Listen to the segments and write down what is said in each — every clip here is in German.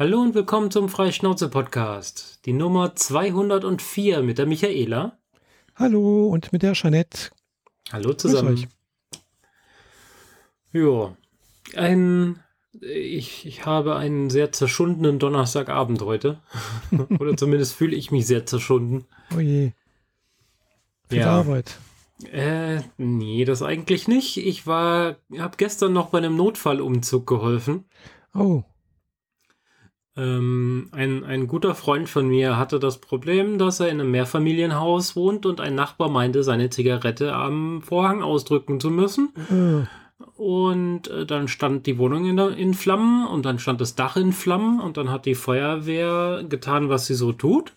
Hallo und willkommen zum Freischnauze-Podcast. Die Nummer 204 mit der Michaela. Hallo und mit der Jeanette. Hallo zusammen. Ja, ein, ich, ich habe einen sehr zerschundenen Donnerstagabend heute. Oder zumindest fühle ich mich sehr zerschunden. Oh je. Viel ja. Arbeit. Äh, nee, das eigentlich nicht. Ich war, habe gestern noch bei einem Notfallumzug geholfen. Oh. Ähm, ein, ein guter Freund von mir hatte das Problem, dass er in einem Mehrfamilienhaus wohnt und ein Nachbar meinte, seine Zigarette am Vorhang ausdrücken zu müssen. Mhm. Und äh, dann stand die Wohnung in, in Flammen und dann stand das Dach in Flammen und dann hat die Feuerwehr getan, was sie so tut.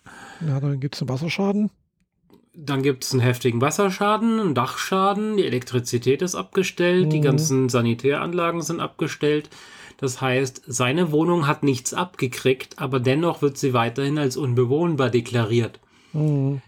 Ja, dann gibt es einen Wasserschaden. Dann gibt es einen heftigen Wasserschaden, einen Dachschaden, die Elektrizität ist abgestellt, mhm. die ganzen Sanitäranlagen sind abgestellt. Das heißt, seine Wohnung hat nichts abgekriegt, aber dennoch wird sie weiterhin als unbewohnbar deklariert. Mhm.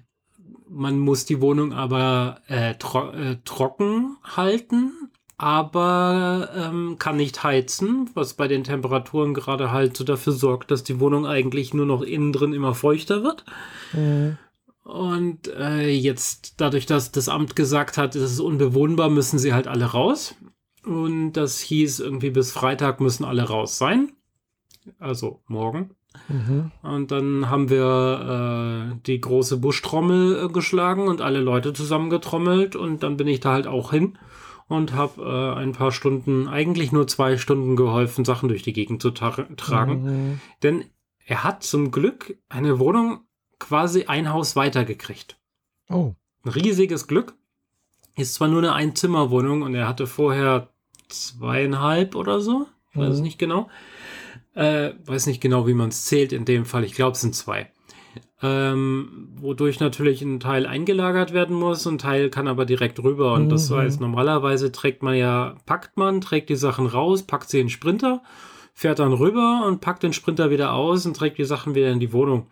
Man muss die Wohnung aber äh, tro äh, trocken halten, aber ähm, kann nicht heizen, was bei den Temperaturen gerade halt so dafür sorgt, dass die Wohnung eigentlich nur noch innen drin immer feuchter wird. Mhm. Und äh, jetzt, dadurch, dass das Amt gesagt hat, es ist unbewohnbar, müssen sie halt alle raus. Und das hieß irgendwie bis Freitag müssen alle raus sein. Also morgen. Mhm. Und dann haben wir äh, die große Buschtrommel äh, geschlagen und alle Leute zusammengetrommelt. Und dann bin ich da halt auch hin und habe äh, ein paar Stunden, eigentlich nur zwei Stunden geholfen, Sachen durch die Gegend zu tra tragen. Mhm. Denn er hat zum Glück eine Wohnung quasi ein Haus weitergekriegt. Oh. Ein riesiges Glück. Ist zwar nur eine Einzimmerwohnung und er hatte vorher zweieinhalb oder so. Ich weiß es mhm. nicht genau. Äh, weiß nicht genau, wie man es zählt in dem Fall. Ich glaube, es sind zwei. Ähm, wodurch natürlich ein Teil eingelagert werden muss, ein Teil kann aber direkt rüber. Und mhm. das heißt, normalerweise trägt man ja, packt man, trägt die Sachen raus, packt sie in den Sprinter, fährt dann rüber und packt den Sprinter wieder aus und trägt die Sachen wieder in die Wohnung.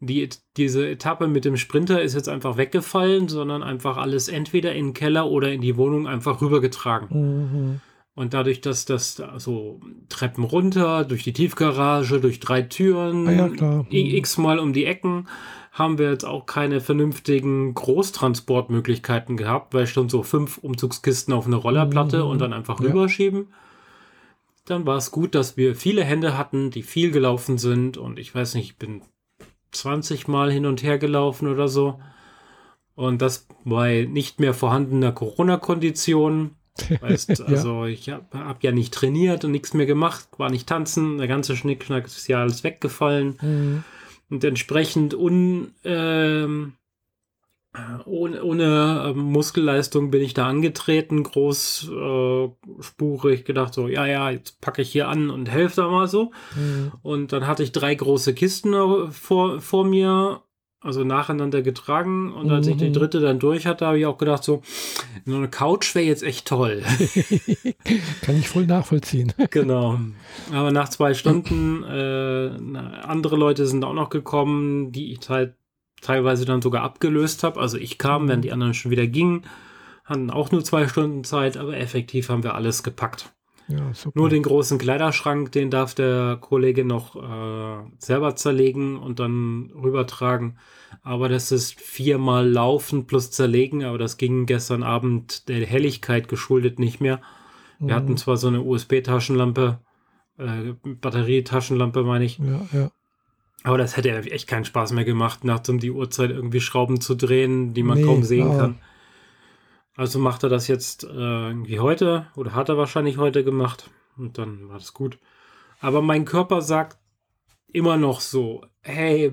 Die, diese Etappe mit dem Sprinter ist jetzt einfach weggefallen, sondern einfach alles entweder in den Keller oder in die Wohnung einfach rübergetragen. Mhm. Und dadurch, dass das so Treppen runter, durch die Tiefgarage, durch drei Türen, ah ja, mhm. x-mal um die Ecken, haben wir jetzt auch keine vernünftigen Großtransportmöglichkeiten gehabt, weil schon so fünf Umzugskisten auf eine Rollerplatte mhm. und dann einfach ja. rüberschieben. Dann war es gut, dass wir viele Hände hatten, die viel gelaufen sind und ich weiß nicht, ich bin 20 Mal hin und her gelaufen oder so. Und das bei nicht mehr vorhandener Corona-Kondition. Weißt, ja. also ich habe hab ja nicht trainiert und nichts mehr gemacht, war nicht tanzen, der ganze Schnickschnack ist ja alles weggefallen. Mhm. Und entsprechend un, ähm, ohne, ohne äh, Muskelleistung bin ich da angetreten, großspurig, äh, gedacht so, ja, ja, jetzt packe ich hier an und helfe da mal so. Mhm. Und dann hatte ich drei große Kisten vor, vor mir, also nacheinander getragen. Und als mhm. ich die mhm. dritte dann durch hatte, habe ich auch gedacht so, so eine Couch wäre jetzt echt toll. Kann ich voll nachvollziehen. genau. Aber nach zwei Stunden, äh, andere Leute sind auch noch gekommen, die ich halt teilweise dann sogar abgelöst habe. Also ich kam, wenn die anderen schon wieder gingen, hatten auch nur zwei Stunden Zeit, aber effektiv haben wir alles gepackt. Ja, nur den großen Kleiderschrank, den darf der Kollege noch äh, selber zerlegen und dann rübertragen. Aber das ist viermal laufen plus zerlegen, aber das ging gestern Abend der Helligkeit geschuldet nicht mehr. Wir mhm. hatten zwar so eine USB-Taschenlampe, äh, Batterietaschenlampe meine ich. Ja, ja. Aber das hätte echt keinen Spaß mehr gemacht, nachts um die Uhrzeit irgendwie Schrauben zu drehen, die man nee, kaum sehen oh. kann. Also macht er das jetzt äh, irgendwie heute oder hat er wahrscheinlich heute gemacht und dann war das gut. Aber mein Körper sagt immer noch so, hey,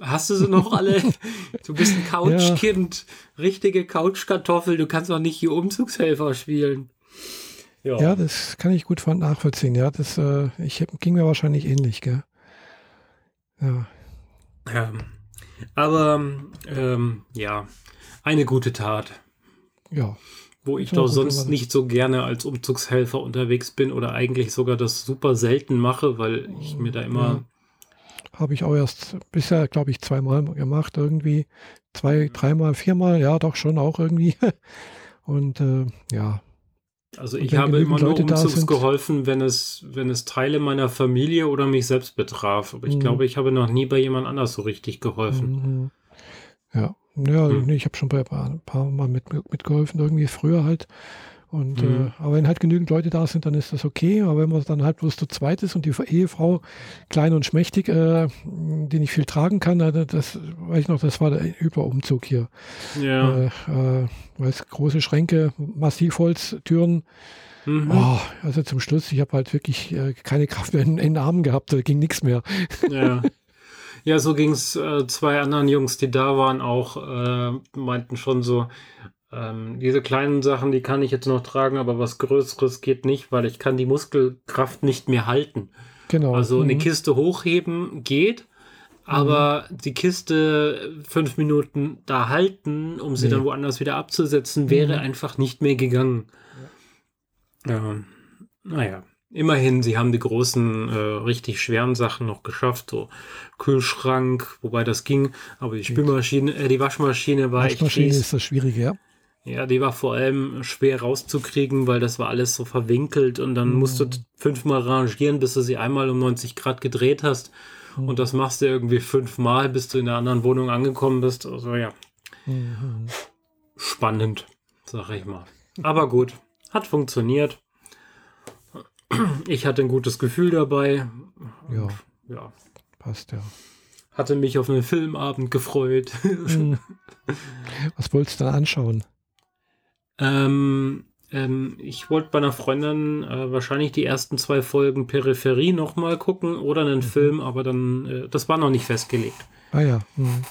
hast du sie noch alle? du bist ein Couchkind, ja. richtige Couchkartoffel, du kannst doch nicht hier Umzugshelfer spielen. Ja. ja, das kann ich gut nachvollziehen. Ja, das äh, ich, ging mir wahrscheinlich ähnlich, gell? Ja. ja. Aber ähm, ja, eine gute Tat. Ja. Wo ich doch sonst nicht so gerne als Umzugshelfer unterwegs bin oder eigentlich sogar das super selten mache, weil ich mir da immer. Ja. Habe ich auch erst bisher, glaube ich, zweimal gemacht, irgendwie. Zwei, dreimal, viermal, ja, doch schon auch irgendwie. Und äh, ja, Also ich habe immer nur Umzugs geholfen, wenn es, wenn es Teile meiner Familie oder mich selbst betraf. Aber ich mhm. glaube, ich habe noch nie bei jemand anders so richtig geholfen. Mhm. Ja, ja, hm. nee, ich habe schon bei ein paar Mal mit, mitgeholfen, irgendwie früher halt. Und mhm. äh, aber wenn halt genügend Leute da sind, dann ist das okay. Aber wenn man dann halt bloß zu zweit ist und die Ehefrau klein und schmächtig, äh, die nicht viel tragen kann, äh, das weiß ich noch, das war der Überumzug hier. Ja. Äh, äh, weiß, große Schränke, Massivholztüren. Mhm. Oh, also zum Schluss, ich habe halt wirklich äh, keine Kraft mehr in, in, den Armen gehabt, da ging nichts mehr. Ja. Ja, so ging es äh, zwei anderen Jungs, die da waren, auch äh, meinten schon so, ähm, diese kleinen Sachen, die kann ich jetzt noch tragen, aber was Größeres geht nicht, weil ich kann die Muskelkraft nicht mehr halten. Genau. Also mhm. eine Kiste hochheben geht, aber mhm. die Kiste fünf Minuten da halten, um sie nee. dann woanders wieder abzusetzen, wäre mhm. einfach nicht mehr gegangen. Ja. ja. Naja. Immerhin, sie haben die großen, äh, richtig schweren Sachen noch geschafft, so Kühlschrank, wobei das ging, aber die Spülmaschine, äh, die Waschmaschine war Waschmaschine echt ist das Schwierige, ja. Ja, die war vor allem schwer rauszukriegen, weil das war alles so verwinkelt und dann mhm. musst du fünfmal rangieren, bis du sie einmal um 90 Grad gedreht hast. Mhm. Und das machst du irgendwie fünfmal, bis du in der anderen Wohnung angekommen bist. Also ja. Mhm. Spannend, sag ich mal. Aber gut, hat funktioniert. Ich hatte ein gutes Gefühl dabei. Ja. Ja. Passt ja. Hatte mich auf einen Filmabend gefreut. Hm. Was wolltest du da anschauen? Ähm, ähm, ich wollte bei einer Freundin äh, wahrscheinlich die ersten zwei Folgen Peripherie nochmal gucken oder einen mhm. Film, aber dann, äh, das war noch nicht festgelegt. Ah ja. Mhm.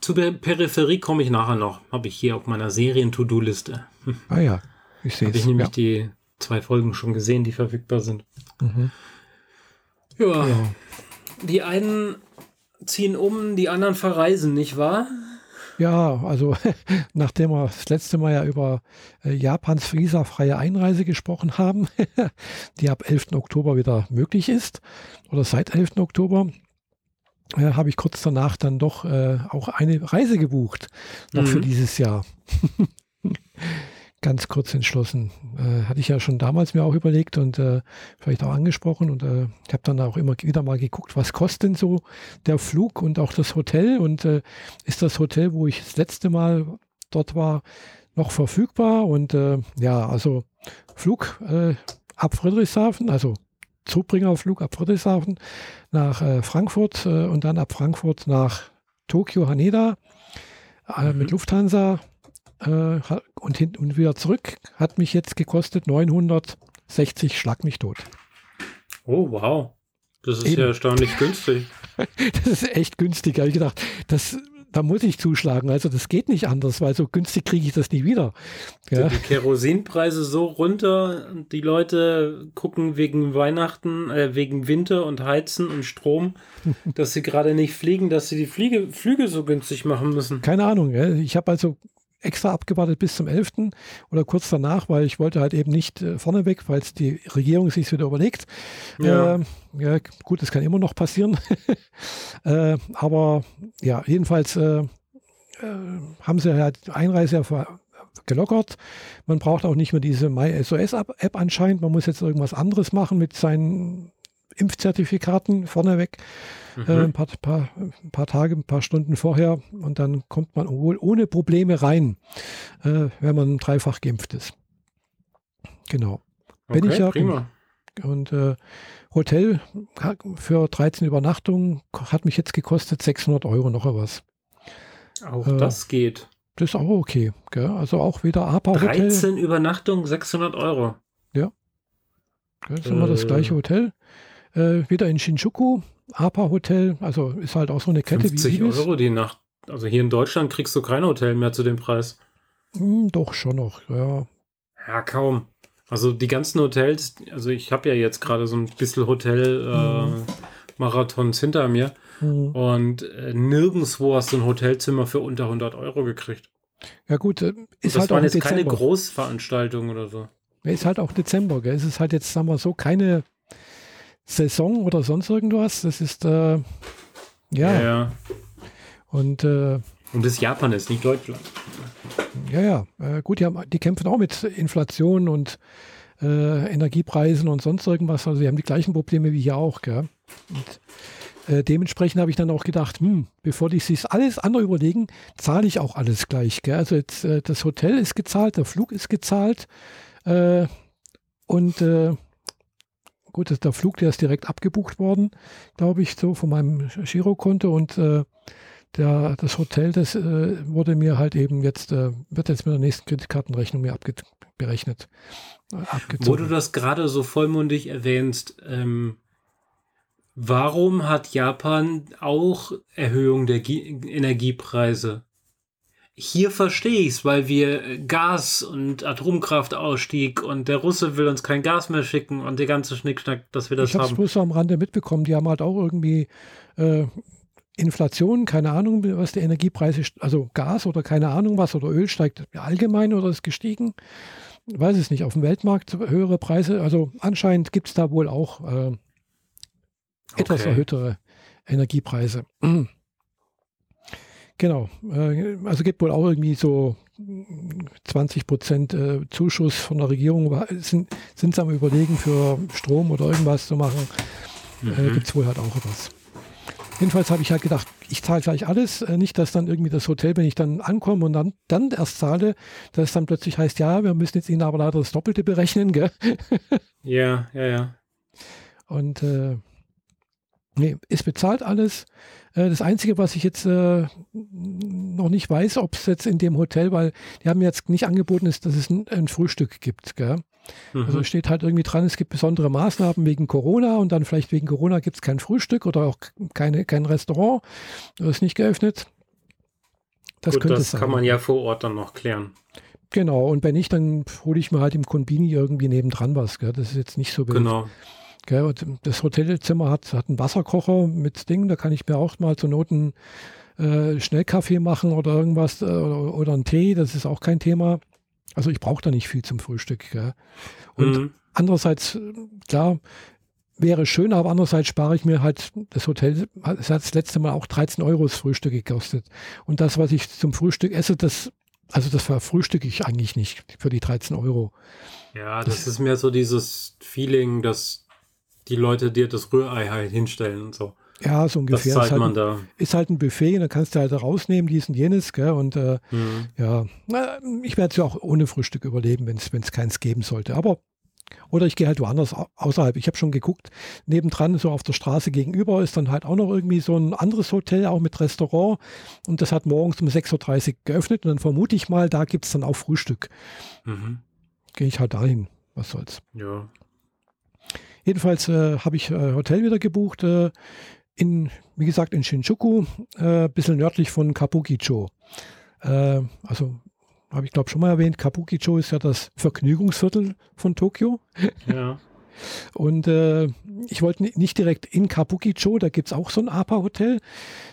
Zu der Peripherie komme ich nachher noch. Habe ich hier auf meiner Serien-To-Do-Liste. Ah ja, ich sehe es. Habe ich nämlich ja. die zwei Folgen schon gesehen, die verfügbar sind. Mhm. Ja. ja. Die einen ziehen um, die anderen verreisen, nicht wahr? Ja, also nachdem wir das letzte Mal ja über äh, Japans visafreie Einreise gesprochen haben, die ab 11. Oktober wieder möglich ist, oder seit 11. Oktober, äh, habe ich kurz danach dann doch äh, auch eine Reise gebucht, noch mhm. für dieses Jahr. ganz kurz entschlossen. Äh, hatte ich ja schon damals mir auch überlegt und äh, vielleicht auch angesprochen und äh, ich habe dann auch immer wieder mal geguckt, was kostet denn so der Flug und auch das Hotel und äh, ist das Hotel, wo ich das letzte Mal dort war, noch verfügbar und äh, ja, also Flug äh, ab Friedrichshafen, also Zubringerflug ab Friedrichshafen nach Frankfurt und dann ab Frankfurt nach Tokio, Haneda mhm. mit Lufthansa äh, und, hin, und wieder zurück hat mich jetzt gekostet 960 Schlag mich tot. Oh, wow. Das ist Eben. ja erstaunlich günstig. das ist echt günstig. habe ich gedacht, das, da muss ich zuschlagen. Also das geht nicht anders, weil so günstig kriege ich das nie wieder. Ja. Die Kerosinpreise so runter, die Leute gucken wegen Weihnachten, äh, wegen Winter und Heizen und Strom, dass sie gerade nicht fliegen, dass sie die Fliege, Flüge so günstig machen müssen. Keine Ahnung. Ich habe also extra abgewartet bis zum 11. oder kurz danach, weil ich wollte halt eben nicht äh, vorneweg, weil es die Regierung sich wieder überlegt. Ja. Äh, ja, gut, das kann immer noch passieren. äh, aber ja, jedenfalls äh, äh, haben sie halt Einreise gelockert. Man braucht auch nicht mehr diese MySOS-App anscheinend. Man muss jetzt irgendwas anderes machen mit seinen Impfzertifikaten vorneweg. Mhm. Äh, ein, paar, paar, ein, paar, Tage, ein paar Stunden vorher und dann kommt man wohl ohne Probleme rein, äh, wenn man dreifach geimpft ist. Genau. Okay, Bin ich ja. Prima. Und äh, Hotel für 13 Übernachtungen hat mich jetzt gekostet 600 Euro noch was. Auch äh, das geht. Das ist auch okay. Gell? Also auch wieder APA-Hotel. 13 Übernachtungen, 600 Euro. Ja. Das ist immer das gleiche Hotel. Äh, wieder in Shinjuku, APA Hotel, also ist halt auch so eine Kette 50 wie 50 Euro die Nacht. Also hier in Deutschland kriegst du kein Hotel mehr zu dem Preis. Hm, doch, schon noch, ja. Ja, kaum. Also die ganzen Hotels, also ich habe ja jetzt gerade so ein bisschen Hotel-Marathons äh, mhm. hinter mir mhm. und äh, nirgendwo hast du ein Hotelzimmer für unter 100 Euro gekriegt. Ja gut, äh, ist das halt waren auch jetzt Dezember. keine Großveranstaltung oder so. Ist halt auch Dezember, gell? Es ist halt jetzt, sagen wir so, keine Saison oder sonst irgendwas. Das ist, äh, ja. ja. Und äh, Und das Japan ist nicht Deutschland. Ja, ja. Äh, gut, die, haben, die kämpfen auch mit Inflation und äh, Energiepreisen und sonst irgendwas. Also sie haben die gleichen Probleme wie hier auch. Gell? Und, äh, dementsprechend habe ich dann auch gedacht, hm, bevor die sich alles andere überlegen, zahle ich auch alles gleich. Gell? Also jetzt, äh, das Hotel ist gezahlt, der Flug ist gezahlt und äh, gut, der Flug, der ist direkt abgebucht worden, glaube ich, so von meinem Girokonto und äh, der, das Hotel, das äh, wurde mir halt eben jetzt, äh, wird jetzt mit der nächsten Kreditkartenrechnung mir abgerechnet. Abgezogen. Wo du das gerade so vollmundig erwähnst, ähm, warum hat Japan auch Erhöhung der G Energiepreise? Hier verstehe ich es, weil wir Gas und Atomkraftausstieg und der Russe will uns kein Gas mehr schicken und der ganze Schnickschnack, dass wir das ich haben. Ich habe bloß am Rande mitbekommen. Die haben halt auch irgendwie äh, Inflation, keine Ahnung, was die Energiepreise, also Gas oder keine Ahnung was oder Öl steigt allgemein oder ist gestiegen. Weiß es nicht. Auf dem Weltmarkt höhere Preise. Also anscheinend gibt es da wohl auch äh, etwas okay. erhöhtere Energiepreise. Genau. Äh, also gibt wohl auch irgendwie so 20 Prozent äh, Zuschuss von der Regierung. Sind, sind sie am Überlegen für Strom oder irgendwas zu machen. Äh, mhm. Gibt es wohl halt auch etwas. Jedenfalls habe ich halt gedacht, ich zahle gleich alles. Nicht, dass dann irgendwie das Hotel, wenn ich dann ankomme und dann, dann erst zahle, dass es dann plötzlich heißt, ja, wir müssen jetzt Ihnen aber leider das Doppelte berechnen. Gell? Ja, ja, ja. Und äh, nee, ist bezahlt alles. Äh, das Einzige, was ich jetzt äh, noch nicht weiß, ob es jetzt in dem Hotel, weil die haben jetzt nicht angeboten, ist, dass es ein, ein Frühstück gibt. Gell? Mhm. Also steht halt irgendwie dran, es gibt besondere Maßnahmen wegen Corona und dann vielleicht wegen Corona gibt es kein Frühstück oder auch keine, kein Restaurant. Das ist nicht geöffnet. Das, Gut, das kann man ja vor Ort dann noch klären. Genau, und wenn nicht, dann hole ich mir halt im Konbini irgendwie nebendran was. Gell? Das ist jetzt nicht so wild. Genau. Gell? Das Hotelzimmer hat, hat einen Wasserkocher mit Ding, da kann ich mir auch mal zur Not einen äh, Schnellkaffee machen oder irgendwas äh, oder, oder einen Tee, das ist auch kein Thema. Also ich brauche da nicht viel zum Frühstück. Gell? Und mhm. andererseits, klar, wäre schön, aber andererseits spare ich mir halt, das Hotel es hat das letzte Mal auch 13 Euro das Frühstück gekostet. Und das, was ich zum Frühstück esse, das, also das verfrühstücke ich eigentlich nicht für die 13 Euro. Ja, das, das ist mehr so dieses Feeling, dass die Leute dir das Rührei halt hinstellen und so. Ja, so ungefähr. Das ist halt, man da. ist halt ein Buffet, dann kannst du halt rausnehmen, dies und jenes, gell? Und äh, mhm. ja, ich werde es ja auch ohne Frühstück überleben, wenn es keins geben sollte. Aber oder ich gehe halt woanders außerhalb. Ich habe schon geguckt, nebendran, so auf der Straße gegenüber, ist dann halt auch noch irgendwie so ein anderes Hotel, auch mit Restaurant. Und das hat morgens um 6.30 Uhr geöffnet. Und dann vermute ich mal, da gibt es dann auch Frühstück. Mhm. Gehe ich halt dahin. Was soll's. Ja. Jedenfalls äh, habe ich äh, Hotel wieder gebucht. Äh, in, wie gesagt, in Shinjuku, ein äh, bisschen nördlich von Kabukicho. Äh, also habe ich glaube schon mal erwähnt, Kabukicho ist ja das Vergnügungsviertel von Tokio. Ja. Und äh, ich wollte nicht direkt in Kabukicho, da gibt es auch so ein APA-Hotel,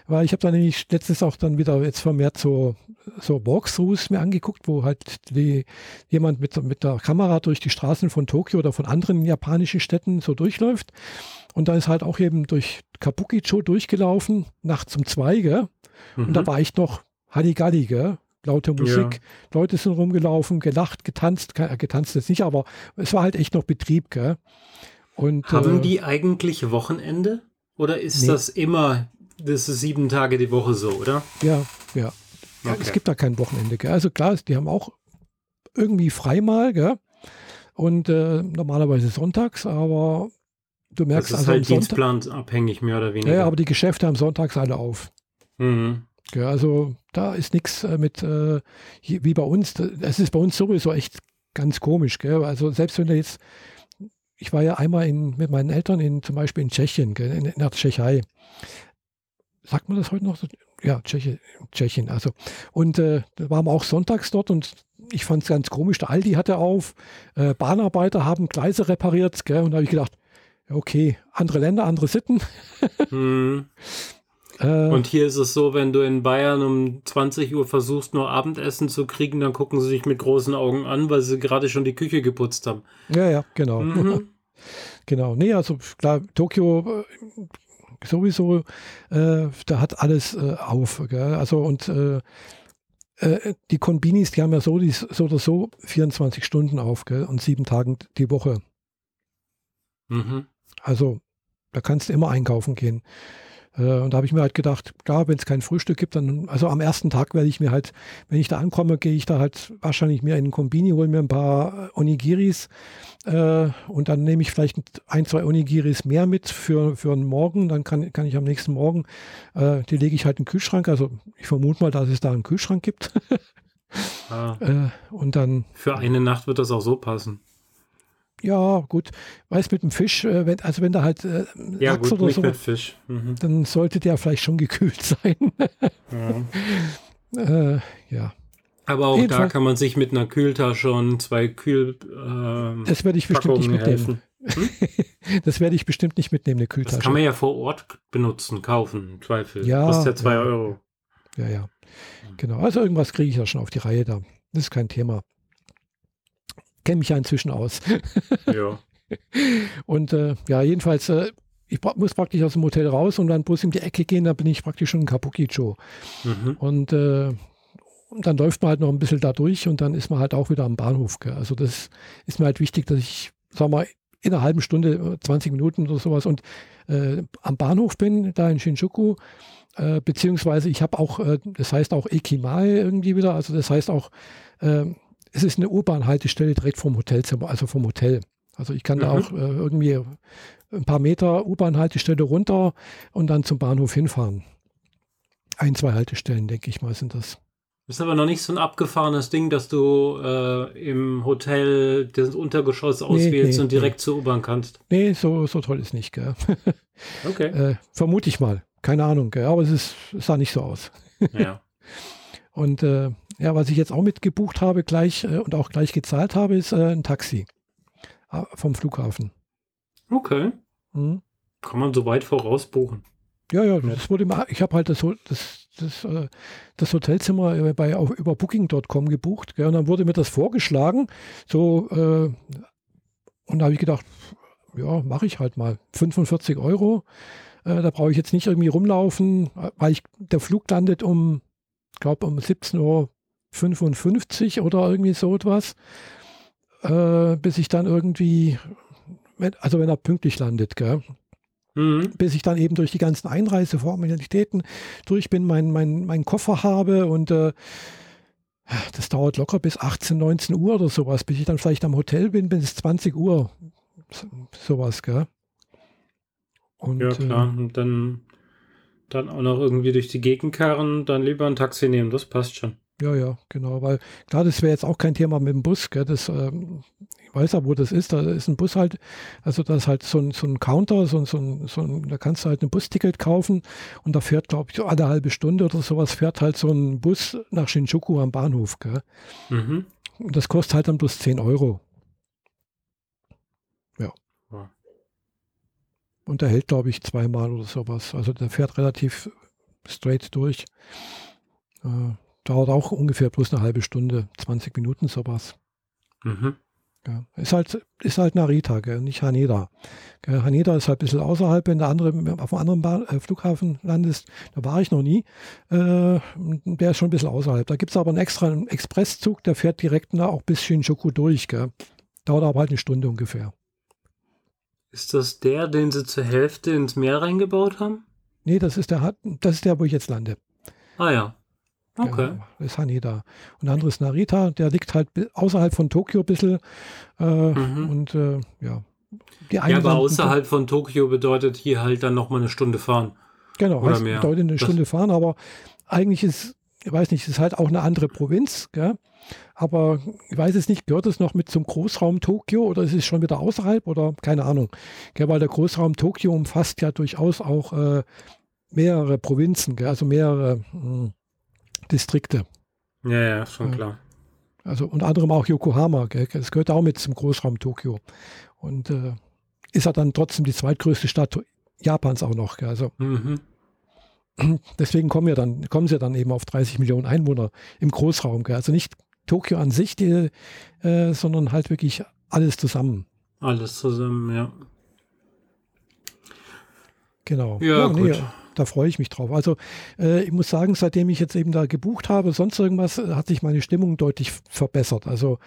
weil ich habe da nämlich letztens auch dann wieder jetzt vermehrt so, so Walkthroughs mir angeguckt, wo halt die, jemand mit, mit der Kamera durch die Straßen von Tokio oder von anderen japanischen Städten so durchläuft. Und da ist halt auch eben durch Kabukicho durchgelaufen, nachts um zwei, gell? Mhm. Und da mhm. war ich noch Halligalli, gell? Laute Musik, ja. Leute sind rumgelaufen, gelacht, getanzt, äh, getanzt jetzt nicht, aber es war halt echt noch Betrieb, gell? Und, Haben äh, die eigentlich Wochenende? Oder ist nee. das immer, das ist sieben Tage die Woche so, oder? Ja, ja. Okay. Es gibt da kein Wochenende, gell? Also klar, die haben auch irgendwie frei mal, gell? Und äh, normalerweise sonntags, aber Du merkst das ist also halt dienstplanabhängig, mehr oder weniger. Ja, aber die Geschäfte haben sonntags alle auf. Mhm. Ja, also da ist nichts äh, mit, äh, wie bei uns. Es ist bei uns sowieso echt ganz komisch. Gell? Also selbst wenn du jetzt, ich war ja einmal in, mit meinen Eltern in, zum Beispiel in Tschechien, gell? In, in der Tschechei. Sagt man das heute noch? Ja, Tschechien. Tschechien also. Und äh, da waren wir auch sonntags dort und ich fand es ganz komisch. Der Aldi hatte auf, äh, Bahnarbeiter haben Gleise repariert. Gell? Und da habe ich gedacht, okay, andere Länder, andere Sitten. hm. äh, und hier ist es so, wenn du in Bayern um 20 Uhr versuchst, nur Abendessen zu kriegen, dann gucken sie sich mit großen Augen an, weil sie gerade schon die Küche geputzt haben. Ja, ja, genau. Mhm. genau. Nee, also klar, Tokio, sowieso, äh, da hat alles äh, auf. Gell? Also und äh, äh, die Konbinis, die haben ja so, die, so oder so 24 Stunden auf gell? und sieben Tagen die Woche. Mhm. Also da kannst du immer einkaufen gehen. Äh, und da habe ich mir halt gedacht, klar, wenn es kein Frühstück gibt, dann, also am ersten Tag werde ich mir halt, wenn ich da ankomme, gehe ich da halt wahrscheinlich mir in den Kombini, hole mir ein paar Onigiris äh, und dann nehme ich vielleicht ein, zwei Onigiris mehr mit für, für einen Morgen. Dann kann, kann ich am nächsten Morgen, äh, die lege ich halt in den Kühlschrank. Also ich vermute mal, dass es da einen Kühlschrank gibt. ah. äh, und dann. Für eine Nacht wird das auch so passen. Ja, gut. Weiß mit dem Fisch, äh, wenn, also wenn da halt äh, ja, Lachs gut, oder so, mit Fisch. Mhm. dann sollte der vielleicht schon gekühlt sein. ja. äh, ja. Aber auch Jedenfalls, da kann man sich mit einer Kühltasche und zwei Kühl. Äh, das werde ich bestimmt nicht mitnehmen. Hm? das werde ich bestimmt nicht mitnehmen, eine Kühltasche. Das kann man ja vor Ort benutzen, kaufen, im Zweifel. Ja, Kostet ja zwei ja, Euro. Ja, ja. Genau. Also irgendwas kriege ich ja schon auf die Reihe da. Das ist kein Thema kenne mich ja inzwischen aus. ja. Und äh, ja, jedenfalls, äh, ich muss praktisch aus dem Hotel raus und dann bloß in die Ecke gehen, da bin ich praktisch schon in Kabukicho. Mhm. Und, äh, und dann läuft man halt noch ein bisschen da durch und dann ist man halt auch wieder am Bahnhof. Gell. Also das ist mir halt wichtig, dass ich, sag mal, in einer halben Stunde, 20 Minuten oder sowas und äh, am Bahnhof bin, da in Shinjuku. Äh, beziehungsweise ich habe auch, äh, das heißt auch Ekimae irgendwie wieder, also das heißt auch, äh, es ist eine U-Bahn-Haltestelle direkt vom Hotelzimmer, also vom Hotel. Also ich kann mhm. da auch äh, irgendwie ein paar Meter U-Bahn-Haltestelle runter und dann zum Bahnhof hinfahren. Ein, zwei Haltestellen, denke ich mal, sind das. Das ist aber noch nicht so ein abgefahrenes Ding, dass du äh, im Hotel das Untergeschoss auswählst nee, und direkt nee. zur U-Bahn kannst. Nee, so, so toll ist nicht, gell? Okay. äh, vermute ich mal. Keine Ahnung, gell? aber es, ist, es sah nicht so aus. ja. Und äh, ja, was ich jetzt auch mitgebucht habe gleich äh, und auch gleich gezahlt habe, ist äh, ein Taxi äh, vom Flughafen. Okay. Mhm. Kann man so weit voraus buchen? Ja, ja, das wurde immer, ich habe halt das, das, das, äh, das Hotelzimmer äh, bei, auf, über Booking.com gebucht. Gell, und dann wurde mir das vorgeschlagen. So, äh, und da habe ich gedacht, ja, mache ich halt mal. 45 Euro. Äh, da brauche ich jetzt nicht irgendwie rumlaufen, weil ich, der Flug landet um glaube um 17.55 Uhr oder irgendwie so etwas, äh, bis ich dann irgendwie, wenn, also wenn er pünktlich landet, gell? Mhm. bis ich dann eben durch die ganzen Einreiseformalitäten durch bin, meinen mein, mein Koffer habe und äh, das dauert locker bis 18, 19 Uhr oder sowas, bis ich dann vielleicht am Hotel bin, bis 20 Uhr. Sowas, gell? Und, ja, klar. Äh, und dann dann auch noch irgendwie durch die Gegend karren, dann lieber ein Taxi nehmen, das passt schon. Ja, ja, genau, weil klar, das wäre jetzt auch kein Thema mit dem Bus, gell, das, ähm, ich weiß ja, wo das ist, da ist ein Bus halt, also da ist halt so ein, so ein Counter, so, so, so ein, da kannst du halt ein Busticket kaufen und da fährt, glaube ich, so alle halbe Stunde oder sowas fährt halt so ein Bus nach Shinjuku am Bahnhof, gell. Mhm. Und das kostet halt dann bloß 10 Euro. Und der hält, glaube ich, zweimal oder sowas. Also der fährt relativ straight durch. Äh, dauert auch ungefähr bloß eine halbe Stunde, 20 Minuten sowas. Mhm. Ja, ist halt, ist halt Narita, gell, nicht Haneda. Gell, Haneda ist halt ein bisschen außerhalb, wenn der andere auf einem anderen Bahn, äh, Flughafen landest. Da war ich noch nie. Äh, der ist schon ein bisschen außerhalb. Da gibt es aber einen extra einen Expresszug, der fährt direkt nach, auch bis Shinjuku durch. Gell. Dauert aber halt eine Stunde ungefähr. Ist das der, den sie zur Hälfte ins Meer reingebaut haben? Nee, das ist der, das ist der, wo ich jetzt lande. Ah ja. Okay. Genau, ist Haneda. Und der andere ist Narita, der liegt halt außerhalb von Tokio ein bisschen. Äh, mhm. Und äh, ja. Die ja, aber außerhalb von Tokio bedeutet hier halt dann nochmal eine Stunde fahren. Genau, Oder heißt, mehr. bedeutet eine das Stunde fahren, aber eigentlich ist, ich weiß nicht, ist halt auch eine andere Provinz. Gell? Aber ich weiß es nicht, gehört es noch mit zum Großraum Tokio oder ist es schon wieder außerhalb oder keine Ahnung. Gell, weil der Großraum Tokio umfasst ja durchaus auch äh, mehrere Provinzen, gell, also mehrere mh, hm, Distrikte. Ja, ja, schon klar. Also unter anderem auch Yokohama, gell, das gehört auch mit zum Großraum Tokio. Und äh, ist ja dann trotzdem die zweitgrößte Stadt Japans auch noch. Gell, also mhm. deswegen kommen, ja dann, kommen sie dann eben auf 30 Millionen Einwohner im Großraum. Gell, also nicht Tokio an sich, die, äh, sondern halt wirklich alles zusammen. Alles zusammen, ja. Genau. Ja, ja gut. Nee, da freue ich mich drauf. Also äh, ich muss sagen, seitdem ich jetzt eben da gebucht habe, sonst irgendwas, äh, hat sich meine Stimmung deutlich verbessert. Also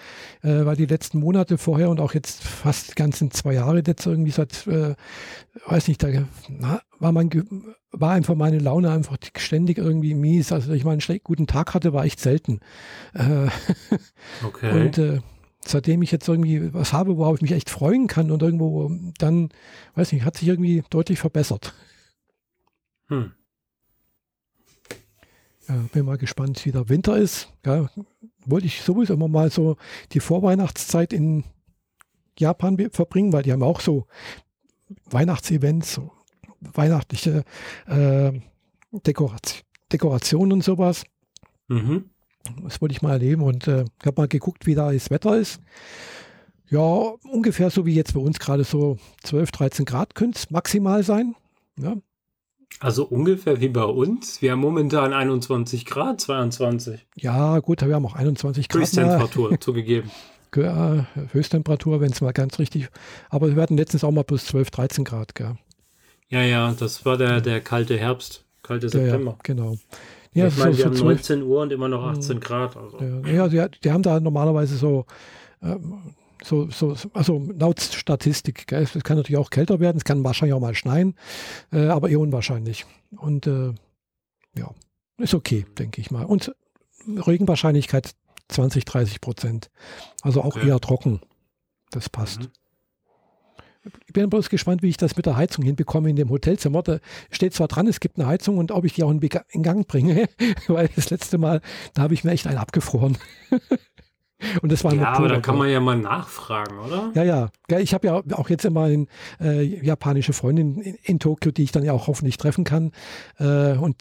äh, weil die letzten Monate vorher und auch jetzt fast die ganzen zwei Jahre jetzt irgendwie seit, äh, weiß nicht, da na, war mein war einfach meine Laune einfach ständig irgendwie mies. Also ich mal einen guten Tag hatte, war echt selten. Äh, okay. Und äh, seitdem ich jetzt irgendwie was habe, worauf ich mich echt freuen kann und irgendwo dann, weiß nicht, hat sich irgendwie deutlich verbessert. Hm. Ja, bin mal gespannt, wie der Winter ist. Ja, wollte ich sowieso immer mal so die Vorweihnachtszeit in Japan verbringen, weil die haben auch so Weihnachtsevents, so weihnachtliche äh, Dekoration, Dekorationen und sowas. Mhm. Das wollte ich mal erleben und äh, habe mal geguckt, wie da das Wetter ist. Ja, ungefähr so wie jetzt bei uns gerade so 12, 13 Grad könnte es maximal sein. Ja. Also ungefähr wie bei uns. Wir haben momentan 21 Grad, 22. Ja, gut, wir haben auch 21 Grad. Höchsttemperatur zugegeben. Ja, Höchsttemperatur, wenn es mal ganz richtig. Aber wir hatten letztens auch mal plus 12, 13 Grad. Gell. Ja, ja, das war der, der kalte Herbst, kalte September. Ja, genau. Ja, ich meine, so, wir haben 19 Uhr und immer noch 18 Grad. Also. Ja, die, die, haben da normalerweise so, ähm, so, so, also laut Statistik, gell, es kann natürlich auch kälter werden, es kann wahrscheinlich auch mal schneien, äh, aber eher unwahrscheinlich. Und äh, ja, ist okay, denke ich mal. Und Regenwahrscheinlichkeit 20, 30 Prozent. Also auch okay. eher trocken. Das passt. Mhm. Ich bin bloß gespannt, wie ich das mit der Heizung hinbekomme in dem Hotelzimmer. Da steht zwar dran, es gibt eine Heizung und ob ich die auch in, in Gang bringe, weil das letzte Mal, da habe ich mir echt einen abgefroren. Und das war ja, aber da kann man ja mal nachfragen, oder? Ja, ja. Ich habe ja auch jetzt immer eine äh, japanische Freundin in, in, Tokio, die ich dann ja auch hoffentlich treffen kann. Äh, und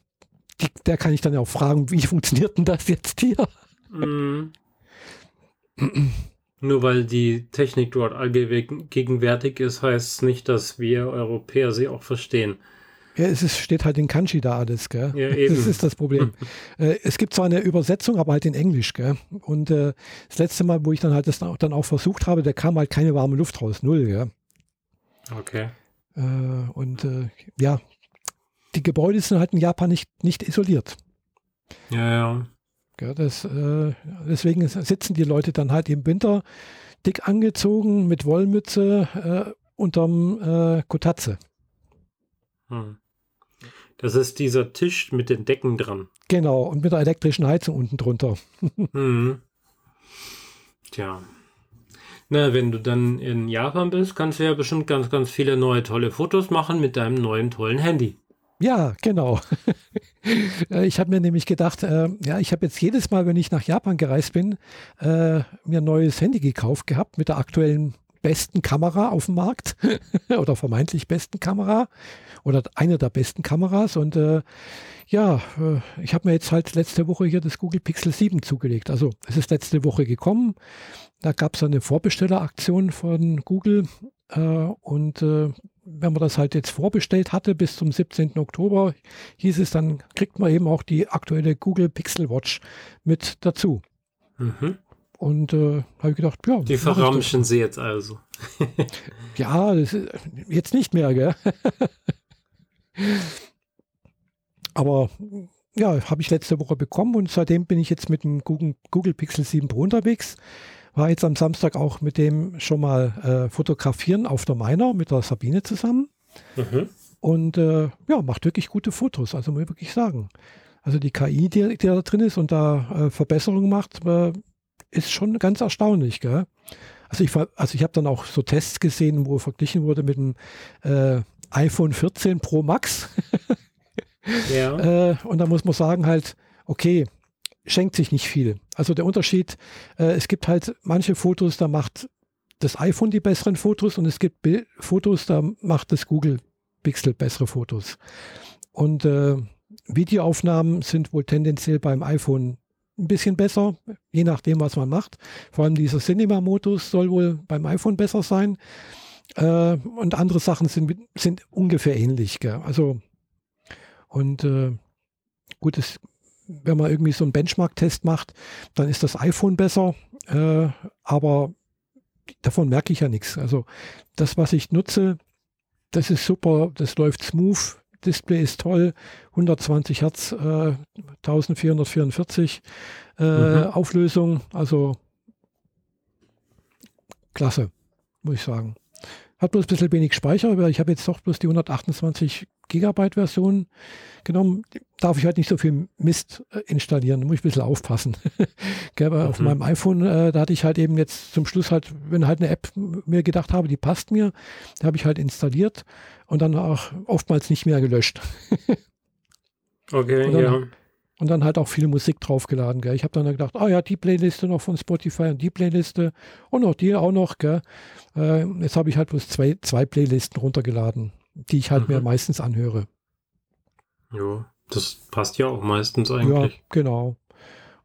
die, der kann ich dann ja auch fragen, wie funktioniert denn das jetzt hier? Mm. Nur weil die Technik dort allgegenwärtig ist, heißt es nicht, dass wir Europäer sie auch verstehen. Ja, es ist, steht halt in Kanji da alles, gell? Ja, eben. Das ist das Problem. äh, es gibt zwar eine Übersetzung, aber halt in Englisch, gell? Und äh, das letzte Mal, wo ich dann halt das dann auch versucht habe, da kam halt keine warme Luft raus, null, gell? Okay. Äh, und äh, ja, die Gebäude sind halt in Japan nicht, nicht isoliert. Ja, ja. Gell, das, äh, deswegen sitzen die Leute dann halt im Winter dick angezogen mit Wollmütze äh, unterm Kotatze. Hm. Das ist dieser Tisch mit den Decken dran. Genau, und mit der elektrischen Heizung unten drunter. mhm. Tja. Na, wenn du dann in Japan bist, kannst du ja bestimmt ganz, ganz viele neue tolle Fotos machen mit deinem neuen tollen Handy. Ja, genau. ich habe mir nämlich gedacht, äh, ja, ich habe jetzt jedes Mal, wenn ich nach Japan gereist bin, äh, mir ein neues Handy gekauft gehabt mit der aktuellen besten Kamera auf dem Markt oder vermeintlich besten Kamera oder eine der besten Kameras. Und äh, ja, äh, ich habe mir jetzt halt letzte Woche hier das Google Pixel 7 zugelegt. Also es ist letzte Woche gekommen. Da gab es eine Vorbestelleraktion von Google äh, und äh, wenn man das halt jetzt vorbestellt hatte bis zum 17. Oktober, hieß es, dann kriegt man eben auch die aktuelle Google Pixel Watch mit dazu. Mhm. Und äh, habe ich gedacht, ja. Die verramschen sie jetzt also. ja, das ist jetzt nicht mehr, gell? Aber ja, habe ich letzte Woche bekommen und seitdem bin ich jetzt mit dem Google, Google Pixel 7 Pro unterwegs. War jetzt am Samstag auch mit dem schon mal äh, fotografieren auf der Miner mit der Sabine zusammen. Mhm. Und äh, ja, macht wirklich gute Fotos, also muss ich wirklich sagen. Also die KI, die, die da drin ist und da äh, Verbesserungen macht, äh, ist schon ganz erstaunlich. Gell? Also ich, also ich habe dann auch so Tests gesehen, wo verglichen wurde mit dem äh, iPhone 14 Pro Max. ja. äh, und da muss man sagen halt, okay, schenkt sich nicht viel. Also der Unterschied, äh, es gibt halt manche Fotos, da macht das iPhone die besseren Fotos und es gibt Bild Fotos, da macht das Google Pixel bessere Fotos. Und äh, Videoaufnahmen sind wohl tendenziell beim iPhone ein bisschen besser, je nachdem, was man macht. Vor allem dieser Cinema-Modus soll wohl beim iPhone besser sein. Äh, und andere Sachen sind, sind ungefähr ähnlich. Gell? Also, und äh, gut, es, wenn man irgendwie so einen Benchmark-Test macht, dann ist das iPhone besser. Äh, aber davon merke ich ja nichts. Also, das, was ich nutze, das ist super, das läuft smooth, Display ist toll, 120 Hertz, äh, 1444 äh, mhm. Auflösung, also klasse, muss ich sagen. Hat bloß ein bisschen wenig Speicher, weil ich habe jetzt doch bloß die 128 Gigabyte Version genommen. Darf ich halt nicht so viel Mist äh, installieren, da muss ich ein bisschen aufpassen. Gell, mhm. Auf meinem iPhone, äh, da hatte ich halt eben jetzt zum Schluss halt, wenn halt eine App mir gedacht habe, die passt mir, da habe ich halt installiert und dann auch oftmals nicht mehr gelöscht. okay, ja. Und dann halt auch viel Musik draufgeladen. Gell. Ich habe dann gedacht, ah oh ja, die Playliste noch von Spotify und die Playliste und noch die auch noch. Gell. Äh, jetzt habe ich halt bloß zwei, zwei Playlisten runtergeladen, die ich halt mhm. mir meistens anhöre. Ja, das passt ja auch meistens eigentlich. Ja, genau.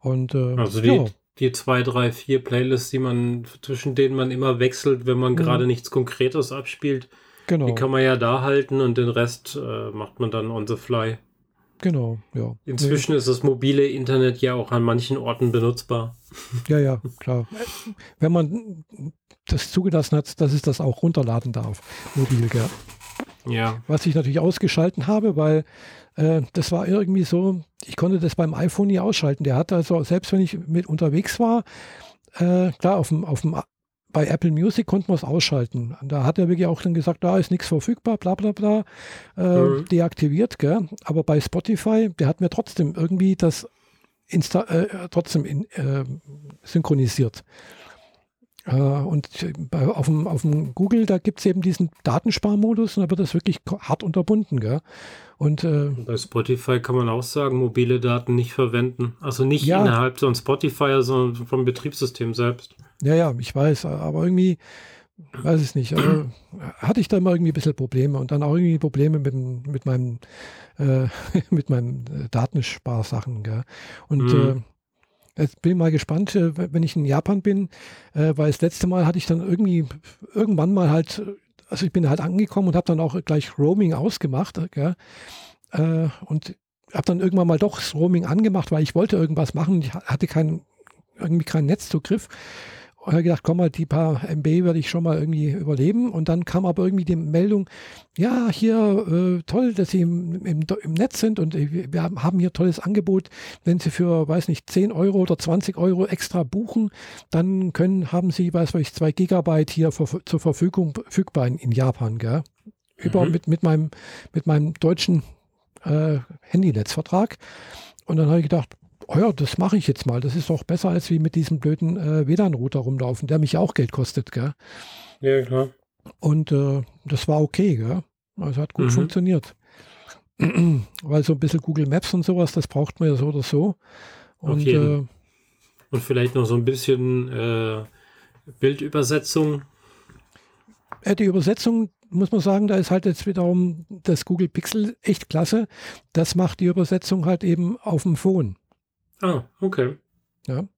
Und, äh, also die, ja. die zwei, drei, vier Playlists, die man, zwischen denen man immer wechselt, wenn man mhm. gerade nichts Konkretes abspielt, genau. die kann man ja da halten und den Rest äh, macht man dann on the fly. Genau, ja. Inzwischen nee. ist das mobile Internet ja auch an manchen Orten benutzbar. Ja, ja, klar. Wenn man das zugelassen hat, dass es das auch runterladen darf, mobil, gell? Ja. Was ich natürlich ausgeschalten habe, weil äh, das war irgendwie so, ich konnte das beim iPhone nie ausschalten. Der hat also, selbst wenn ich mit unterwegs war, äh, klar, auf dem, auf dem bei Apple Music konnten wir es ausschalten. Da hat er wirklich auch dann gesagt, da ist nichts verfügbar, bla bla bla, äh, mhm. deaktiviert. Gell? Aber bei Spotify, der hat mir trotzdem irgendwie das Insta äh, trotzdem in, äh, synchronisiert. Äh, und bei, auf, dem, auf dem Google, da gibt es eben diesen Datensparmodus und da wird das wirklich hart unterbunden. Gell? Und, äh, bei Spotify kann man auch sagen, mobile Daten nicht verwenden. Also nicht ja, innerhalb von Spotify, sondern vom Betriebssystem selbst. Ja, ja, ich weiß, aber irgendwie, weiß ich nicht, also, hatte ich da immer irgendwie ein bisschen Probleme und dann auch irgendwie Probleme mit, mit meinem, äh, mit meinen äh, Datensparsachen. Gell? Und mhm. äh, jetzt bin ich mal gespannt, äh, wenn ich in Japan bin, äh, weil das letzte Mal hatte ich dann irgendwie irgendwann mal halt, also ich bin halt angekommen und habe dann auch gleich Roaming ausgemacht. Gell? Und habe dann irgendwann mal doch das Roaming angemacht, weil ich wollte irgendwas machen. Ich hatte keinen, irgendwie keinen Netzzugriff. Und habe gedacht, komm mal, die paar MB werde ich schon mal irgendwie überleben. Und dann kam aber irgendwie die Meldung, ja, hier, äh, toll, dass Sie im, im, im, Netz sind und wir haben hier tolles Angebot. Wenn Sie für, weiß nicht, 10 Euro oder 20 Euro extra buchen, dann können, haben Sie, weiß ich, 2 Gigabyte hier für, zur Verfügung verfügbar in, in Japan, gell? Über, mhm. mit, mit, meinem, mit meinem deutschen äh, Handynetzvertrag. Und dann habe ich gedacht, oh ja, das mache ich jetzt mal. Das ist doch besser, als wie mit diesem blöden äh, WLAN-Router rumlaufen, der mich auch Geld kostet, gell? Ja, klar. Und äh, das war okay, gell? Also hat gut mhm. funktioniert. Weil so ein bisschen Google Maps und sowas, das braucht man ja so oder so. Und, äh, und vielleicht noch so ein bisschen äh, Bildübersetzung. Die Übersetzung, muss man sagen, da ist halt jetzt wiederum das Google Pixel echt klasse. Das macht die Übersetzung halt eben auf dem Phone. Ah, okay. Ja.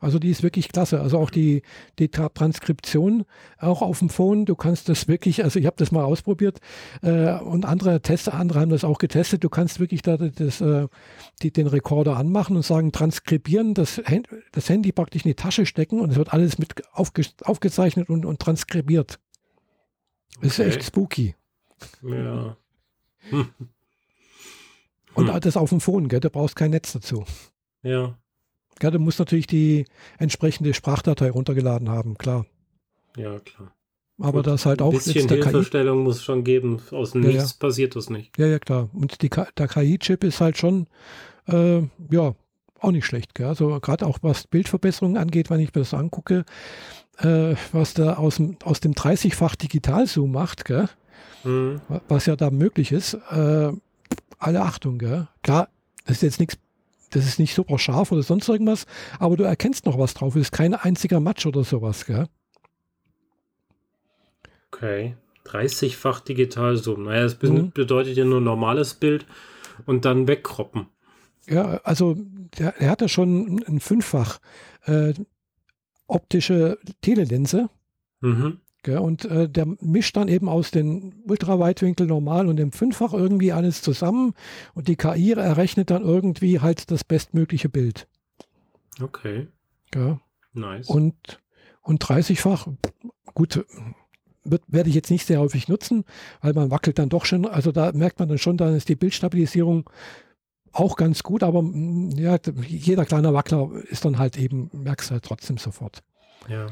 Also die ist wirklich klasse. Also auch die, die Transkription auch auf dem Phone. Du kannst das wirklich, also ich habe das mal ausprobiert äh, und andere Tester, andere haben das auch getestet. Du kannst wirklich da das, äh, die, den Rekorder anmachen und sagen, transkribieren, das, das Handy praktisch in die Tasche stecken und es wird alles mit aufge, aufgezeichnet und, und transkribiert. Das okay. ist echt spooky. Ja. Hm. Und hm. das auf dem Phone, gell? Du brauchst kein Netz dazu. Ja. Ja, du musst natürlich die entsprechende Sprachdatei runtergeladen haben, klar. Ja, klar. Aber das halt auch. Ein bisschen Hilfestellung muss schon geben. Aus ja, Nichts ja. passiert das nicht. Ja, ja, klar. Und die, der KI-Chip ist halt schon, äh, ja, auch nicht schlecht. Gell? Also gerade auch was Bildverbesserungen angeht, wenn ich mir das angucke, äh, was da aus dem, aus dem 30-fach Digital-Zoom macht, gell? Mhm. was ja da möglich ist, äh, alle Achtung. Gell? Klar, das ist jetzt nichts das ist nicht super scharf oder sonst irgendwas, aber du erkennst noch was drauf. Es ist kein einziger Matsch oder sowas, gell? Okay. 30-fach Digitalzoom. Naja, das mhm. bedeutet ja nur normales Bild und dann wegkroppen. Ja, also der, der hat ja schon ein Fünffach äh, optische Telelinse. Mhm. Und äh, der mischt dann eben aus den Ultraweitwinkel normal und dem Fünffach irgendwie alles zusammen und die KI errechnet dann irgendwie halt das bestmögliche Bild. Okay. Gell? Nice. Und, und 30-fach, gut, wird, werde ich jetzt nicht sehr häufig nutzen, weil man wackelt dann doch schon. Also da merkt man dann schon, dann ist die Bildstabilisierung auch ganz gut, aber mm, ja, jeder kleine Wackler ist dann halt eben, merkst du halt trotzdem sofort. Ja.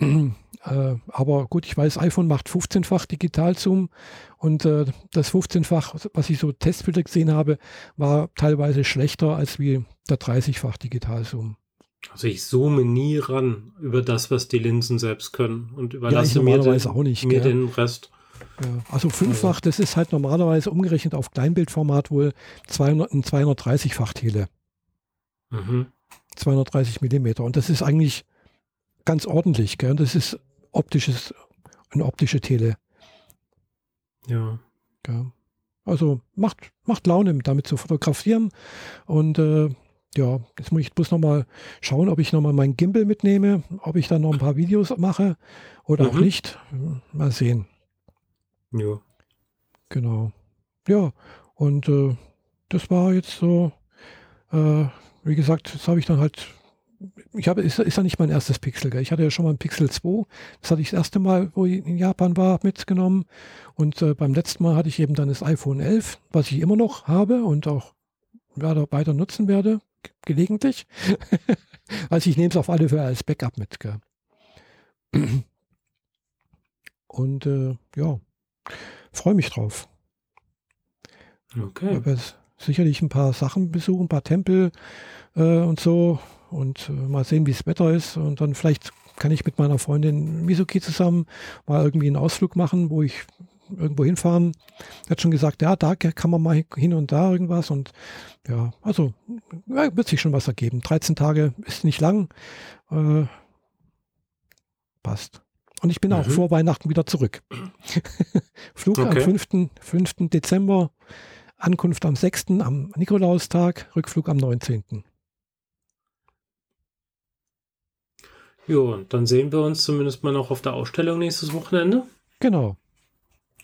Äh, aber gut, ich weiß, iPhone macht 15-fach Digitalzoom und äh, das 15-fach, was ich so Testbilder gesehen habe, war teilweise schlechter als wie der 30-fach Digitalzoom. Also ich zoome nie ran über das, was die Linsen selbst können und überlasse ja, mir, den, auch nicht, mir den Rest. Ja, also fünffach, das ist halt normalerweise umgerechnet auf Kleinbildformat wohl 200, ein 230-fach Tele. Mhm. 230 Millimeter. Und das ist eigentlich ganz ordentlich. Gell? Das ist optisches, eine optische Tele. Ja. Gell? Also macht, macht Laune, damit zu fotografieren. Und äh, ja, jetzt muss ich bloß nochmal schauen, ob ich nochmal meinen Gimbal mitnehme, ob ich dann noch ein paar Videos mache oder mhm. auch nicht. Mal sehen. Ja. Genau. Ja, und äh, das war jetzt so, äh, wie gesagt, das habe ich dann halt, ich habe, ist, ist ja nicht mein erstes Pixel, gell? ich hatte ja schon mal ein Pixel 2, das hatte ich das erste Mal, wo ich in Japan war, mitgenommen und äh, beim letzten Mal hatte ich eben dann das iPhone 11, was ich immer noch habe und auch weiter nutzen werde, gelegentlich. also ich nehme es auf alle Fälle als Backup mit. Gell? Und äh, ja, freue mich drauf. Okay. Ich werde sicherlich ein paar Sachen besuchen, ein paar Tempel äh, und so und äh, mal sehen, wie das Wetter ist. Und dann vielleicht kann ich mit meiner Freundin Misuki zusammen mal irgendwie einen Ausflug machen, wo ich irgendwo hinfahren. Er hat schon gesagt, ja, da kann man mal hin und da irgendwas. Und ja, also ja, wird sich schon was ergeben. 13 Tage ist nicht lang. Äh, passt. Und ich bin mhm. auch vor Weihnachten wieder zurück. Flug okay. am 5. 5. Dezember, Ankunft am 6. am Nikolaustag, Rückflug am 19. Jo, dann sehen wir uns zumindest mal noch auf der Ausstellung nächstes Wochenende. Genau.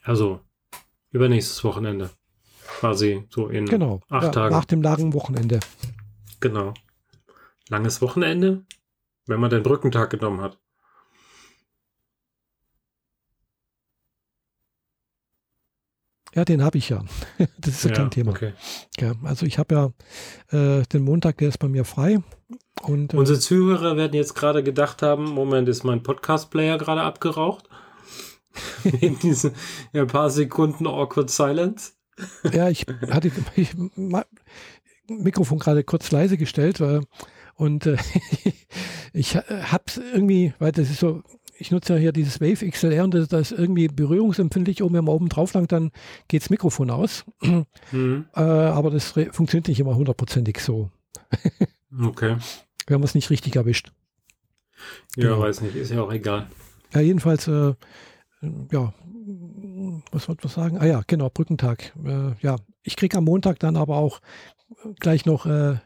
Also übernächstes Wochenende. Quasi so in genau. acht ja, Tagen. Nach dem langen Wochenende. Genau. Langes Wochenende, wenn man den Brückentag genommen hat. Ja, den habe ich ja. Das ist ja, kein Thema. Okay. Ja, also ich habe ja äh, den Montag, der ist bei mir frei. Und, äh, Unsere Zuhörer werden jetzt gerade gedacht haben, Moment, ist mein Podcast-Player gerade abgeraucht? In diesen ja, paar Sekunden Awkward Silence. Ja, ich hatte ich, Mikrofon gerade kurz leise gestellt äh, und äh, ich habe es irgendwie, weil das ist so ich nutze ja hier dieses Wave XLR und das, das ist irgendwie berührungsempfindlich. Oben, wenn man oben drauf langt, dann geht das Mikrofon aus. Mhm. Äh, aber das funktioniert nicht immer hundertprozentig so. okay. Wenn man es nicht richtig erwischt. Ja, genau. weiß nicht, ist ja auch egal. Ja, jedenfalls, äh, ja, was wollte man sagen? Ah ja, genau, Brückentag. Äh, ja, ich kriege am Montag dann aber auch gleich noch, äh,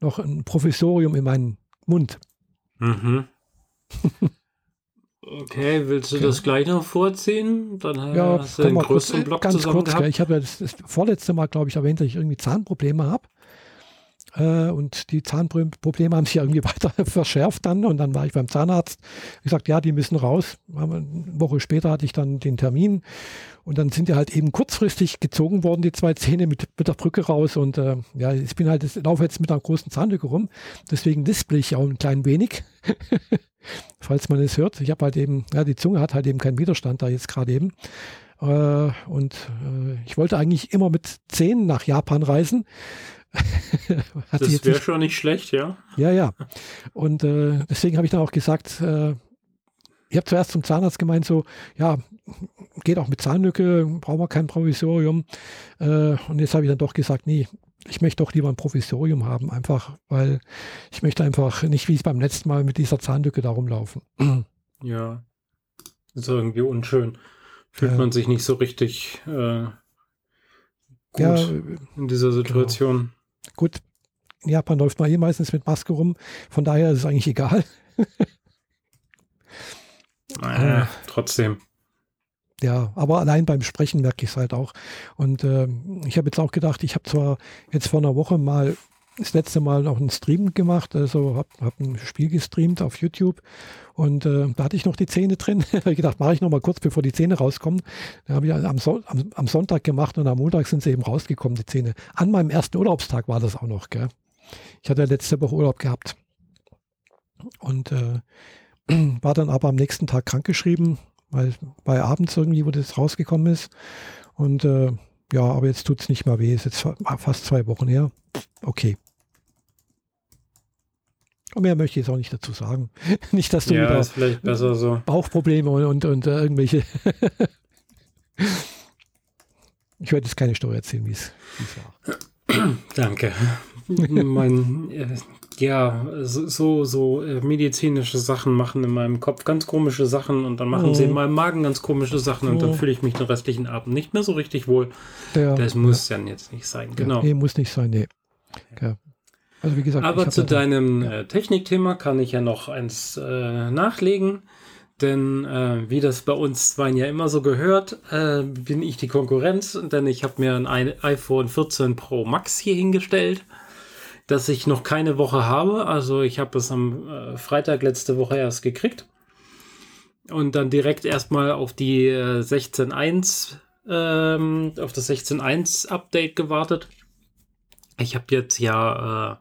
noch ein Professorium in meinen Mund. Mhm. Okay, willst du okay. das gleich noch vorziehen? Dann ja, hast du den größeren kurz, Block ganz kurz. Gehabt. Ich habe ja das, das, vorletzte Mal, glaube ich, erwähnt, dass ich irgendwie Zahnprobleme habe. Äh, und die Zahnprobleme haben sich irgendwie weiter verschärft dann. Und dann war ich beim Zahnarzt. Ich gesagt, ja, die müssen raus. Eine Woche später hatte ich dann den Termin. Und dann sind die halt eben kurzfristig gezogen worden, die zwei Zähne mit, mit der Brücke raus. Und äh, ja, ich bin halt, ich laufe jetzt mit einer großen Zahnlücke rum. Deswegen display ich auch ein klein wenig. falls man es hört. Ich habe halt eben, ja, die Zunge hat halt eben keinen Widerstand da jetzt gerade eben. Äh, und äh, ich wollte eigentlich immer mit Zähnen nach Japan reisen. Das wäre schon nicht schlecht, ja. Ja, ja. Und äh, deswegen habe ich dann auch gesagt, äh, ich habe zuerst zum Zahnarzt gemeint, so, ja, geht auch mit Zahnlücke, brauchen wir kein Provisorium. Äh, und jetzt habe ich dann doch gesagt, nee, ich möchte doch lieber ein Provisorium haben, einfach, weil ich möchte einfach nicht wie es beim letzten Mal mit dieser Zahnlücke da rumlaufen. Ja, ist irgendwie unschön. Fühlt ja. man sich nicht so richtig äh, gut ja, in dieser genau. Situation. Genau. Gut, in Japan läuft man hier meistens mit Maske rum, von daher ist es eigentlich egal. naja, trotzdem. Ja, aber allein beim Sprechen merke ich es halt auch. Und äh, ich habe jetzt auch gedacht, ich habe zwar jetzt vor einer Woche mal das letzte Mal noch einen Stream gemacht, also habe hab ein Spiel gestreamt auf YouTube und äh, da hatte ich noch die Zähne drin. habe ich gedacht, mache ich noch mal kurz, bevor die Zähne rauskommen. Da habe ich am, so am, am, Sonntag gemacht und am Montag sind sie eben rausgekommen, die Zähne. An meinem ersten Urlaubstag war das auch noch. Gell? Ich hatte letzte Woche Urlaub gehabt und äh, war dann aber am nächsten Tag krankgeschrieben, weil bei abends irgendwie, wo das rausgekommen ist. Und äh, ja, aber jetzt tut es nicht mehr weh. Es ist jetzt fast zwei Wochen her. Okay. Und mehr möchte ich jetzt auch nicht dazu sagen. nicht, dass du ja, besser so. Bauchprobleme und, und, und äh, irgendwelche. ich werde jetzt keine Story erzählen, wie es war. Danke. Mein, äh, ja, so, so äh, medizinische Sachen machen in meinem Kopf ganz komische Sachen und dann machen oh. sie in mhm. meinem Magen ganz komische Sachen und oh. dann mhm. fühle ich mich den restlichen Abend nicht mehr so richtig wohl. Ja, das muss ja. dann jetzt nicht sein, genau. Ja, nee, muss nicht sein, nee. Ja. Also wie gesagt, Aber zu deinem äh, Technikthema kann ich ja noch eins äh, nachlegen. Denn äh, wie das bei uns zwei ja immer so gehört, äh, bin ich die Konkurrenz, denn ich habe mir ein iPhone 14 Pro Max hier hingestellt das ich noch keine Woche habe. Also ich habe es am äh, Freitag letzte Woche erst gekriegt. Und dann direkt erstmal auf die äh, 16.1, ähm, auf das 16.1 Update gewartet. Ich habe jetzt ja äh,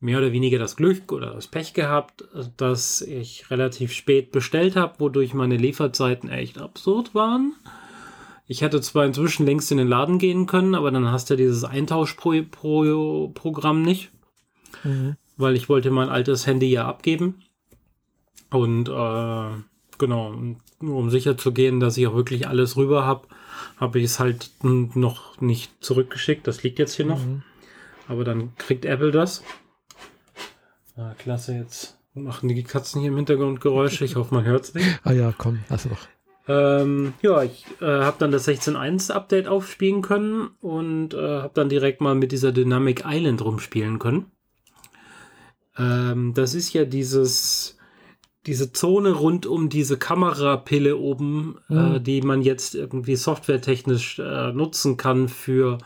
mehr oder weniger das Glück oder das Pech gehabt, dass ich relativ spät bestellt habe, wodurch meine Lieferzeiten echt absurd waren. Ich hätte zwar inzwischen längst in den Laden gehen können, aber dann hast du dieses Eintauschprogramm nicht. Mhm. Weil ich wollte mein altes Handy ja abgeben. Und äh, genau, nur um sicher zu gehen, dass ich auch wirklich alles rüber habe, habe ich es halt noch nicht zurückgeschickt. Das liegt jetzt hier noch. Mhm. Aber dann kriegt Apple das. Ah, klasse, jetzt machen die Katzen hier im Hintergrund Geräusche. Ich hoffe, man hört es nicht. Ah ja, komm, lass doch. Ähm, ja, ich äh, habe dann das 16.1 Update aufspielen können und äh, habe dann direkt mal mit dieser Dynamic Island rumspielen können. Ähm, das ist ja dieses, diese Zone rund um diese Kamerapille oben, äh, mhm. äh, die man jetzt irgendwie softwaretechnisch äh, nutzen kann für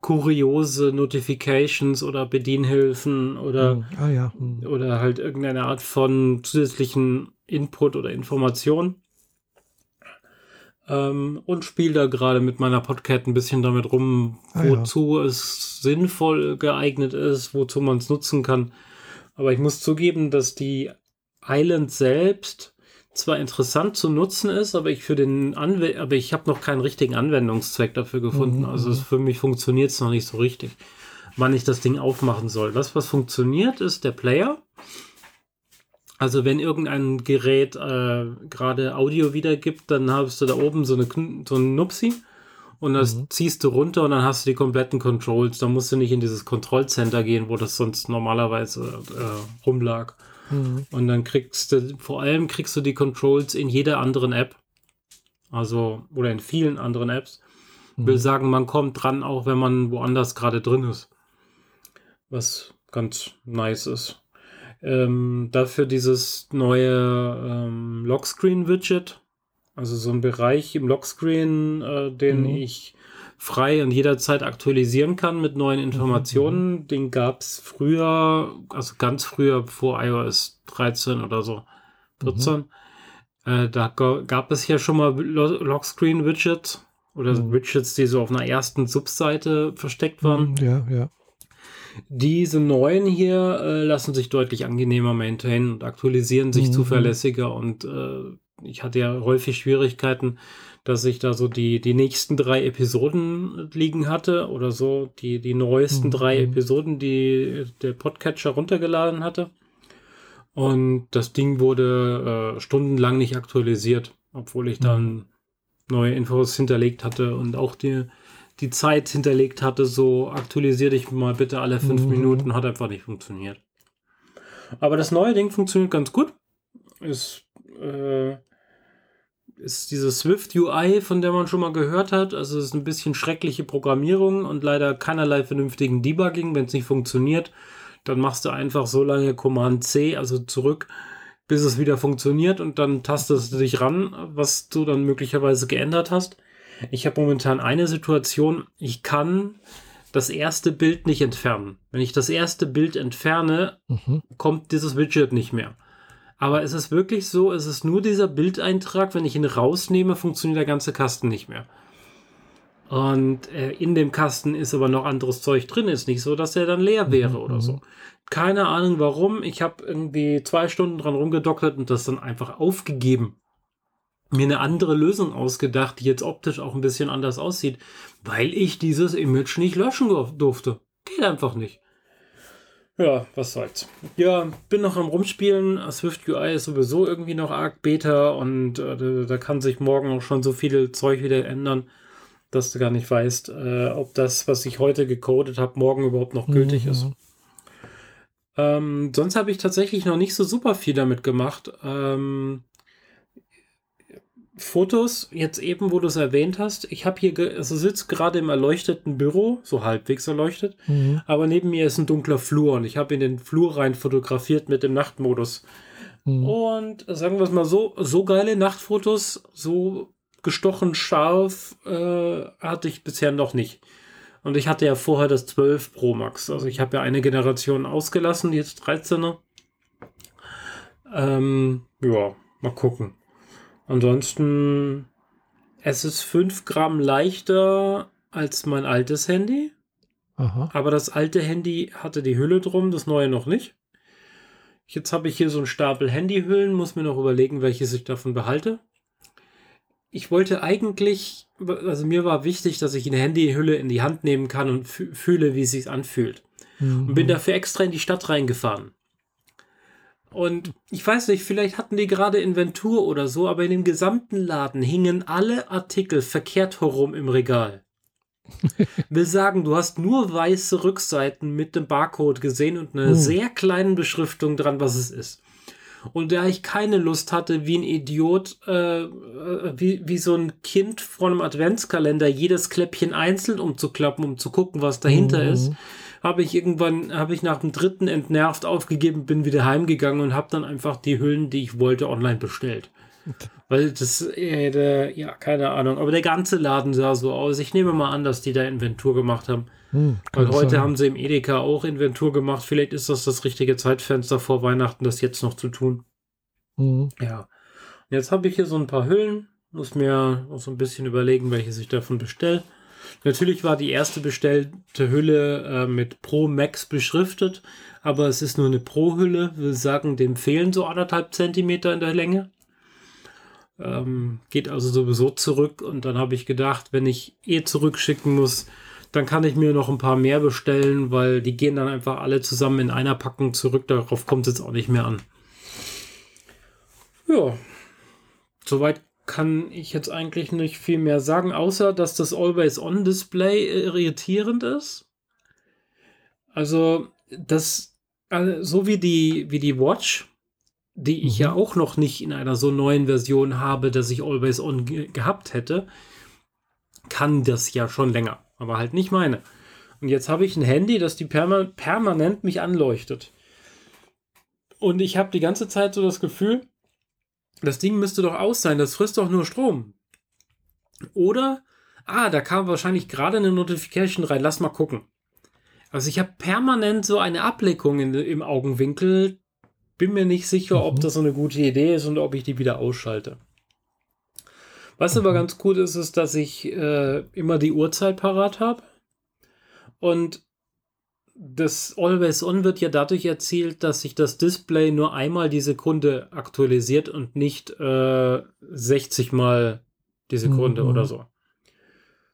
kuriose Notifications oder Bedienhilfen oder, mhm. ah, ja. mhm. oder halt irgendeine Art von zusätzlichen Input oder Information. Ähm, und spiele da gerade mit meiner Podcat ein bisschen damit rum, wozu ah, ja. es sinnvoll geeignet ist, wozu man es nutzen kann. Aber ich muss zugeben, dass die Island selbst zwar interessant zu nutzen ist, aber ich für den Anw aber ich habe noch keinen richtigen Anwendungszweck dafür gefunden. Mhm, also es, mhm. für mich funktioniert es noch nicht so richtig, wann ich das Ding aufmachen soll. Das, was funktioniert, ist der Player. Also wenn irgendein Gerät äh, gerade Audio wiedergibt, dann hast du da oben so eine so ein Nupsi und das mhm. ziehst du runter und dann hast du die kompletten Controls. Da musst du nicht in dieses Kontrollcenter gehen, wo das sonst normalerweise äh, rumlag. Mhm. Und dann kriegst du, vor allem kriegst du die Controls in jeder anderen App. Also, oder in vielen anderen Apps. Mhm. Will sagen, man kommt dran, auch wenn man woanders gerade drin ist. Was ganz nice ist. Ähm, dafür dieses neue ähm, Lockscreen-Widget also so ein Bereich im Lockscreen, äh, den mhm. ich frei und jederzeit aktualisieren kann mit neuen Informationen. Mhm. Den gab es früher, also ganz früher vor iOS 13 oder so, 14. Mhm. Äh, da gab es ja schon mal Lockscreen-Widgets oder mhm. Widgets, die so auf einer ersten Subseite versteckt waren. Mhm, ja, ja. Diese neuen hier äh, lassen sich deutlich angenehmer maintainen und aktualisieren sich mhm. zuverlässiger und äh, ich hatte ja häufig Schwierigkeiten, dass ich da so die, die nächsten drei Episoden liegen hatte oder so, die, die neuesten mhm. drei Episoden, die der Podcatcher runtergeladen hatte. Und das Ding wurde äh, stundenlang nicht aktualisiert, obwohl ich dann mhm. neue Infos hinterlegt hatte und auch die, die Zeit hinterlegt hatte, so aktualisiere dich mal bitte alle fünf mhm. Minuten, hat einfach nicht funktioniert. Aber das neue Ding funktioniert ganz gut. Ist äh, ist diese Swift UI, von der man schon mal gehört hat. Also es ist ein bisschen schreckliche Programmierung und leider keinerlei vernünftigen Debugging. Wenn es nicht funktioniert, dann machst du einfach so lange Command C, also zurück, bis es wieder funktioniert und dann tastest du dich ran, was du dann möglicherweise geändert hast. Ich habe momentan eine Situation, ich kann das erste Bild nicht entfernen. Wenn ich das erste Bild entferne, mhm. kommt dieses Widget nicht mehr. Aber es ist wirklich so, es ist nur dieser Bildeintrag, wenn ich ihn rausnehme, funktioniert der ganze Kasten nicht mehr. Und äh, in dem Kasten ist aber noch anderes Zeug drin. Ist nicht so, dass er dann leer wäre mhm. oder so. Mhm. Keine Ahnung warum. Ich habe irgendwie zwei Stunden dran rumgedoktert und das dann einfach aufgegeben. Mir eine andere Lösung ausgedacht, die jetzt optisch auch ein bisschen anders aussieht, weil ich dieses Image nicht löschen durfte. Geht einfach nicht. Ja, was soll's. Ja, bin noch am Rumspielen. Swift UI ist sowieso irgendwie noch arg Beta und äh, da kann sich morgen auch schon so viel Zeug wieder ändern, dass du gar nicht weißt, äh, ob das, was ich heute gecodet habe, morgen überhaupt noch gültig mhm. ist. Ähm, sonst habe ich tatsächlich noch nicht so super viel damit gemacht. Ähm, Fotos, jetzt eben, wo du es erwähnt hast, ich habe hier, also sitze gerade im erleuchteten Büro, so halbwegs erleuchtet, mhm. aber neben mir ist ein dunkler Flur und ich habe in den Flur rein fotografiert mit dem Nachtmodus. Mhm. Und sagen wir es mal so, so geile Nachtfotos, so gestochen scharf äh, hatte ich bisher noch nicht. Und ich hatte ja vorher das 12 Pro Max. Also ich habe ja eine Generation ausgelassen, jetzt 13er. Ähm, ja, mal gucken. Ansonsten, es ist 5 Gramm leichter als mein altes Handy. Aha. Aber das alte Handy hatte die Hülle drum, das neue noch nicht. Jetzt habe ich hier so einen Stapel Handyhüllen, muss mir noch überlegen, welches ich davon behalte. Ich wollte eigentlich, also mir war wichtig, dass ich eine Handyhülle in die Hand nehmen kann und fühle, wie es sich anfühlt. Mhm. Und bin dafür extra in die Stadt reingefahren. Und ich weiß nicht, vielleicht hatten die gerade Inventur oder so, aber in dem gesamten Laden hingen alle Artikel verkehrt herum im Regal. Will sagen, du hast nur weiße Rückseiten mit dem Barcode gesehen und einer hm. sehr kleinen Beschriftung dran, was es ist. Und da ich keine Lust hatte, wie ein Idiot, äh, äh wie, wie so ein Kind vor einem Adventskalender, jedes Kläppchen einzeln umzuklappen, um zu gucken, was dahinter mhm. ist, habe ich irgendwann, habe ich nach dem dritten entnervt aufgegeben, bin wieder heimgegangen und habe dann einfach die Hüllen, die ich wollte, online bestellt. Weil das, äh, der, ja, keine Ahnung. Aber der ganze Laden sah so aus. Ich nehme mal an, dass die da Inventur gemacht haben. Hm, Weil heute sein. haben sie im Edeka auch Inventur gemacht. Vielleicht ist das das richtige Zeitfenster vor Weihnachten, das jetzt noch zu tun. Hm. Ja. Und jetzt habe ich hier so ein paar Hüllen. Muss mir auch so ein bisschen überlegen, welche ich davon bestelle. Natürlich war die erste bestellte Hülle äh, mit Pro Max beschriftet, aber es ist nur eine Pro-Hülle. Wir sagen, dem fehlen so anderthalb Zentimeter in der Länge. Ähm, geht also sowieso zurück und dann habe ich gedacht, wenn ich eh zurückschicken muss, dann kann ich mir noch ein paar mehr bestellen, weil die gehen dann einfach alle zusammen in einer Packung zurück. Darauf kommt es jetzt auch nicht mehr an. Ja, soweit kann ich jetzt eigentlich nicht viel mehr sagen, außer dass das Always-On-Display irritierend ist. Also, das, also so wie die, wie die Watch, die ich mhm. ja auch noch nicht in einer so neuen Version habe, dass ich Always-On ge gehabt hätte, kann das ja schon länger, aber halt nicht meine. Und jetzt habe ich ein Handy, das die perma permanent mich anleuchtet. Und ich habe die ganze Zeit so das Gefühl, das Ding müsste doch aus sein, das frisst doch nur Strom. Oder, ah, da kam wahrscheinlich gerade eine Notification rein, lass mal gucken. Also ich habe permanent so eine Ableckung in, im Augenwinkel, bin mir nicht sicher, ob mhm. das so eine gute Idee ist und ob ich die wieder ausschalte. Was aber mhm. ganz gut ist, ist, dass ich äh, immer die Uhrzeit parat habe. Und das Always On wird ja dadurch erzielt, dass sich das Display nur einmal die Sekunde aktualisiert und nicht äh, 60 mal die Sekunde mhm. oder so.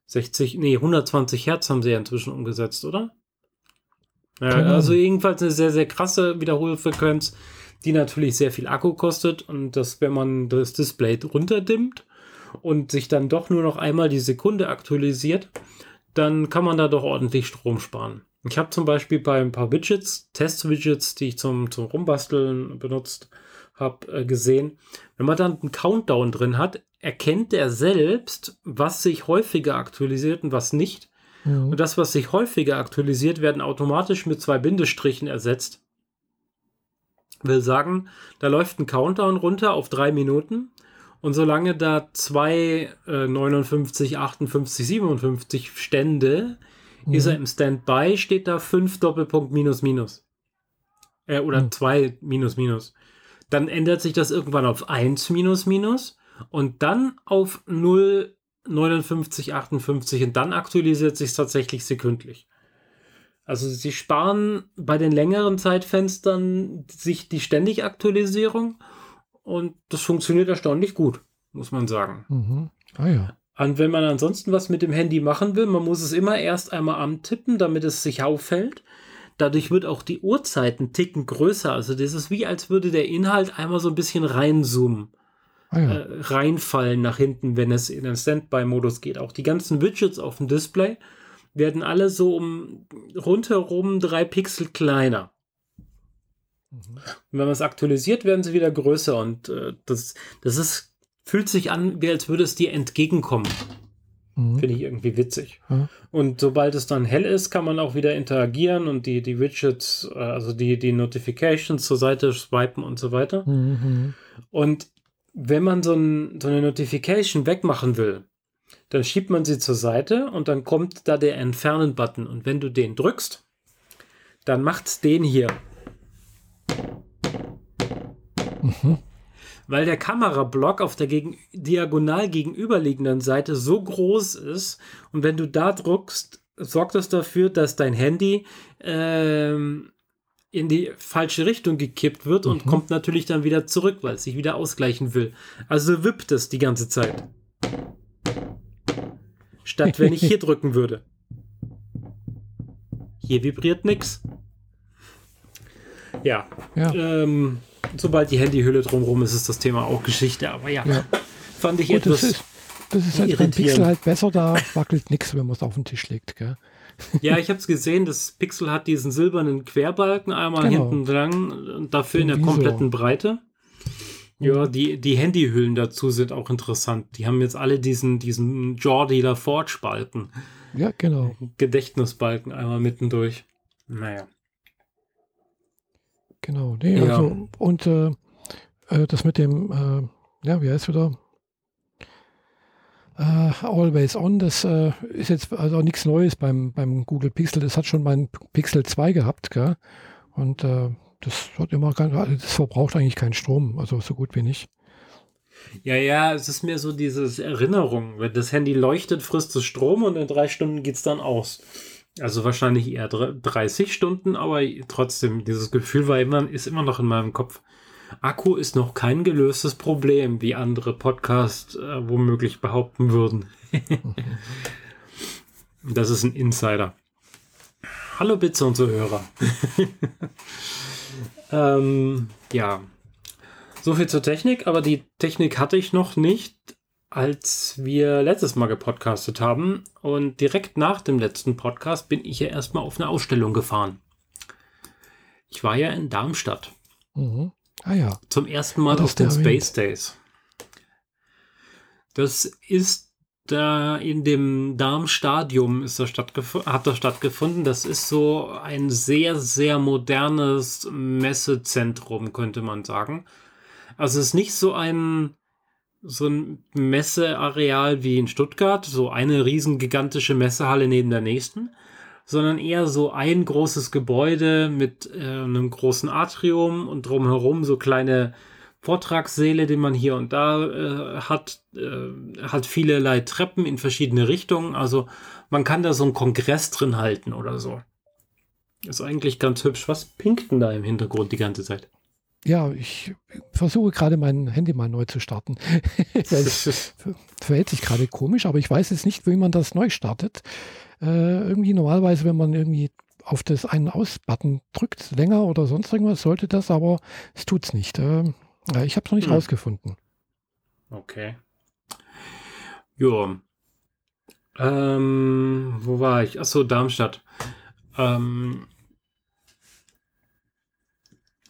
60, nee, 120 Hertz haben sie ja inzwischen umgesetzt, oder? Ja, also jedenfalls eine sehr, sehr krasse Wiederholfrequenz, die natürlich sehr viel Akku kostet und dass, wenn man das Display runterdimmt und sich dann doch nur noch einmal die Sekunde aktualisiert, dann kann man da doch ordentlich Strom sparen. Ich habe zum Beispiel bei ein paar Widgets, Test-Widgets, die ich zum, zum Rumbasteln benutzt habe, äh, gesehen, wenn man dann einen Countdown drin hat, erkennt er selbst, was sich häufiger aktualisiert und was nicht. Mhm. Und das, was sich häufiger aktualisiert, werden automatisch mit zwei Bindestrichen ersetzt. Will sagen, da läuft ein Countdown runter auf drei Minuten. Und solange da zwei äh, 59, 58, 57 Stände Mhm. Ist er im Standby, steht da 5 Doppelpunkt minus minus. Äh, oder 2 mhm. minus minus. Dann ändert sich das irgendwann auf 1 minus minus und dann auf 0, 59, 58 und dann aktualisiert sich tatsächlich sekündlich. Also sie sparen bei den längeren Zeitfenstern sich die ständig Aktualisierung und das funktioniert erstaunlich gut, muss man sagen. Mhm. Ah ja. Und wenn man ansonsten was mit dem Handy machen will, man muss es immer erst einmal antippen, damit es sich auffällt. Dadurch wird auch die Uhrzeit ein Ticken größer. Also das ist wie, als würde der Inhalt einmal so ein bisschen reinzoomen. Ah ja. äh, reinfallen nach hinten, wenn es in den Standby-Modus geht. Auch die ganzen Widgets auf dem Display werden alle so um rundherum drei Pixel kleiner. Mhm. Und wenn man es aktualisiert, werden sie wieder größer und äh, das, das ist, fühlt sich an, wie als würde es dir entgegenkommen. Mhm. Finde ich irgendwie witzig. Ja. Und sobald es dann hell ist, kann man auch wieder interagieren und die, die Widgets, äh, also die, die Notifications zur Seite swipen und so weiter. Mhm. Und wenn man so, ein, so eine Notification wegmachen will, dann schiebt man sie zur Seite und dann kommt da der Entfernen-Button. Und wenn du den drückst, dann macht es den hier. Mhm weil der Kamerablock auf der gegen, diagonal gegenüberliegenden Seite so groß ist und wenn du da druckst, sorgt das dafür, dass dein Handy ähm, in die falsche Richtung gekippt wird und mhm. kommt natürlich dann wieder zurück, weil es sich wieder ausgleichen will. Also wippt es die ganze Zeit. Statt wenn ich hier drücken würde. Hier vibriert nichts. Ja. ja. Ähm, sobald die Handyhülle drumherum ist, ist das Thema auch Geschichte. Aber ja, ja. fand ich Gut, etwas. Das ist, das ist halt beim Pixel halt besser, da wackelt nichts, wenn man es auf den Tisch legt. Gell? Ja, ich habe es gesehen, das Pixel hat diesen silbernen Querbalken einmal genau. hinten dran, dafür in der kompletten Breite. Ja, die, die Handyhüllen dazu sind auch interessant. Die haben jetzt alle diesen, diesen Jordi LaForge-Balken. Ja, genau. Gedächtnisbalken einmal mittendurch. Naja. Genau, nee, ja. also, und äh, äh, das mit dem, äh, ja, wie heißt es wieder? Uh, Always On, das uh, ist jetzt also nichts Neues beim, beim Google Pixel. Das hat schon mein Pixel 2 gehabt, gell? Und uh, das hat immer das verbraucht eigentlich keinen Strom, also so gut wie nicht. Ja, ja, es ist mir so diese Erinnerung. Wenn das Handy leuchtet, frisst es Strom und in drei Stunden geht es dann aus. Also wahrscheinlich eher 30 Stunden, aber trotzdem, dieses Gefühl war immer, ist immer noch in meinem Kopf. Akku ist noch kein gelöstes Problem, wie andere Podcasts äh, womöglich behaupten würden. das ist ein Insider. Hallo Bitze und so Hörer. ähm, ja, so viel zur Technik, aber die Technik hatte ich noch nicht als wir letztes Mal gepodcastet haben. Und direkt nach dem letzten Podcast bin ich ja erstmal auf eine Ausstellung gefahren. Ich war ja in Darmstadt. Mhm. Ah ja. Zum ersten Mal auf den Space Days. Das ist da in dem Darmstadium ist das hat das stattgefunden. Das ist so ein sehr, sehr modernes Messezentrum, könnte man sagen. Also es ist nicht so ein so ein Messeareal wie in Stuttgart, so eine riesen gigantische Messehalle neben der nächsten, sondern eher so ein großes Gebäude mit äh, einem großen Atrium und drumherum so kleine Vortragssäle, die man hier und da äh, hat, äh, hat vielerlei Treppen in verschiedene Richtungen. Also man kann da so einen Kongress drin halten oder so. Ist eigentlich ganz hübsch. Was pinkt denn da im Hintergrund die ganze Zeit? Ja, ich versuche gerade mein Handy mal neu zu starten. es verhält sich gerade komisch, aber ich weiß jetzt nicht, wie man das neu startet. Äh, irgendwie normalerweise, wenn man irgendwie auf das einen Aus-Button drückt, länger oder sonst irgendwas, sollte das, aber es tut es nicht. Äh, ich habe es noch nicht hm. rausgefunden. Okay. Jo. Ähm, wo war ich? Achso, Darmstadt. Ähm,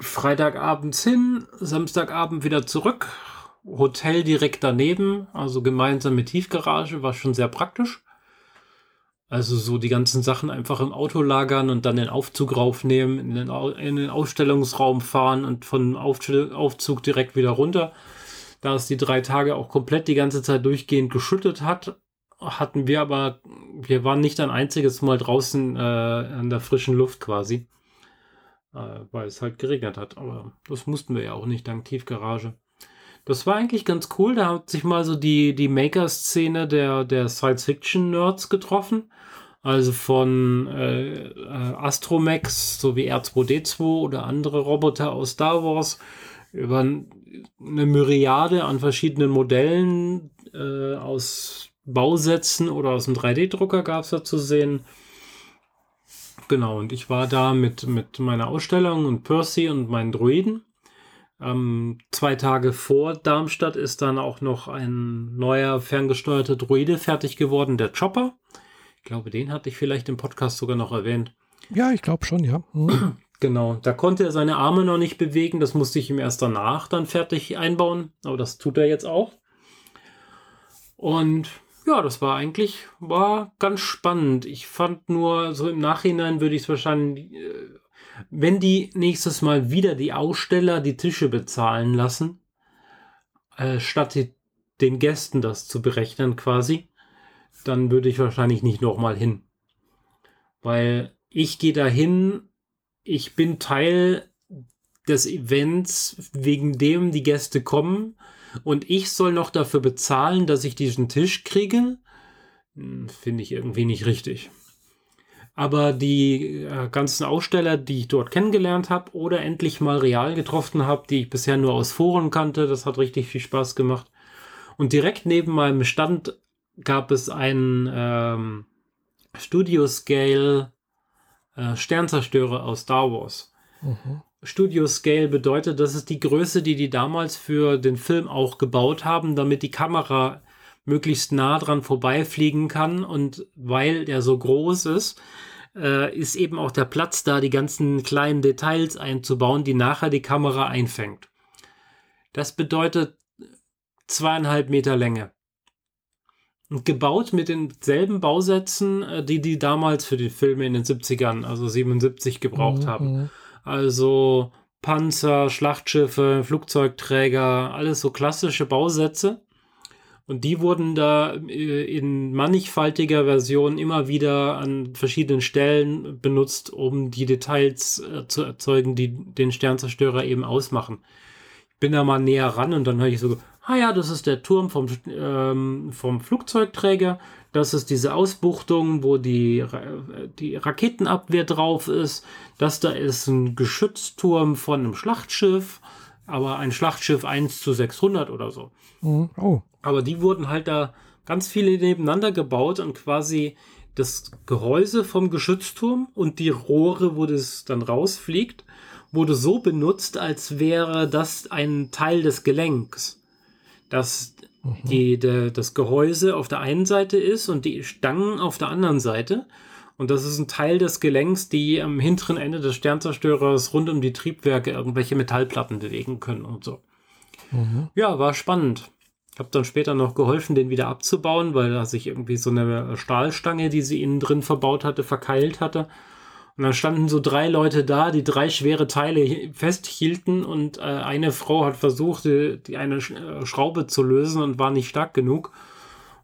Freitagabends hin, Samstagabend wieder zurück. Hotel direkt daneben, also gemeinsam mit Tiefgarage, war schon sehr praktisch. Also so die ganzen Sachen einfach im Auto lagern und dann den Aufzug raufnehmen, in den, in den Ausstellungsraum fahren und von Aufzug direkt wieder runter. Da es die drei Tage auch komplett die ganze Zeit durchgehend geschüttet hat hatten wir aber, wir waren nicht ein einziges Mal draußen äh, an der frischen Luft quasi, weil es halt geregnet hat. Aber das mussten wir ja auch nicht dank Tiefgarage. Das war eigentlich ganz cool. Da hat sich mal so die, die Maker-Szene der, der Science-Fiction-Nerds getroffen. Also von äh, äh, Astromex sowie R2D2 oder andere Roboter aus Star Wars über eine Myriade an verschiedenen Modellen äh, aus Bausätzen oder aus dem 3D-Drucker gab es da zu sehen. Genau, und ich war da mit, mit meiner Ausstellung und Percy und meinen Druiden. Ähm, zwei Tage vor Darmstadt ist dann auch noch ein neuer ferngesteuerter Druide fertig geworden, der Chopper. Ich glaube, den hatte ich vielleicht im Podcast sogar noch erwähnt. Ja, ich glaube schon, ja. Mhm. Genau, da konnte er seine Arme noch nicht bewegen. Das musste ich ihm erst danach dann fertig einbauen. Aber das tut er jetzt auch. Und ja, das war eigentlich, war ganz spannend. Ich fand nur, so im Nachhinein würde ich es wahrscheinlich, äh, wenn die nächstes Mal wieder die Aussteller die Tische bezahlen lassen, äh, statt die, den Gästen das zu berechnen quasi, dann würde ich wahrscheinlich nicht nochmal hin. Weil ich gehe dahin, ich bin Teil des Events, wegen dem die Gäste kommen und ich soll noch dafür bezahlen, dass ich diesen Tisch kriege, hm, finde ich irgendwie nicht richtig. Aber die äh, ganzen Aussteller, die ich dort kennengelernt habe oder endlich mal real getroffen habe, die ich bisher nur aus Foren kannte, das hat richtig viel Spaß gemacht. Und direkt neben meinem Stand gab es einen ähm, Studio Scale äh, Sternzerstörer aus Star Wars. Mhm. Studio Scale bedeutet, das ist die Größe, die die damals für den Film auch gebaut haben, damit die Kamera möglichst nah dran vorbeifliegen kann. Und weil der so groß ist, äh, ist eben auch der Platz da, die ganzen kleinen Details einzubauen, die nachher die Kamera einfängt. Das bedeutet zweieinhalb Meter Länge gebaut mit denselben Bausätzen, äh, die die damals für die Filme in den 70ern, also 77 gebraucht mhm. haben. Also Panzer, Schlachtschiffe, Flugzeugträger, alles so klassische Bausätze. Und die wurden da äh, in mannigfaltiger Version immer wieder an verschiedenen Stellen benutzt, um die Details äh, zu erzeugen, die den Sternzerstörer eben ausmachen. Ich bin da mal näher ran und dann höre ich so, ah ja, das ist der Turm vom, ähm, vom Flugzeugträger, das ist diese Ausbuchtung, wo die, die Raketenabwehr drauf ist, das da ist ein Geschützturm von einem Schlachtschiff, aber ein Schlachtschiff 1 zu 600 oder so. Mhm. Oh. Aber die wurden halt da ganz viele nebeneinander gebaut und quasi das Gehäuse vom Geschützturm und die Rohre, wo das dann rausfliegt, wurde so benutzt, als wäre das ein Teil des Gelenks dass mhm. die, de, das Gehäuse auf der einen Seite ist und die Stangen auf der anderen Seite. Und das ist ein Teil des Gelenks, die am hinteren Ende des Sternzerstörers rund um die Triebwerke irgendwelche Metallplatten bewegen können und so. Mhm. Ja, war spannend. Ich habe dann später noch geholfen, den wieder abzubauen, weil da sich irgendwie so eine Stahlstange, die sie innen drin verbaut hatte, verkeilt hatte. Und dann standen so drei Leute da, die drei schwere Teile festhielten und äh, eine Frau hat versucht, die, die eine äh, Schraube zu lösen und war nicht stark genug.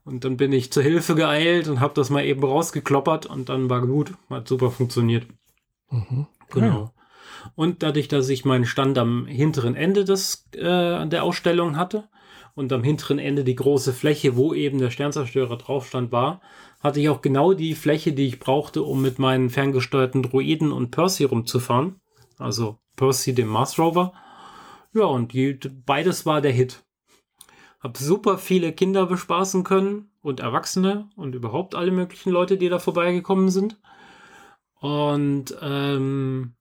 Und dann bin ich zur Hilfe geeilt und habe das mal eben rausgekloppert und dann war gut, hat super funktioniert. Mhm. Genau. Und dadurch, dass ich meinen Stand am hinteren Ende des, äh, der Ausstellung hatte und am hinteren Ende die große Fläche, wo eben der Sternzerstörer drauf stand, war, hatte ich auch genau die Fläche, die ich brauchte, um mit meinen ferngesteuerten Droiden und Percy rumzufahren. Also Percy, dem Mars Rover. Ja, und die, beides war der Hit. Hab super viele Kinder bespaßen können und Erwachsene und überhaupt alle möglichen Leute, die da vorbeigekommen sind. Und ähm,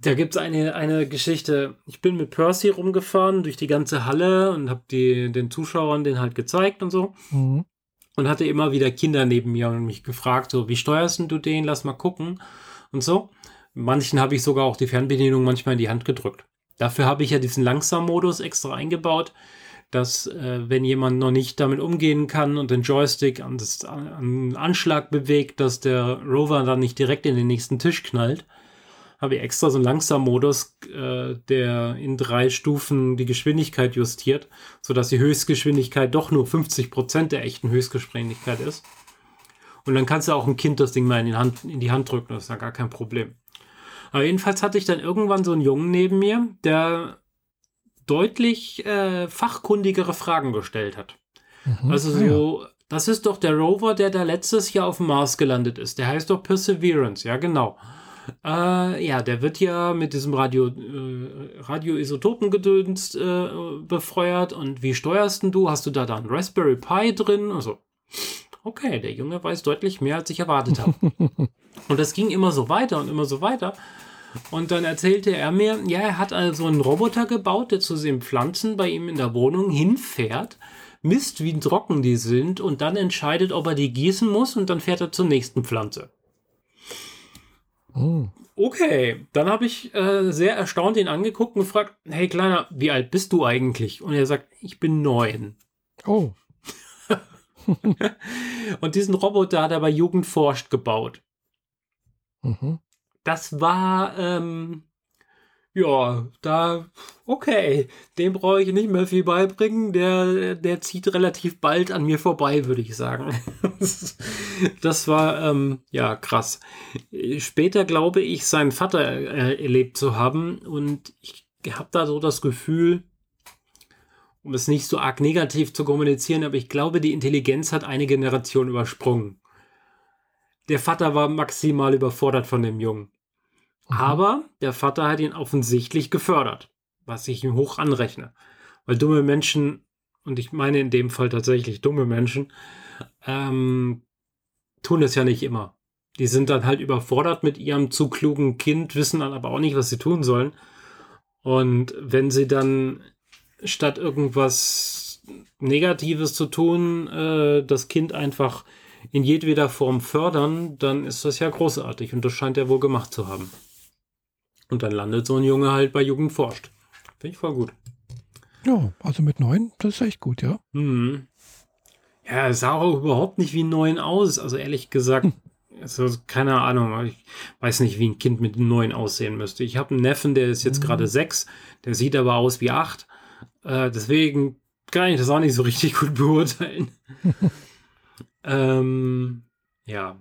da gibt es eine, eine Geschichte. Ich bin mit Percy rumgefahren durch die ganze Halle und habe den Zuschauern den halt gezeigt und so. Mhm und hatte immer wieder Kinder neben mir und mich gefragt, so, wie steuerst du den? Lass mal gucken und so. Manchen habe ich sogar auch die Fernbedienung manchmal in die Hand gedrückt. Dafür habe ich ja diesen Langsam-Modus extra eingebaut, dass äh, wenn jemand noch nicht damit umgehen kann und den Joystick an, das, an Anschlag bewegt, dass der Rover dann nicht direkt in den nächsten Tisch knallt. Habe ich extra so einen Langsammodus, äh, der in drei Stufen die Geschwindigkeit justiert, sodass die Höchstgeschwindigkeit doch nur 50 Prozent der echten Höchstgeschwindigkeit ist. Und dann kannst du auch ein Kind das Ding mal in die Hand, in die Hand drücken, das ist ja gar kein Problem. Aber jedenfalls hatte ich dann irgendwann so einen Jungen neben mir, der deutlich äh, fachkundigere Fragen gestellt hat. Mhm, also so, ja. das ist doch der Rover, der da letztes Jahr auf dem Mars gelandet ist. Der heißt doch Perseverance, ja genau. Äh, ja, der wird ja mit diesem Radio, äh, Radioisotopengedöns äh, befeuert. Und wie steuerst du? Hast du da dann Raspberry Pi drin? Also, okay, der Junge weiß deutlich mehr, als ich erwartet habe. und das ging immer so weiter und immer so weiter. Und dann erzählte er mir, ja, er hat also einen Roboter gebaut, der zu den Pflanzen bei ihm in der Wohnung hinfährt, misst, wie trocken die sind und dann entscheidet, ob er die gießen muss und dann fährt er zur nächsten Pflanze. Oh. Okay, dann habe ich äh, sehr erstaunt ihn angeguckt und gefragt, hey Kleiner, wie alt bist du eigentlich? Und er sagt, ich bin neun. Oh. und diesen Roboter hat er bei Jugend forscht gebaut. Mhm das war, ähm, ja, da, okay, dem brauche ich nicht mehr viel beibringen. Der, der zieht relativ bald an mir vorbei, würde ich sagen. das war, ähm, ja, krass. Später glaube ich, seinen Vater äh, erlebt zu haben und ich habe da so das Gefühl, um es nicht so arg negativ zu kommunizieren, aber ich glaube, die Intelligenz hat eine Generation übersprungen. Der Vater war maximal überfordert von dem Jungen. Mhm. Aber der Vater hat ihn offensichtlich gefördert, was ich ihm hoch anrechne. Weil dumme Menschen, und ich meine in dem Fall tatsächlich dumme Menschen, ähm, tun das ja nicht immer. Die sind dann halt überfordert mit ihrem zu klugen Kind, wissen dann aber auch nicht, was sie tun sollen. Und wenn sie dann statt irgendwas Negatives zu tun, äh, das Kind einfach in jedweder Form fördern, dann ist das ja großartig und das scheint er wohl gemacht zu haben. Und dann landet so ein Junge halt bei Jugend forscht. Finde ich voll gut. Ja, also mit neun, das ist echt gut, ja. Mhm. Ja, es sah auch überhaupt nicht wie neun aus. Also ehrlich gesagt, hm. also keine Ahnung. Ich weiß nicht, wie ein Kind mit neun aussehen müsste. Ich habe einen Neffen, der ist jetzt mhm. gerade sechs. Der sieht aber aus wie acht. Äh, deswegen kann ich das auch nicht so richtig gut beurteilen. ähm, ja.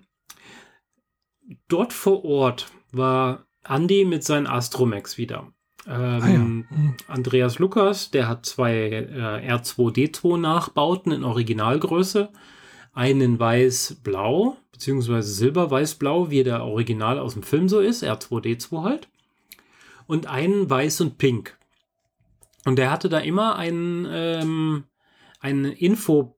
Dort vor Ort war Andy mit seinen Astromex wieder. Ähm, ah, ja. Mhm. Andreas Lukas, der hat zwei äh, R2D2 Nachbauten in Originalgröße. Einen weiß-blau, beziehungsweise silber-weiß-blau, wie der Original aus dem Film so ist, R2D2 halt. Und einen weiß und pink. Und der hatte da immer einen, ähm, einen Infostand,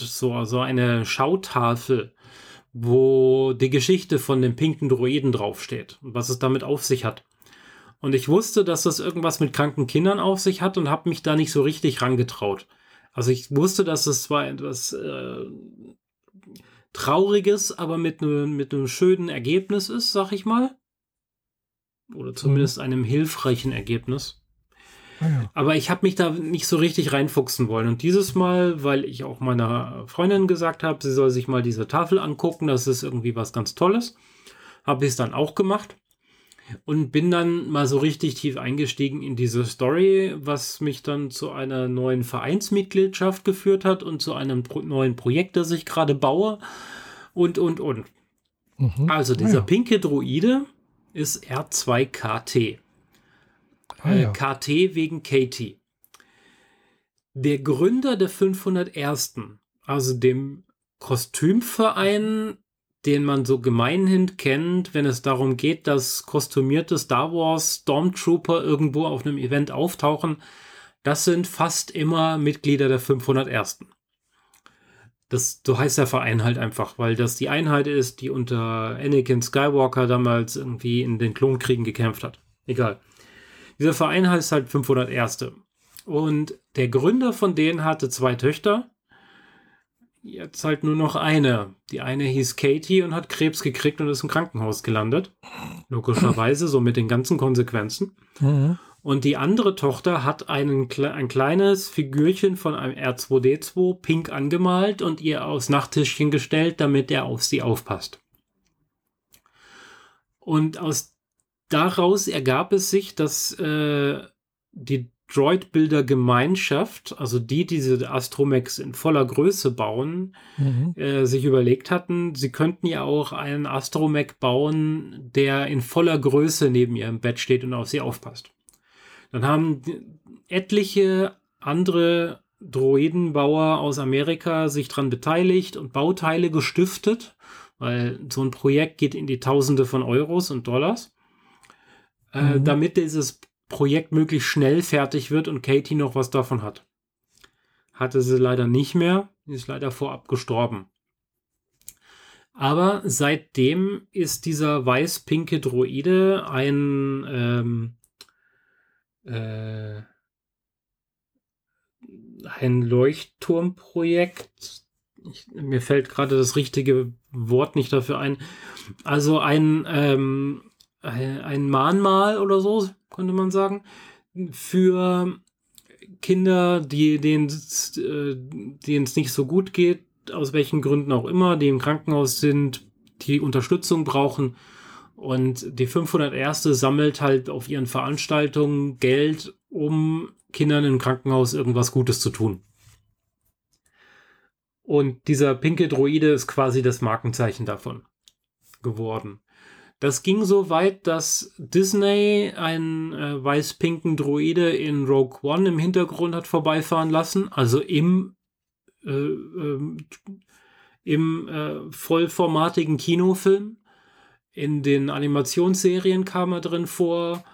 so, so eine Schautafel wo die Geschichte von dem pinken Droiden draufsteht und was es damit auf sich hat. Und ich wusste, dass das irgendwas mit kranken Kindern auf sich hat und habe mich da nicht so richtig rangetraut. Also ich wusste, dass es zwar etwas äh, Trauriges, aber mit, ne, mit einem schönen Ergebnis ist, sag ich mal. Oder zumindest mhm. einem hilfreichen Ergebnis. Ah, Aber ich habe mich da nicht so richtig reinfuchsen wollen. Und dieses Mal, weil ich auch meiner Freundin gesagt habe, sie soll sich mal diese Tafel angucken, das ist irgendwie was ganz Tolles, habe ich es dann auch gemacht und bin dann mal so richtig tief eingestiegen in diese Story, was mich dann zu einer neuen Vereinsmitgliedschaft geführt hat und zu einem pro neuen Projekt, das ich gerade baue und, und, und. Mhm. Also dieser ja. pinke Droide ist R2KT. Ah, ja. KT wegen Katie. Der Gründer der 501. Also dem Kostümverein, den man so gemeinhin kennt, wenn es darum geht, dass kostümierte Star Wars Stormtrooper irgendwo auf einem Event auftauchen, das sind fast immer Mitglieder der 501. Das, so heißt der Verein halt einfach, weil das die Einheit ist, die unter Anakin Skywalker damals irgendwie in den Klonkriegen gekämpft hat. Egal. Dieser Verein heißt halt 500 Erste. Und der Gründer von denen hatte zwei Töchter. Jetzt halt nur noch eine. Die eine hieß Katie und hat Krebs gekriegt und ist im Krankenhaus gelandet. Logischerweise, so mit den ganzen Konsequenzen. Mhm. Und die andere Tochter hat einen, ein kleines Figürchen von einem R2D2 pink angemalt und ihr aufs Nachttischchen gestellt, damit er auf sie aufpasst. Und aus daraus ergab es sich, dass äh, die Droid-Builder-Gemeinschaft, also die, die diese Astromex in voller Größe bauen, mhm. äh, sich überlegt hatten, sie könnten ja auch einen Astromech bauen, der in voller Größe neben ihrem Bett steht und auf sie aufpasst. Dann haben etliche andere Droidenbauer aus Amerika sich daran beteiligt und Bauteile gestiftet, weil so ein Projekt geht in die Tausende von Euros und Dollars, äh, mhm. damit dieses Projekt möglichst schnell fertig wird und Katie noch was davon hat. Hatte sie leider nicht mehr, sie ist leider vorab gestorben. Aber seitdem ist dieser weiß-pinke Droide ein ähm, äh, ein Leuchtturmprojekt. Ich, mir fällt gerade das richtige Wort nicht dafür ein. Also ein, ähm, ein Mahnmal oder so, könnte man sagen, für Kinder, die denen äh, es nicht so gut geht, aus welchen Gründen auch immer, die im Krankenhaus sind, die Unterstützung brauchen. Und die 501. sammelt halt auf ihren Veranstaltungen Geld, um Kindern im Krankenhaus irgendwas Gutes zu tun. Und dieser pinke Droide ist quasi das Markenzeichen davon geworden. Das ging so weit, dass Disney einen äh, weiß-pinken Droide in Rogue One im Hintergrund hat vorbeifahren lassen, also im, äh, äh, im vollformatigen Kinofilm. In den Animationsserien kam er drin vor.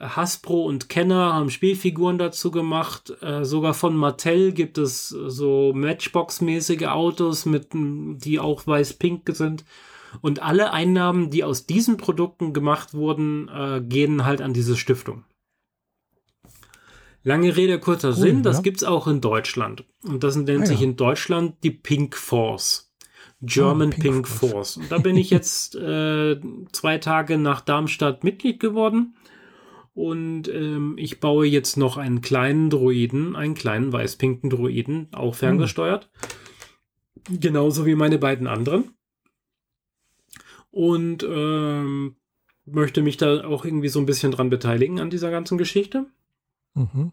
Hasbro und Kenner haben Spielfiguren dazu gemacht. Äh, sogar von Mattel gibt es so Matchbox-mäßige Autos, mit, die auch weiß-pink sind. Und alle Einnahmen, die aus diesen Produkten gemacht wurden, äh, gehen halt an diese Stiftung. Lange Rede, kurzer cool, Sinn, das ja. es auch in Deutschland. Und das nennt ah, sich ja. in Deutschland die Pink Force. German oh, Pink, Pink Force. Force. Und da bin ich jetzt äh, zwei Tage nach Darmstadt Mitglied geworden. Und ähm, ich baue jetzt noch einen kleinen Droiden, einen kleinen weiß-pinken Droiden, auch ferngesteuert. Mhm. Genauso wie meine beiden anderen und ähm, möchte mich da auch irgendwie so ein bisschen dran beteiligen an dieser ganzen Geschichte. Mhm.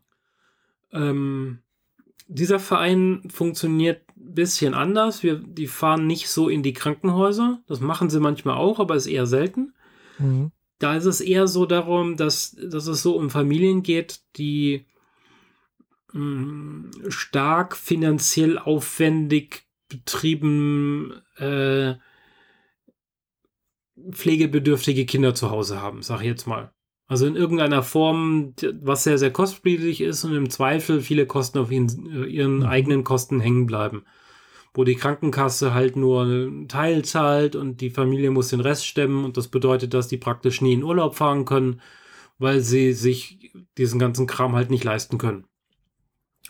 Ähm, dieser Verein funktioniert ein bisschen anders. Wir, die fahren nicht so in die Krankenhäuser. Das machen sie manchmal auch, aber ist eher selten. Mhm. Da ist es eher so darum, dass, dass es so um Familien geht, die mh, mm, stark finanziell aufwendig betrieben äh, pflegebedürftige Kinder zu Hause haben, sag ich jetzt mal. Also in irgendeiner Form, was sehr, sehr kostspielig ist und im Zweifel viele Kosten auf ihren, ihren mhm. eigenen Kosten hängen bleiben. Wo die Krankenkasse halt nur einen Teil zahlt und die Familie muss den Rest stemmen und das bedeutet, dass die praktisch nie in Urlaub fahren können, weil sie sich diesen ganzen Kram halt nicht leisten können.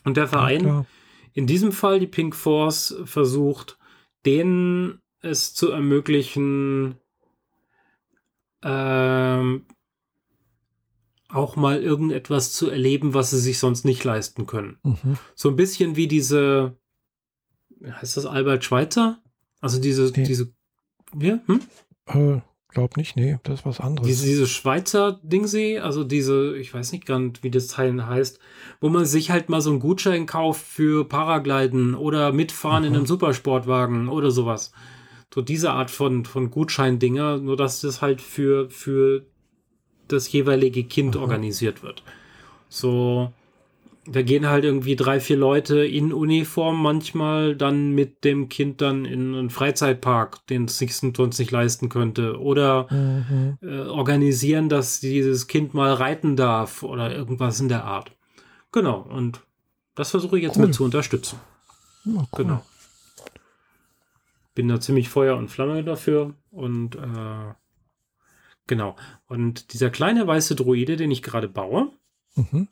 Und der Verein, ja, in diesem Fall die Pink Force, versucht, denen es zu ermöglichen, ähm, auch mal irgendetwas zu erleben, was sie sich sonst nicht leisten können. Mhm. So ein bisschen wie diese, heißt das Albert Schweitzer? Also diese, nee. diese, ja, hm? Äh, glaub nicht, nee, das ist was anderes. Diese, diese Schweizer Dingsee, also diese, ich weiß nicht ganz, wie das Teil heißt, wo man sich halt mal so einen Gutschein kauft für Paragliden oder mitfahren mhm. in einem Supersportwagen oder sowas so diese Art von, von Gutscheindinger, nur dass das halt für, für das jeweilige Kind Aha. organisiert wird. So, da gehen halt irgendwie drei, vier Leute in Uniform manchmal dann mit dem Kind dann in einen Freizeitpark, den es sich sonst nicht leisten könnte. Oder mhm. äh, organisieren, dass dieses Kind mal reiten darf oder irgendwas in der Art. Genau, und das versuche ich jetzt cool. mit zu unterstützen. Ja, cool. Genau bin da ziemlich Feuer und Flamme dafür und äh, genau. Und dieser kleine weiße Droide, den ich gerade baue, mhm.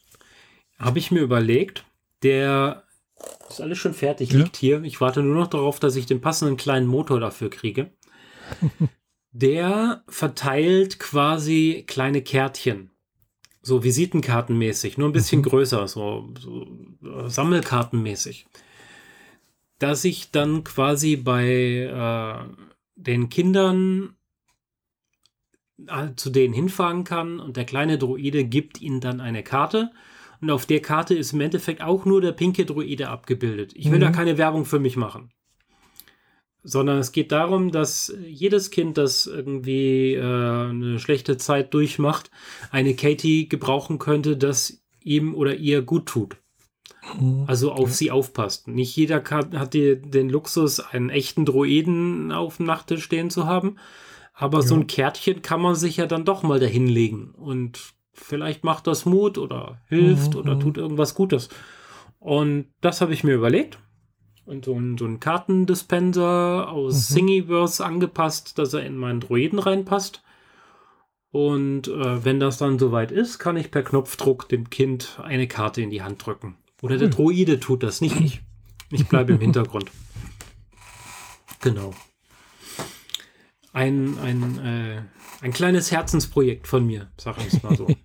habe ich mir überlegt, der ist alles schon fertig, ja. liegt hier. Ich warte nur noch darauf, dass ich den passenden kleinen Motor dafür kriege. der verteilt quasi kleine Kärtchen. So Visitenkartenmäßig, nur ein bisschen mhm. größer, so, so äh, Sammelkartenmäßig dass ich dann quasi bei äh, den Kindern äh, zu denen hinfahren kann und der kleine Droide gibt ihnen dann eine Karte. Und auf der Karte ist im Endeffekt auch nur der pinke Droide abgebildet. Ich will mhm. da keine Werbung für mich machen. Sondern es geht darum, dass jedes Kind, das irgendwie äh, eine schlechte Zeit durchmacht, eine Katie gebrauchen könnte, das ihm oder ihr gut tut. Mhm. Also auf sie aufpasst. Nicht jeder kann, hat die, den Luxus, einen echten Droiden auf dem Nachttisch stehen zu haben. Aber ja. so ein Kärtchen kann man sich ja dann doch mal dahinlegen. Und vielleicht macht das Mut oder hilft mhm. oder mhm. tut irgendwas Gutes. Und das habe ich mir überlegt. Und so ein, so ein Kartendispenser aus mhm. Thingiverse angepasst, dass er in meinen Droiden reinpasst. Und äh, wenn das dann soweit ist, kann ich per Knopfdruck dem Kind eine Karte in die Hand drücken. Oder der hm. Droide tut das, nicht ich. Ich bleibe im Hintergrund. Genau. Ein, ein, äh, ein kleines Herzensprojekt von mir, sag ich es mal so.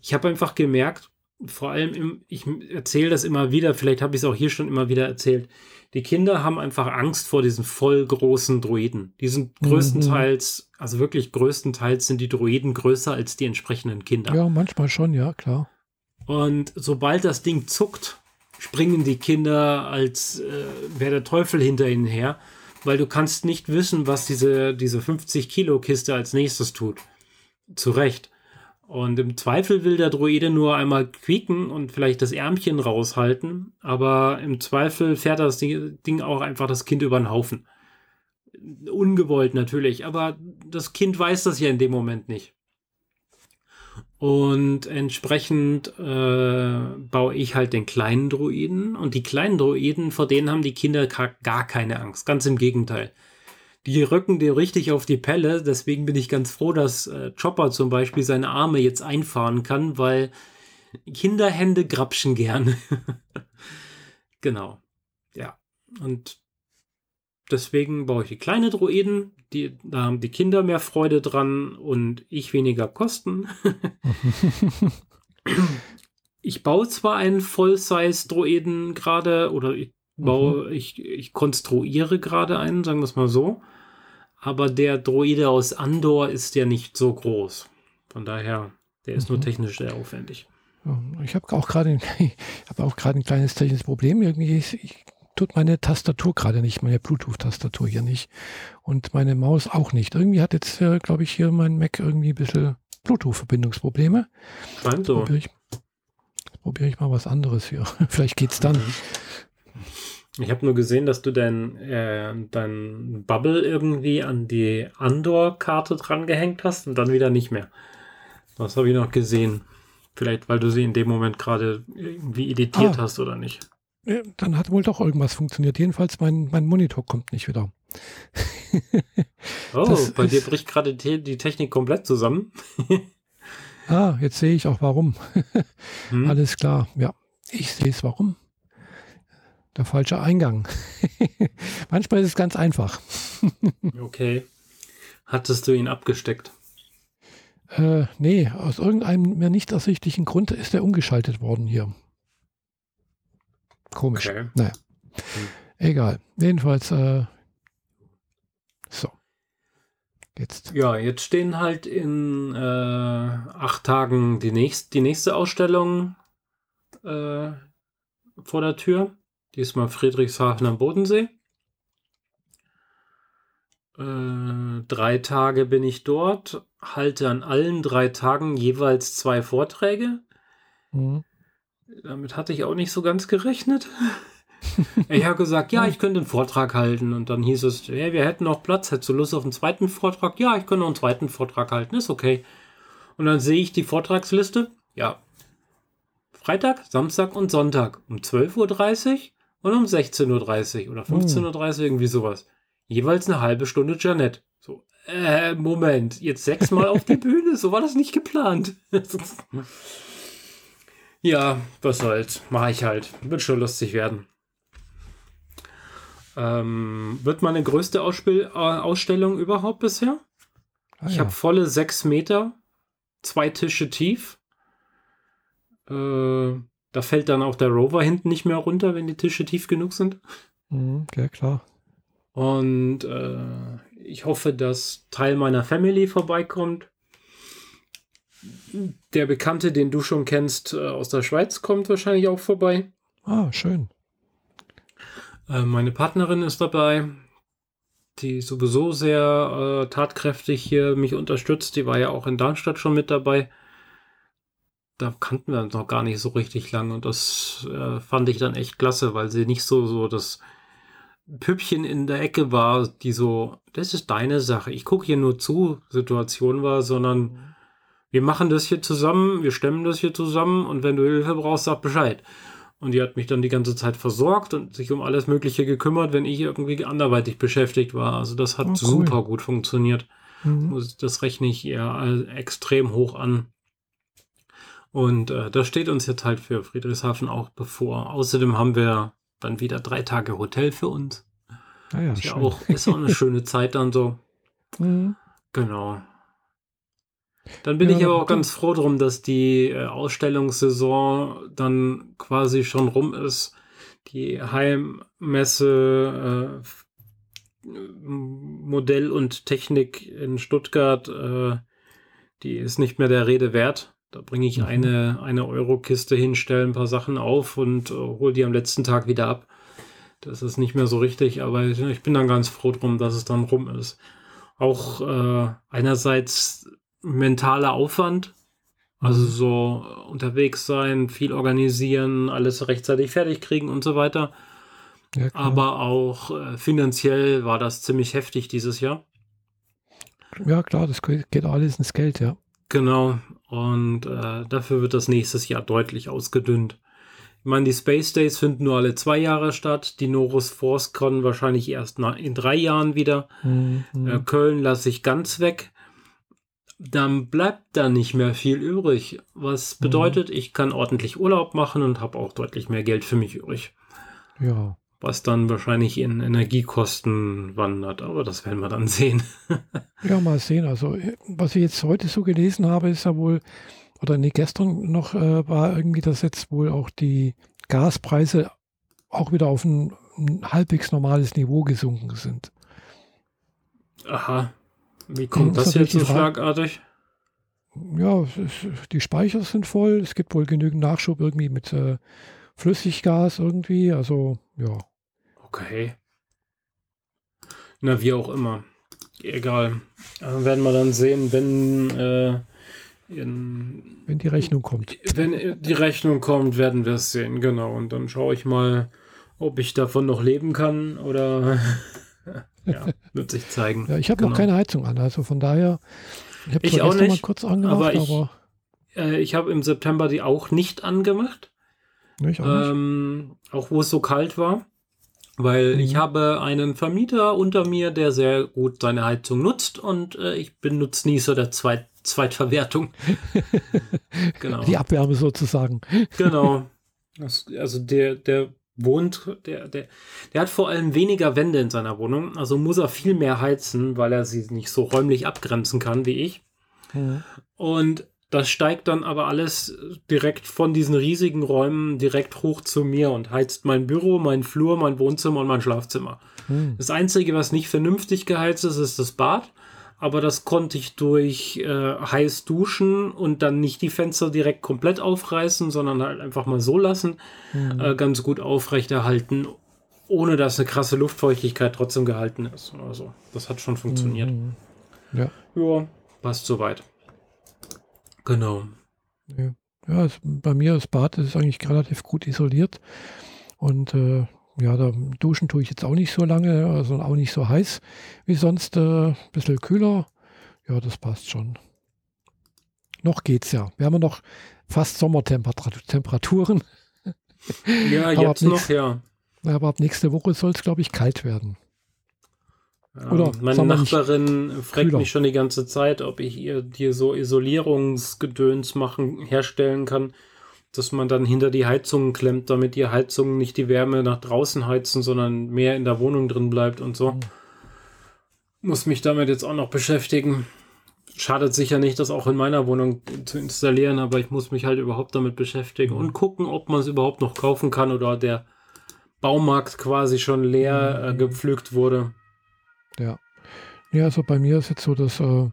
ich habe einfach gemerkt, vor allem, im, ich erzähle das immer wieder, vielleicht habe ich es auch hier schon immer wieder erzählt, die Kinder haben einfach Angst vor diesen voll großen Droiden. Die sind mhm. größtenteils, mhm. also wirklich größtenteils sind die Droiden größer als die entsprechenden Kinder. Ja, manchmal schon, ja, klar. Und sobald das Ding zuckt, springen die Kinder, als äh, wäre der Teufel hinter ihnen her, weil du kannst nicht wissen, was diese, diese 50 Kilo Kiste als nächstes tut. Zu Recht. Und im Zweifel will der Droide nur einmal quieken und vielleicht das Ärmchen raushalten, aber im Zweifel fährt das Ding auch einfach das Kind über den Haufen. Ungewollt natürlich, aber das Kind weiß das ja in dem Moment nicht. Und entsprechend äh, baue ich halt den kleinen Druiden. Und die kleinen Druiden, vor denen haben die Kinder gar keine Angst. Ganz im Gegenteil. Die rücken dir richtig auf die Pelle. Deswegen bin ich ganz froh, dass äh, Chopper zum Beispiel seine Arme jetzt einfahren kann, weil Kinderhände grapschen gern. genau. Ja. Und deswegen baue ich die kleine Droiden. Die, da haben die Kinder mehr Freude dran und ich weniger Kosten. ich baue zwar einen Voll-Size-Droiden gerade oder ich baue, mhm. ich, ich konstruiere gerade einen, sagen wir es mal so. Aber der Droide aus Andor ist ja nicht so groß. Von daher, der ist mhm. nur technisch sehr aufwendig. Ich habe auch gerade ein kleines technisches Problem. Irgendwie, ich tut meine Tastatur gerade nicht, meine Bluetooth-Tastatur hier nicht. Und meine Maus auch nicht. Irgendwie hat jetzt, äh, glaube ich, hier mein Mac irgendwie ein bisschen Bluetooth-Verbindungsprobleme. Scheint so. Probiere ich, probier ich mal was anderes hier. Vielleicht geht's dann. Ich habe nur gesehen, dass du dein, äh, dein Bubble irgendwie an die Andor-Karte dran gehängt hast und dann wieder nicht mehr. Das habe ich noch gesehen. Vielleicht, weil du sie in dem Moment gerade irgendwie editiert ah. hast oder nicht dann hat wohl doch irgendwas funktioniert. Jedenfalls mein, mein Monitor kommt nicht wieder. oh, das bei dir bricht gerade die Technik komplett zusammen. ah, jetzt sehe ich auch warum. hm? Alles klar, ja. Ich sehe es warum. Der falsche Eingang. Manchmal ist es ganz einfach. okay. Hattest du ihn abgesteckt? Äh, nee, aus irgendeinem mir nicht ersichtlichen Grund ist er umgeschaltet worden hier. Komisch. Okay. Naja. Hm. Egal. Jedenfalls, äh, so. Jetzt. Ja, jetzt stehen halt in äh, acht Tagen die, nächst, die nächste Ausstellung äh, vor der Tür. Diesmal Friedrichshafen am Bodensee. Äh, drei Tage bin ich dort, halte an allen drei Tagen jeweils zwei Vorträge. Mhm. Damit hatte ich auch nicht so ganz gerechnet. ich habe gesagt, ja, ich könnte einen Vortrag halten. Und dann hieß es, ja, wir hätten noch Platz. Hättest du Lust auf einen zweiten Vortrag? Ja, ich könnte noch einen zweiten Vortrag halten. Ist okay. Und dann sehe ich die Vortragsliste. Ja. Freitag, Samstag und Sonntag um 12.30 Uhr und um 16.30 Uhr oder 15.30 Uhr, irgendwie sowas. Jeweils eine halbe Stunde Janette. So, äh, Moment, jetzt sechsmal auf die Bühne? So war das nicht geplant. Ja, was soll's. Mach ich halt. Wird schon lustig werden. Ähm, wird meine größte Ausspiel äh, Ausstellung überhaupt bisher. Ah, ich ja. habe volle sechs Meter, zwei Tische tief. Äh, da fällt dann auch der Rover hinten nicht mehr runter, wenn die Tische tief genug sind. Mhm, ja, klar. Und äh, ich hoffe, dass Teil meiner Family vorbeikommt. Der Bekannte, den du schon kennst, äh, aus der Schweiz, kommt wahrscheinlich auch vorbei. Ah, schön. Äh, meine Partnerin ist dabei, die sowieso sehr äh, tatkräftig hier mich unterstützt. Die war ja auch in Darmstadt schon mit dabei. Da kannten wir uns noch gar nicht so richtig lang und das äh, fand ich dann echt klasse, weil sie nicht so, so das Püppchen in der Ecke war, die so, das ist deine Sache, ich gucke hier nur zu, Situation war, sondern mhm. Wir machen das hier zusammen, wir stemmen das hier zusammen und wenn du Hilfe brauchst, sag Bescheid. Und die hat mich dann die ganze Zeit versorgt und sich um alles Mögliche gekümmert, wenn ich irgendwie anderweitig beschäftigt war. Also das hat oh, cool. super gut funktioniert. Mhm. Das rechne ich ihr extrem hoch an. Und äh, das steht uns jetzt halt für Friedrichshafen auch bevor. Außerdem haben wir dann wieder drei Tage Hotel für uns. Ah ja, ist, ja auch, ist auch eine schöne Zeit dann so. Mhm. Genau. Dann bin ja, ich aber auch ganz froh drum, dass die äh, Ausstellungssaison dann quasi schon rum ist. Die Heimmesse äh, Modell und Technik in Stuttgart, äh, die ist nicht mehr der Rede wert. Da bringe ich mhm. eine, eine Euro-Kiste hin, stelle ein paar Sachen auf und äh, hole die am letzten Tag wieder ab. Das ist nicht mehr so richtig, aber ich, ich bin dann ganz froh drum, dass es dann rum ist. Auch äh, einerseits mentaler Aufwand, also mhm. so unterwegs sein, viel organisieren, alles rechtzeitig fertig kriegen und so weiter. Ja, aber auch äh, finanziell war das ziemlich heftig dieses Jahr. Ja, klar, das geht alles ins Geld, ja. Genau. Und äh, dafür wird das nächstes Jahr deutlich ausgedünnt. Ich meine, die Space Days finden nur alle zwei Jahre statt. Die Norris Force Con wahrscheinlich erst in drei Jahren wieder. Mhm. Äh, Köln lasse ich ganz weg. Dann bleibt da nicht mehr viel übrig. Was mhm. bedeutet, mhm. ich kann ordentlich Urlaub machen und habe auch deutlich mehr Geld für mich übrig. Ja was dann wahrscheinlich in Energiekosten wandert. Aber das werden wir dann sehen. ja, mal sehen. Also, was ich jetzt heute so gelesen habe, ist ja wohl, oder nee, gestern noch äh, war irgendwie, dass jetzt wohl auch die Gaspreise auch wieder auf ein, ein halbwegs normales Niveau gesunken sind. Aha. Wie kommt das, das jetzt so schlagartig? Ja, die Speicher sind voll. Es gibt wohl genügend Nachschub irgendwie mit äh, Flüssiggas irgendwie. Also, ja. Okay. Na, wie auch immer. Egal. Also werden wir dann sehen, wenn, äh, in, wenn die Rechnung kommt. Wenn die Rechnung kommt, werden wir es sehen, genau. Und dann schaue ich mal, ob ich davon noch leben kann oder ja, wird sich zeigen. Ja, ich habe genau. noch keine Heizung an, also von daher. Ich habe ich auch nicht, mal kurz angemacht, aber ich, aber äh, ich habe im September die auch nicht angemacht. Ich auch, ähm, auch wo es so kalt war. Weil mhm. ich habe einen Vermieter unter mir, der sehr gut seine Heizung nutzt und äh, ich bin Nutznießer der Zweit Zweitverwertung. genau. Die Abwärme sozusagen. genau. Das, also der, der wohnt, der, der, der hat vor allem weniger Wände in seiner Wohnung, also muss er viel mehr heizen, weil er sie nicht so räumlich abgrenzen kann wie ich. Mhm. Und das steigt dann aber alles direkt von diesen riesigen Räumen direkt hoch zu mir und heizt mein Büro, mein Flur, mein Wohnzimmer und mein Schlafzimmer. Hm. Das Einzige, was nicht vernünftig geheizt ist, ist das Bad. Aber das konnte ich durch äh, heiß duschen und dann nicht die Fenster direkt komplett aufreißen, sondern halt einfach mal so lassen, hm. äh, ganz gut aufrechterhalten, ohne dass eine krasse Luftfeuchtigkeit trotzdem gehalten ist. Also, das hat schon funktioniert. Hm. Ja. Ja, passt soweit. Genau. Ja, ja es, bei mir das Bad ist eigentlich relativ gut isoliert. Und äh, ja, da duschen tue ich jetzt auch nicht so lange, also auch nicht so heiß wie sonst. Ein äh, bisschen kühler. Ja, das passt schon. Noch geht's ja. Wir haben ja noch fast Sommertemperaturen. Ja, jetzt noch, ja. Aber ab nächste Woche soll es, glaube ich, kalt werden. Oder meine Nachbarin fragt mich schon die ganze Zeit, ob ich ihr dir so Isolierungsgedöns machen, herstellen kann, dass man dann hinter die Heizungen klemmt, damit die Heizungen nicht die Wärme nach draußen heizen, sondern mehr in der Wohnung drin bleibt und so. Mhm. Muss mich damit jetzt auch noch beschäftigen. Schadet sicher nicht, das auch in meiner Wohnung zu installieren, aber ich muss mich halt überhaupt damit beschäftigen mhm. und gucken, ob man es überhaupt noch kaufen kann oder der Baumarkt quasi schon leer äh, mhm. gepflügt wurde. Ja. Ja, also bei mir ist jetzt so, dass äh,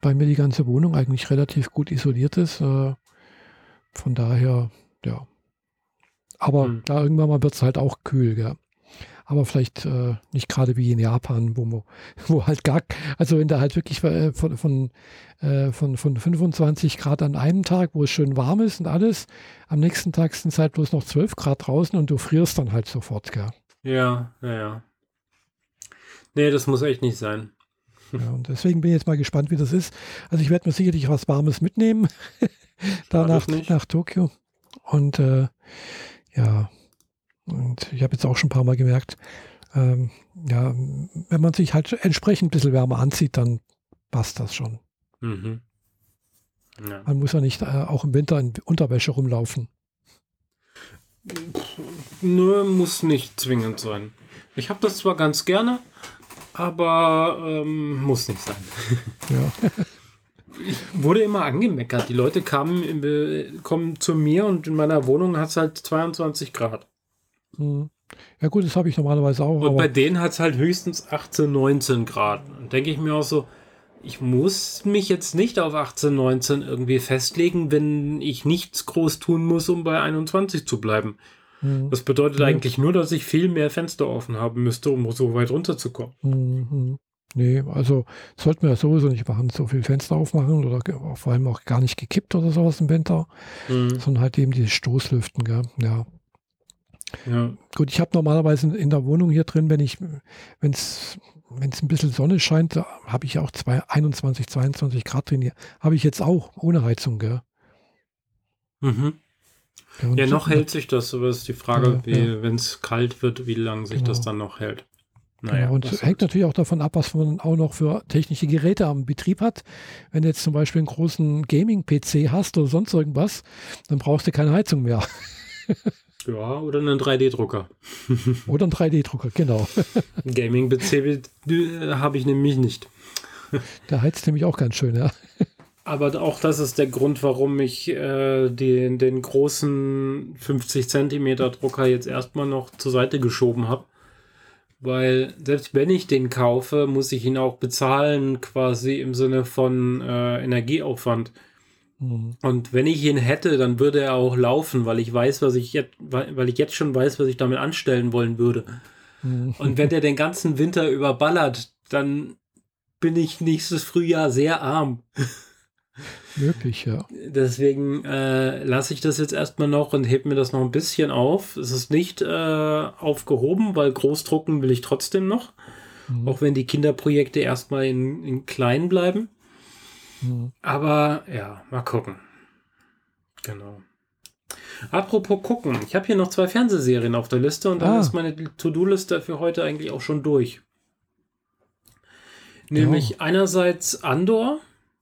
bei mir die ganze Wohnung eigentlich relativ gut isoliert ist. Äh, von daher, ja. Aber hm. da irgendwann mal wird es halt auch kühl, gell? aber vielleicht äh, nicht gerade wie in Japan, wo, wo halt gar, also wenn da halt wirklich äh, von, von, äh, von, von 25 Grad an einem Tag, wo es schön warm ist und alles, am nächsten Tag sind es halt bloß noch 12 Grad draußen und du frierst dann halt sofort, gell? Ja, ja, ja. Nee, das muss echt nicht sein. Ja, und deswegen bin ich jetzt mal gespannt, wie das ist. Also ich werde mir sicherlich was Warmes mitnehmen, da nach, nach Tokio. Und äh, ja, und ich habe jetzt auch schon ein paar Mal gemerkt, ähm, ja, wenn man sich halt entsprechend ein bisschen wärmer anzieht, dann passt das schon. Mhm. Ja. Man muss ja nicht äh, auch im Winter in Unterwäsche rumlaufen. Nur muss nicht zwingend sein. Ich habe das zwar ganz gerne, aber ähm, muss nicht sein. Ja. ich wurde immer angemeckert. Die Leute kamen, kommen zu mir und in meiner Wohnung hat es halt 22 Grad. Hm. Ja gut, das habe ich normalerweise auch. Und bei denen hat es halt höchstens 18, 19 Grad. Und denke ich mir auch so, ich muss mich jetzt nicht auf 18, 19 irgendwie festlegen, wenn ich nichts groß tun muss, um bei 21 zu bleiben. Mhm. Das bedeutet mhm. eigentlich nur, dass ich viel mehr Fenster offen haben müsste, um so weit runterzukommen. Mhm. Nee, also sollten wir ja sowieso nicht machen, so viel Fenster aufmachen oder vor allem auch gar nicht gekippt oder sowas im Winter, mhm. sondern halt eben die Stoßlüften, gell? ja. Ja. Gut, ich habe normalerweise in der Wohnung hier drin, wenn ich, wenn es wenn es ein bisschen Sonne scheint, habe ich auch zwei, 21, 22 Grad drin. Habe ich jetzt auch ohne Heizung, gell? Mhm. Ja, noch hält sich das, aber ist die Frage, ja, ja. wenn es kalt wird, wie lange sich genau. das dann noch hält. Naja, genau, und hängt natürlich auch davon ab, was man auch noch für technische Geräte am Betrieb hat. Wenn du jetzt zum Beispiel einen großen Gaming-PC hast oder sonst irgendwas, dann brauchst du keine Heizung mehr. Ja, oder einen 3D-Drucker. oder einen 3D-Drucker, genau. Gaming-PC habe ich nämlich nicht. Der heizt nämlich auch ganz schön, ja. Aber auch das ist der Grund, warum ich äh, den, den großen 50 Zentimeter Drucker jetzt erstmal noch zur Seite geschoben habe. Weil selbst wenn ich den kaufe, muss ich ihn auch bezahlen, quasi im Sinne von äh, Energieaufwand. Mhm. Und wenn ich ihn hätte, dann würde er auch laufen, weil ich weiß, was ich jetzt, weil ich jetzt schon weiß, was ich damit anstellen wollen würde. Mhm. Und wenn der den ganzen Winter überballert, dann bin ich nächstes Frühjahr sehr arm. Möglich, ja. Deswegen äh, lasse ich das jetzt erstmal noch und heb mir das noch ein bisschen auf. Es ist nicht äh, aufgehoben, weil Großdrucken will ich trotzdem noch. Mhm. Auch wenn die Kinderprojekte erstmal in, in klein bleiben. Mhm. Aber ja, mal gucken. Genau. Apropos gucken, ich habe hier noch zwei Fernsehserien auf der Liste und dann ah. ist meine To-Do-Liste für heute eigentlich auch schon durch. Nämlich ja. einerseits Andor,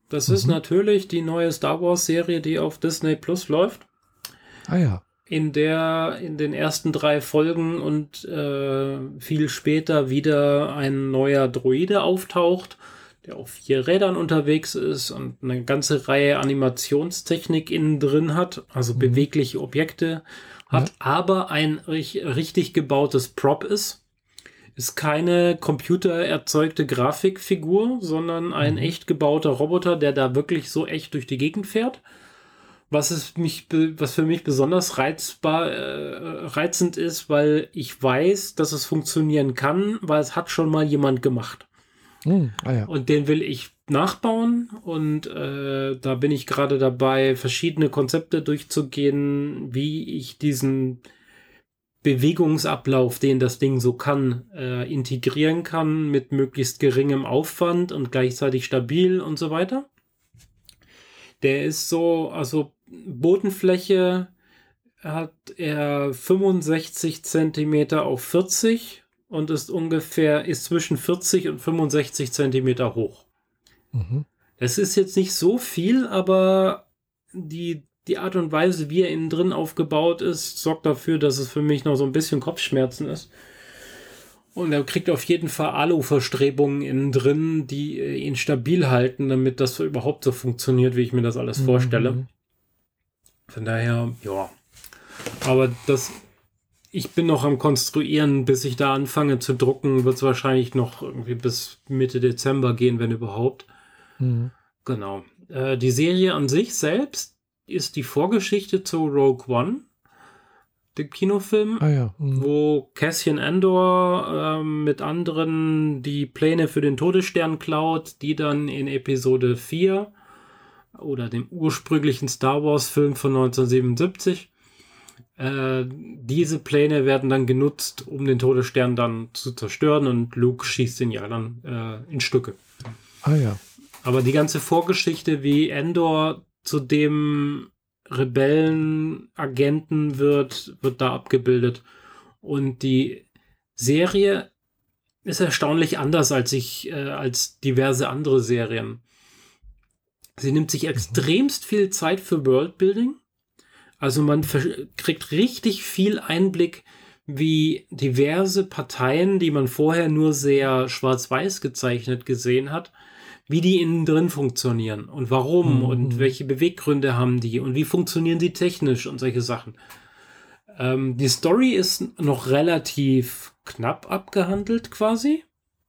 das mhm. ist natürlich die neue Star Wars-Serie, die auf Disney Plus läuft. Ah ja. In der in den ersten drei Folgen und äh, viel später wieder ein neuer Droide auftaucht der auf vier Rädern unterwegs ist und eine ganze Reihe Animationstechnik innen drin hat, also mhm. bewegliche Objekte hat, ja. aber ein richtig gebautes Prop ist. Ist keine computererzeugte Grafikfigur, sondern ein mhm. echt gebauter Roboter, der da wirklich so echt durch die Gegend fährt. Was, es mich, was für mich besonders reizbar, äh, reizend ist, weil ich weiß, dass es funktionieren kann, weil es hat schon mal jemand gemacht. Mm, ah ja. Und den will ich nachbauen und äh, da bin ich gerade dabei, verschiedene Konzepte durchzugehen, wie ich diesen Bewegungsablauf, den das Ding so kann, äh, integrieren kann mit möglichst geringem Aufwand und gleichzeitig stabil und so weiter. Der ist so, also Bodenfläche hat er 65 Zentimeter auf 40 und ist ungefähr, ist zwischen 40 und 65 Zentimeter hoch. Mhm. Das ist jetzt nicht so viel, aber die, die Art und Weise, wie er innen drin aufgebaut ist, sorgt dafür, dass es für mich noch so ein bisschen Kopfschmerzen ist. Und er kriegt auf jeden Fall Alu-Verstrebungen innen drin, die ihn stabil halten, damit das überhaupt so funktioniert, wie ich mir das alles mhm. vorstelle. Von daher, ja. Aber das ich bin noch am Konstruieren, bis ich da anfange zu drucken, wird es wahrscheinlich noch irgendwie bis Mitte Dezember gehen, wenn überhaupt. Mhm. Genau. Äh, die Serie an sich selbst ist die Vorgeschichte zu Rogue One, dem Kinofilm, ah, ja. mhm. wo Cassian Andor äh, mit anderen die Pläne für den Todesstern klaut, die dann in Episode 4 oder dem ursprünglichen Star Wars-Film von 1977 äh, diese Pläne werden dann genutzt, um den Todesstern dann zu zerstören und Luke schießt ihn ja dann äh, in Stücke. Ah ja. Aber die ganze Vorgeschichte, wie Endor zu dem Rebellenagenten wird, wird da abgebildet. Und die Serie ist erstaunlich anders als ich, äh, als diverse andere Serien. Sie nimmt sich extremst viel Zeit für Worldbuilding. Also man kriegt richtig viel Einblick, wie diverse Parteien, die man vorher nur sehr schwarz-weiß gezeichnet gesehen hat, wie die innen drin funktionieren und warum mhm. und welche Beweggründe haben die und wie funktionieren sie technisch und solche Sachen. Ähm, die Story ist noch relativ knapp abgehandelt quasi.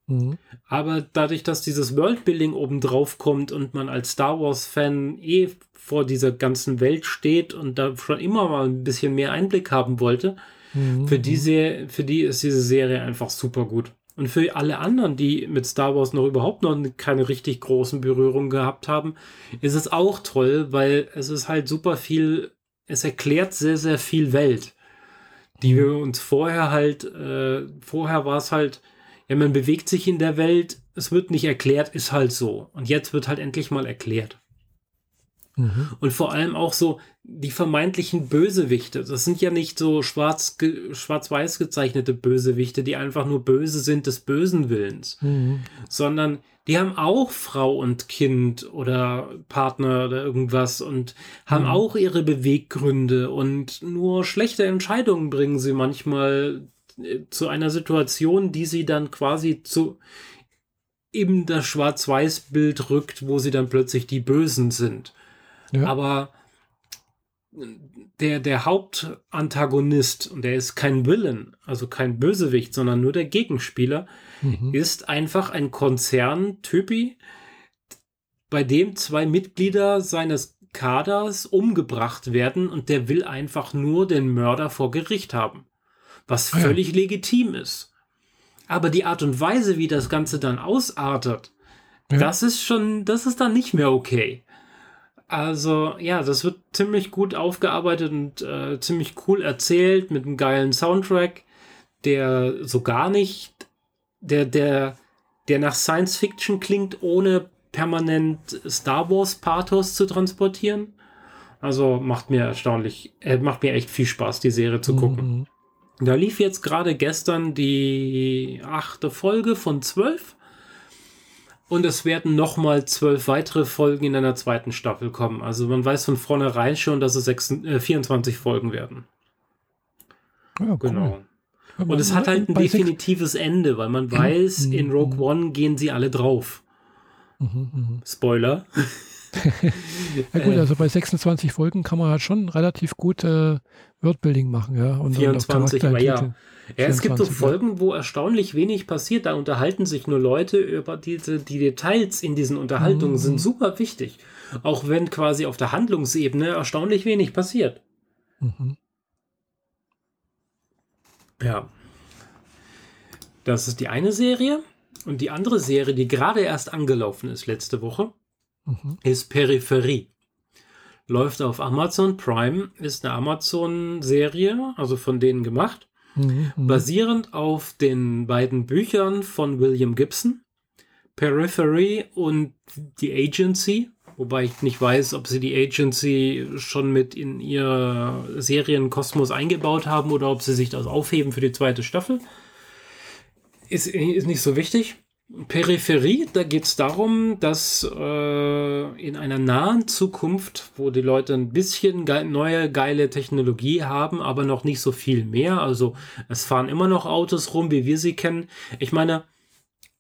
Mhm. Aber dadurch, dass dieses Worldbuilding obendrauf kommt und man als Star Wars-Fan eh vor dieser ganzen Welt steht und da schon immer mal ein bisschen mehr Einblick haben wollte, mhm. für, diese, für die ist diese Serie einfach super gut. Und für alle anderen, die mit Star Wars noch überhaupt noch keine richtig großen Berührungen gehabt haben, ist es auch toll, weil es ist halt super viel, es erklärt sehr, sehr viel Welt, die wir uns vorher halt, äh, vorher war es halt, ja, man bewegt sich in der Welt, es wird nicht erklärt, ist halt so. Und jetzt wird halt endlich mal erklärt. Mhm. Und vor allem auch so die vermeintlichen Bösewichte. Das sind ja nicht so schwarz, schwarz-weiß gezeichnete Bösewichte, die einfach nur böse sind des bösen Willens, mhm. sondern die haben auch Frau und Kind oder Partner oder irgendwas und haben mhm. auch ihre Beweggründe und nur schlechte Entscheidungen bringen sie manchmal äh, zu einer Situation, die sie dann quasi zu eben das Schwarz-Weiß-Bild rückt, wo sie dann plötzlich die Bösen sind. Ja. Aber der, der Hauptantagonist, und der ist kein Villain, also kein Bösewicht, sondern nur der Gegenspieler, mhm. ist einfach ein Konzern-Typi, bei dem zwei Mitglieder seines Kaders umgebracht werden und der will einfach nur den Mörder vor Gericht haben. Was ah völlig ja. legitim ist. Aber die Art und Weise, wie das Ganze dann ausartet, ja. das ist schon, das ist dann nicht mehr okay. Also ja, das wird ziemlich gut aufgearbeitet und äh, ziemlich cool erzählt mit einem geilen Soundtrack, der so gar nicht, der, der, der nach Science Fiction klingt, ohne permanent Star Wars Pathos zu transportieren. Also macht mir erstaunlich, äh, macht mir echt viel Spaß, die Serie zu gucken. Mhm. Da lief jetzt gerade gestern die achte Folge von zwölf. Und es werden nochmal zwölf weitere Folgen in einer zweiten Staffel kommen. Also man weiß von vornherein schon, dass es 6, äh, 24 Folgen werden. Ja, cool. Genau. Und es hat halt ein definitives Ende, weil man weiß, in mhm. Rogue One gehen sie alle drauf. Mhm, mhm. Spoiler. ja gut, also bei 26 Folgen kann man halt schon relativ gut äh, Wordbuilding machen, ja. Und, 24, und aber ja. Ja, es gibt so Folgen, wo erstaunlich wenig passiert. Da unterhalten sich nur Leute über diese, die Details in diesen Unterhaltungen mhm. sind super wichtig. Auch wenn quasi auf der Handlungsebene erstaunlich wenig passiert. Mhm. Ja. Das ist die eine Serie. Und die andere Serie, die gerade erst angelaufen ist letzte Woche, mhm. ist Peripherie. Läuft auf Amazon Prime, ist eine Amazon-Serie, also von denen gemacht. Mhm, basierend auf den beiden Büchern von William Gibson, Periphery und The Agency, wobei ich nicht weiß, ob sie die Agency schon mit in ihr Serienkosmos eingebaut haben oder ob sie sich das aufheben für die zweite Staffel. Ist, ist nicht so wichtig. Peripherie, da geht es darum, dass äh, in einer nahen Zukunft, wo die Leute ein bisschen ge neue geile Technologie haben, aber noch nicht so viel mehr, also es fahren immer noch Autos rum, wie wir sie kennen. Ich meine,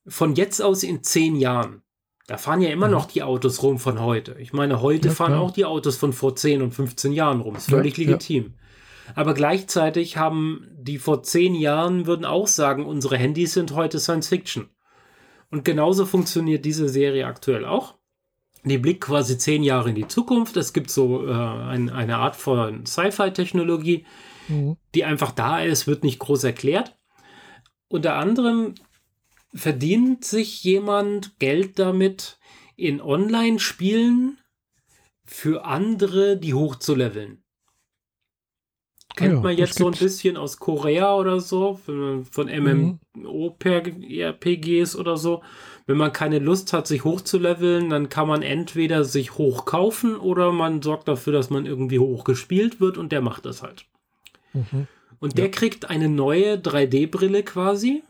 von jetzt aus in zehn Jahren, da fahren ja immer mhm. noch die Autos rum von heute. Ich meine, heute ja, fahren auch die Autos von vor 10 und 15 Jahren rum. Ist völlig ja, legitim. Ja. Aber gleichzeitig haben die vor zehn Jahren, würden auch sagen, unsere Handys sind heute Science Fiction. Und genauso funktioniert diese Serie aktuell auch. Die blickt quasi zehn Jahre in die Zukunft. Es gibt so äh, ein, eine Art von Sci-Fi-Technologie, mhm. die einfach da ist, wird nicht groß erklärt. Unter anderem verdient sich jemand Geld damit, in Online-Spielen für andere die hochzuleveln. Kennt ja, man jetzt so ein bisschen aus Korea oder so, von MMORPGs oder so. Wenn man keine Lust hat, sich hochzuleveln, dann kann man entweder sich hochkaufen oder man sorgt dafür, dass man irgendwie hochgespielt wird und der macht das halt. Mhm. Und der ja. kriegt eine neue 3D-Brille quasi.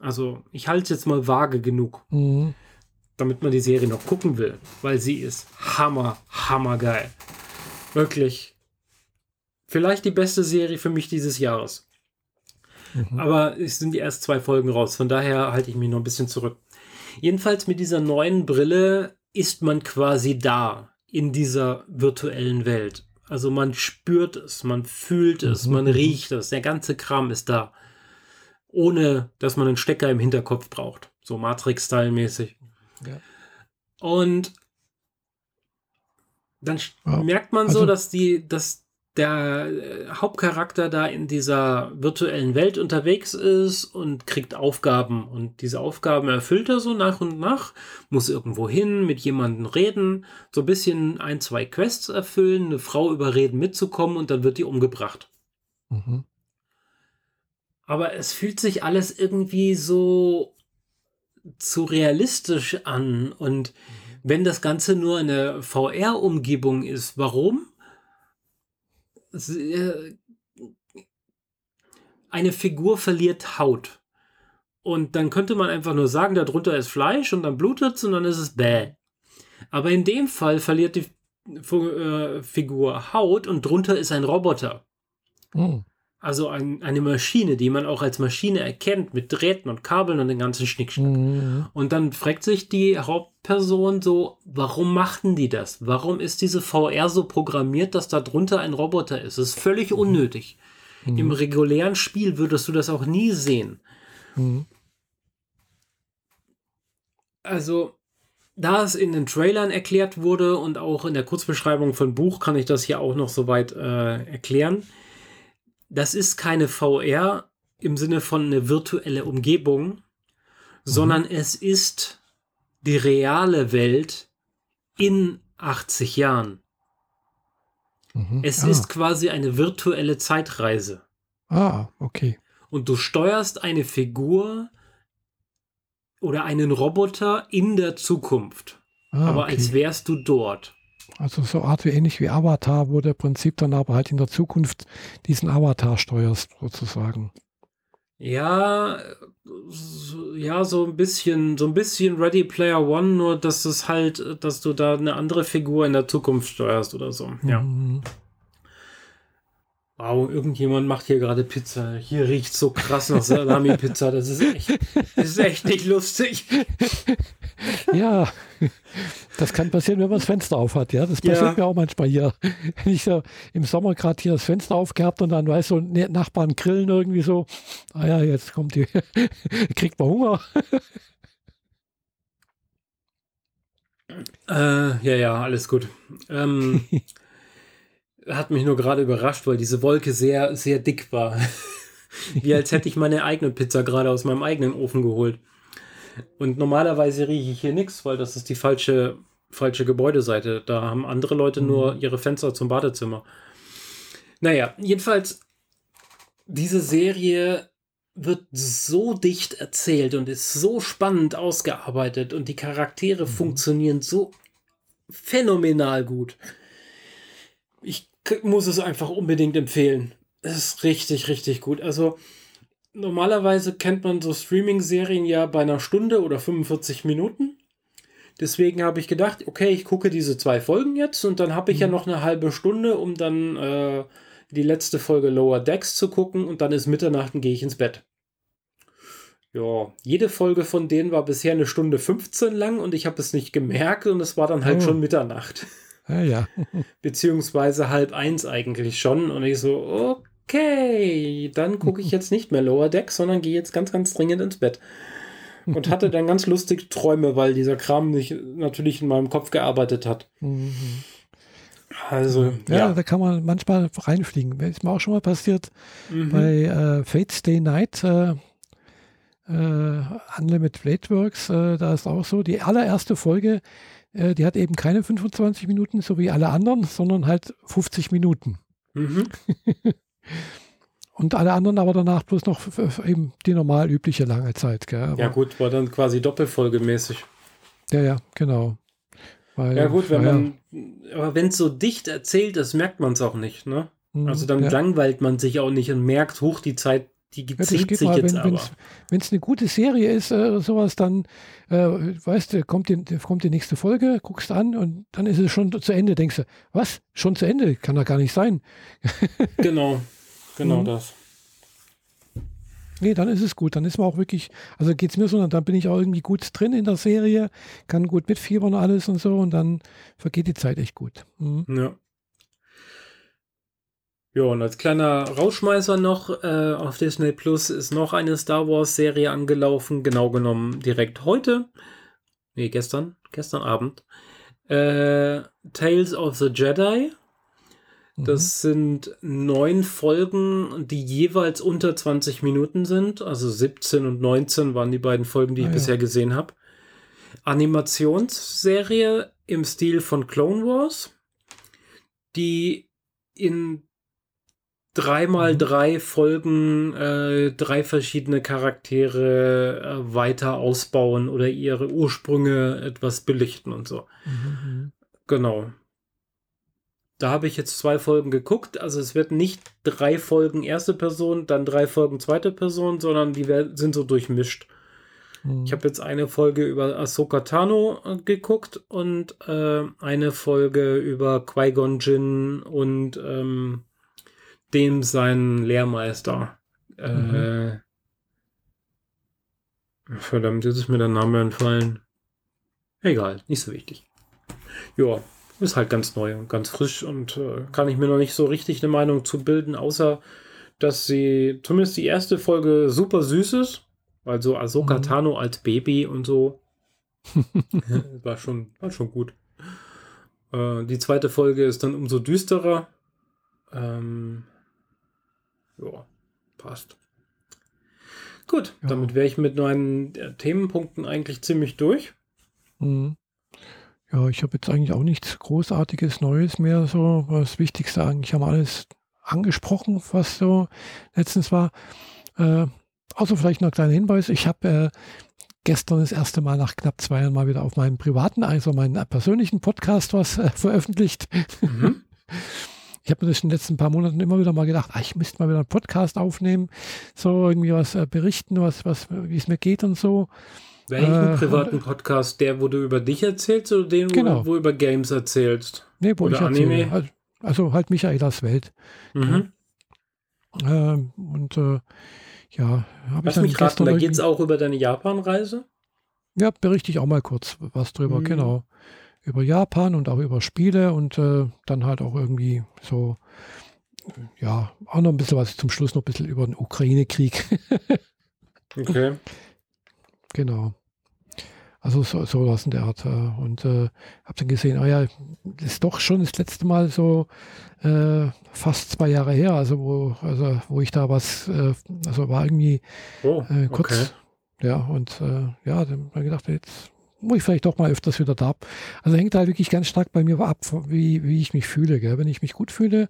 Also, ich halte es jetzt mal vage genug, mhm. damit man die Serie noch gucken will, weil sie ist hammer, hammer geil. Wirklich Vielleicht die beste Serie für mich dieses Jahres. Mhm. Aber es sind die erst zwei Folgen raus, von daher halte ich mich noch ein bisschen zurück. Jedenfalls mit dieser neuen Brille ist man quasi da in dieser virtuellen Welt. Also man spürt es, man fühlt es, mhm. man riecht es, der ganze Kram ist da. Ohne dass man einen Stecker im Hinterkopf braucht. So Matrix-Style-mäßig. Ja. Und dann ja. merkt man also, so, dass die, dass der äh, Hauptcharakter da in dieser virtuellen Welt unterwegs ist und kriegt Aufgaben. Und diese Aufgaben erfüllt er so nach und nach, muss irgendwo hin, mit jemandem reden, so ein bisschen ein, zwei Quests erfüllen, eine Frau überreden mitzukommen und dann wird die umgebracht. Mhm. Aber es fühlt sich alles irgendwie so zu realistisch an. Und mhm. wenn das Ganze nur eine VR-Umgebung ist, warum? Äh, eine Figur verliert Haut. Und dann könnte man einfach nur sagen, darunter ist Fleisch und dann blutet es und dann ist es bäh. Aber in dem Fall verliert die äh, Figur Haut und drunter ist ein Roboter. Oh. Also ein, eine Maschine, die man auch als Maschine erkennt, mit Drähten und Kabeln und den ganzen Schnickschnack. Mhm. Und dann fragt sich die Hauptperson so, warum machten die das? Warum ist diese VR so programmiert, dass da drunter ein Roboter ist? Das ist völlig mhm. unnötig. Mhm. Im regulären Spiel würdest du das auch nie sehen. Mhm. Also, da es in den Trailern erklärt wurde und auch in der Kurzbeschreibung von Buch kann ich das hier auch noch soweit äh, erklären das ist keine VR im Sinne von eine virtuelle Umgebung, mhm. sondern es ist die reale Welt in 80 Jahren. Mhm. Es ah. ist quasi eine virtuelle Zeitreise. Ah, okay. Und du steuerst eine Figur oder einen Roboter in der Zukunft. Ah, aber okay. als wärst du dort. Also so Art wie ähnlich wie Avatar, wo der Prinzip dann aber halt in der Zukunft diesen Avatar steuerst, sozusagen. Ja, so, ja, so ein bisschen, so ein bisschen Ready Player One, nur dass es halt, dass du da eine andere Figur in der Zukunft steuerst oder so. Ja. Mhm. Wow, irgendjemand macht hier gerade Pizza. Hier riecht so krass nach Salami-Pizza. Das ist echt, das ist echt nicht lustig. Ja, das kann passieren, wenn man das Fenster auf hat. Ja, das passiert ja. mir auch manchmal hier. Wenn ich so im Sommer gerade hier das Fenster aufgehabt und dann weiß so ne, Nachbarn grillen irgendwie so. Ah ja, jetzt kommt die, kriegt man Hunger. Äh, ja, ja, alles gut. Ähm, hat mich nur gerade überrascht, weil diese Wolke sehr, sehr dick war. Wie als hätte ich meine eigene Pizza gerade aus meinem eigenen Ofen geholt. Und normalerweise rieche ich hier nichts, weil das ist die falsche, falsche Gebäudeseite. Da haben andere Leute mhm. nur ihre Fenster zum Badezimmer. Naja, jedenfalls, diese Serie wird so dicht erzählt und ist so spannend ausgearbeitet und die Charaktere mhm. funktionieren so phänomenal gut. Ich muss es einfach unbedingt empfehlen. Es ist richtig, richtig gut. Also normalerweise kennt man so Streaming-Serien ja bei einer Stunde oder 45 Minuten. Deswegen habe ich gedacht, okay, ich gucke diese zwei Folgen jetzt und dann habe ich mhm. ja noch eine halbe Stunde, um dann äh, die letzte Folge Lower Decks zu gucken und dann ist Mitternacht und gehe ich ins Bett. Ja, jede Folge von denen war bisher eine Stunde 15 lang und ich habe es nicht gemerkt und es war dann halt oh. schon Mitternacht. Ja, ja. Beziehungsweise halb eins eigentlich schon. Und ich so, okay, dann gucke ich jetzt nicht mehr Lower Deck, sondern gehe jetzt ganz, ganz dringend ins Bett. Und hatte dann ganz lustige Träume, weil dieser Kram nicht natürlich in meinem Kopf gearbeitet hat. Mhm. Also, ja, ja, da kann man manchmal reinfliegen. Ist mir auch schon mal passiert mhm. bei äh, Fate Stay Night. Äh, äh, Unlimited Flateworks, äh, da ist auch so, die allererste Folge, äh, die hat eben keine 25 Minuten, so wie alle anderen, sondern halt 50 Minuten. Mhm. Und alle anderen aber danach bloß noch eben die normal übliche lange Zeit. Gell? ja gut, war dann quasi doppelfolgemäßig. Ja, ja, genau. Weil, ja gut, wenn man, aber wenn es so dicht erzählt ist, merkt man es auch nicht, ne? Mhm, also dann ja. langweilt man sich auch nicht und merkt, hoch, die Zeit, die ja, zieht sich mal, jetzt wenn, aber. Wenn es eine gute Serie ist äh, sowas, dann, äh, weißt du, kommt die, kommt die nächste Folge, guckst an und dann ist es schon zu Ende. Denkst du, was? Schon zu Ende? Kann doch gar nicht sein. genau, genau mhm. das. Nee, dann ist es gut. Dann ist man auch wirklich, also geht es mir so, dann bin ich auch irgendwie gut drin in der Serie, kann gut mitfiebern und alles und so und dann vergeht die Zeit echt gut. Mhm. Ja. Ja, und als kleiner Rauschmeißer noch äh, auf Disney Plus ist noch eine Star Wars Serie angelaufen, genau genommen direkt heute. Nee, gestern, gestern Abend. Äh, Tales of the Jedi das mhm. sind neun Folgen, die jeweils unter 20 Minuten sind. Also 17 und 19 waren die beiden Folgen, die ah, ich ja. bisher gesehen habe. Animationsserie im Stil von Clone Wars, die in dreimal mhm. drei Folgen äh, drei verschiedene Charaktere äh, weiter ausbauen oder ihre Ursprünge etwas belichten und so. Mhm. mhm. Genau. Da habe ich jetzt zwei Folgen geguckt. Also es wird nicht drei Folgen erste Person, dann drei Folgen zweite Person, sondern die sind so durchmischt. Mhm. Ich habe jetzt eine Folge über Ahsoka Tano äh, geguckt und äh, eine Folge über Qui-Gon Jinn und ähm, dem seinen Lehrmeister. Mhm. Äh, verdammt, jetzt ist mir der Name entfallen. Egal, nicht so wichtig. Ja, ist halt ganz neu und ganz frisch und äh, kann ich mir noch nicht so richtig eine Meinung zu bilden, außer dass sie zumindest die erste Folge super süß ist. Also Ahsoka mhm. Tano als Baby und so. war, schon, war schon gut. Äh, die zweite Folge ist dann umso düsterer. Ähm, ja, passt. Gut, ja. damit wäre ich mit meinen äh, Themenpunkten eigentlich ziemlich durch. Mhm. Ja, ich habe jetzt eigentlich auch nichts Großartiges Neues mehr. So, das Wichtigste eigentlich haben wir alles angesprochen, was so letztens war. Äh, außer vielleicht noch ein kleiner Hinweis. Ich habe äh, gestern das erste Mal nach knapp zwei Jahren mal wieder auf meinem privaten, also meinen persönlichen Podcast was äh, veröffentlicht. Mhm. Ich habe mir das in den letzten paar Monaten immer wieder mal gedacht, ach, ich müsste mal wieder einen Podcast aufnehmen, so irgendwie was äh, berichten, was, was, wie es mir geht und so. Welchen äh, privaten Podcast? Der, wo du über dich erzählst oder den, genau. wo, wo du über Games erzählst? Nee, wo oder ich Anime? erzähle. Halt, also halt Michaelas Welt. Mhm. Ja. Ähm, und äh, ja, habe ich mich raten, da geht es auch über deine Japan-Reise? Ja, berichte ich auch mal kurz was drüber, mhm. genau. Über Japan und auch über Spiele und äh, dann halt auch irgendwie so, ja, auch noch ein bisschen was zum Schluss noch ein bisschen über den Ukraine-Krieg. okay. Genau. Also so, so was in der Art. Äh, und äh, habe dann gesehen, ah ja, das ist doch schon das letzte Mal so äh, fast zwei Jahre her, also wo, also wo ich da was, äh, also war irgendwie oh, äh, kurz, okay. ja, und äh, ja, dann habe ich gedacht, jetzt muss ich vielleicht doch mal öfters wieder da. Also hängt halt wirklich ganz stark bei mir ab, wie, wie ich mich fühle. Gell? Wenn ich mich gut fühle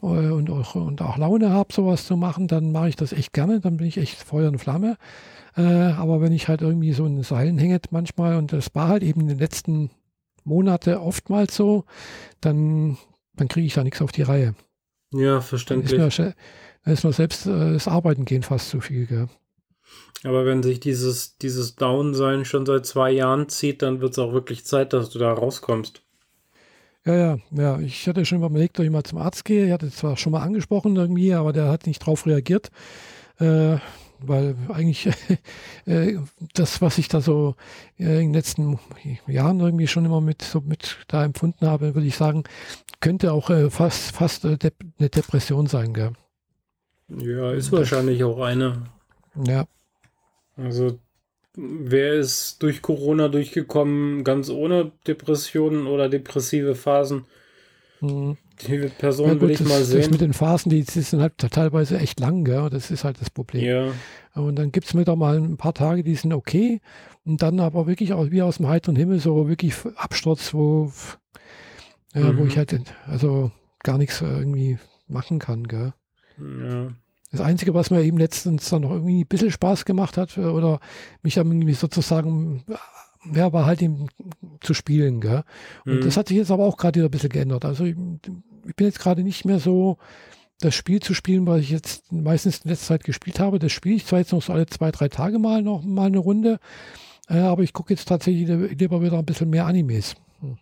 und auch, und auch Laune habe, sowas zu machen, dann mache ich das echt gerne, dann bin ich echt Feuer und Flamme. Äh, aber wenn ich halt irgendwie so in Seilen hänge manchmal, und das war halt eben in den letzten Monaten oftmals so, dann, dann kriege ich da nichts auf die Reihe. Ja, verständlich. Dann ist mir, dann ist mir selbst äh, das Arbeiten gehen fast zu viel. Gell? Aber wenn sich dieses, dieses Down-Sein schon seit zwei Jahren zieht, dann wird es auch wirklich Zeit, dass du da rauskommst. Ja, ja, ja. Ich hatte schon überlegt, dass ich mal zum Arzt gehe. Ich hatte zwar schon mal angesprochen irgendwie, aber der hat nicht drauf reagiert. Äh, weil eigentlich äh, das, was ich da so äh, in den letzten Jahren irgendwie schon immer mit, so mit da empfunden habe, würde ich sagen, könnte auch äh, fast, fast äh, de eine Depression sein, gell? Ja, ist wahrscheinlich auch eine. Ja. Also, wer ist durch Corona durchgekommen, ganz ohne Depressionen oder depressive Phasen? Mhm. Die Person ja, gut, will ich das, mal sehen. Das mit den Phasen, die, die sind halt teilweise echt lang, gell? das ist halt das Problem. Ja. Und dann gibt es mir da mal ein paar Tage, die sind okay. Und dann aber wirklich auch wie aus dem heiteren Himmel so wirklich Absturz, wo, ja, mhm. wo ich halt also gar nichts irgendwie machen kann. Gell? Ja. Das Einzige, was mir eben letztens dann noch irgendwie ein bisschen Spaß gemacht hat äh, oder mich dann irgendwie sozusagen ja, war halt eben zu spielen, gell? Und mhm. das hat sich jetzt aber auch gerade wieder ein bisschen geändert. Also ich, ich bin jetzt gerade nicht mehr so, das Spiel zu spielen, was ich jetzt meistens in letzter Zeit gespielt habe. Das spiele ich zwar jetzt noch so alle zwei, drei Tage mal noch mal eine Runde, äh, aber ich gucke jetzt tatsächlich lieber wieder ein bisschen mehr Animes. Hm.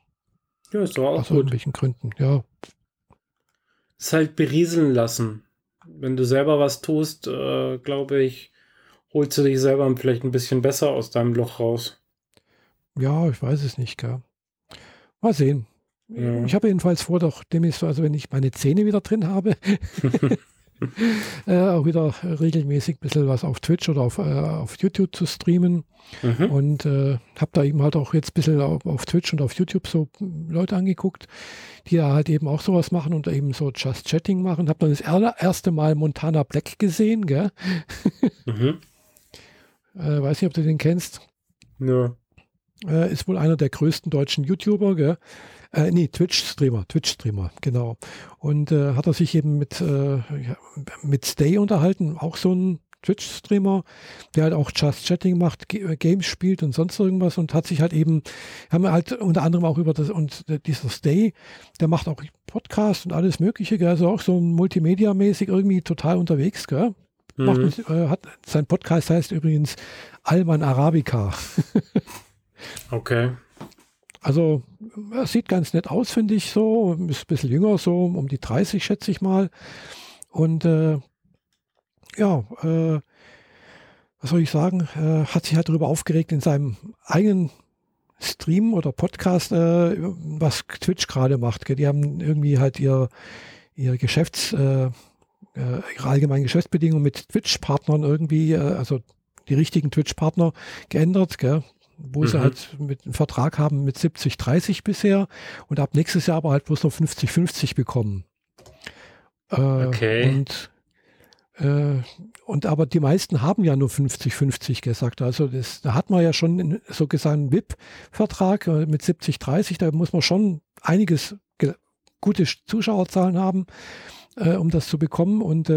Ja, ist doch auch Aus gut. irgendwelchen Gründen, ja. Ist halt berieseln lassen. Wenn du selber was tust, äh, glaube ich, holst du dich selber vielleicht ein bisschen besser aus deinem Loch raus. Ja, ich weiß es nicht, gell. Mal sehen. Ja. Ich habe jedenfalls vor, doch demnächst, also wenn ich meine Zähne wieder drin habe, äh, auch wieder regelmäßig ein bisschen was auf Twitch oder auf, äh, auf YouTube zu streamen. Mhm. Und äh, habe da eben halt auch jetzt ein bisschen auf, auf, Twitch und auf YouTube so Leute angeguckt, die da halt eben auch sowas machen und eben so Just Chatting machen. Habe dann das erste Mal Montana Black gesehen, gell? mhm. Äh, weiß nicht, ob du den kennst. Ja. Äh, ist wohl einer der größten deutschen YouTuber, gell? Äh, nee, Twitch-Streamer, Twitch-Streamer, genau. Und äh, hat er sich eben mit, äh, mit Stay unterhalten, auch so ein Twitch-Streamer, der halt auch Just Chatting macht, G äh, Games spielt und sonst irgendwas und hat sich halt eben, haben wir halt unter anderem auch über das, und dieser Stay, der macht auch Podcast und alles Mögliche, gell? also auch so Multimedia-mäßig irgendwie total unterwegs, gell? Mhm. Macht, äh, hat, sein Podcast heißt übrigens Alman Arabica. Okay. Also, er sieht ganz nett aus, finde ich so. Ist ein bisschen jünger, so um die 30, schätze ich mal. Und äh, ja, äh, was soll ich sagen, äh, hat sich halt darüber aufgeregt in seinem eigenen Stream oder Podcast, äh, was Twitch gerade macht. Gell? Die haben irgendwie halt ihr, ihr Geschäfts, äh, äh, ihre allgemeinen Geschäftsbedingungen mit Twitch-Partnern irgendwie, also die richtigen Twitch-Partner geändert. Gell? Wo mhm. sie halt mit einem Vertrag haben mit 70, 30 bisher und ab nächstes Jahr aber halt bloß noch 50, 50 bekommen. Äh, okay. Und, äh, und aber die meisten haben ja nur 50, 50 gesagt. Also das, da hat man ja schon einen sogenannten VIP-Vertrag äh, mit 70, 30. Da muss man schon einiges gute Zuschauerzahlen haben, äh, um das zu bekommen. Und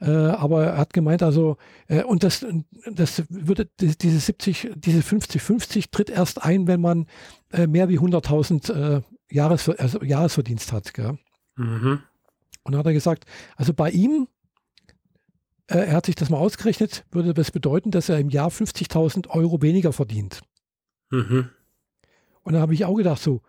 äh, aber er hat gemeint, also, äh, und das, das würde, diese 70, diese 50-50 tritt erst ein, wenn man äh, mehr wie 100.000 äh, Jahres, also Jahresverdienst hat. Gell? Mhm. Und dann hat er gesagt, also bei ihm, äh, er hat sich das mal ausgerechnet, würde das bedeuten, dass er im Jahr 50.000 Euro weniger verdient. Mhm. Und da habe ich auch gedacht, so,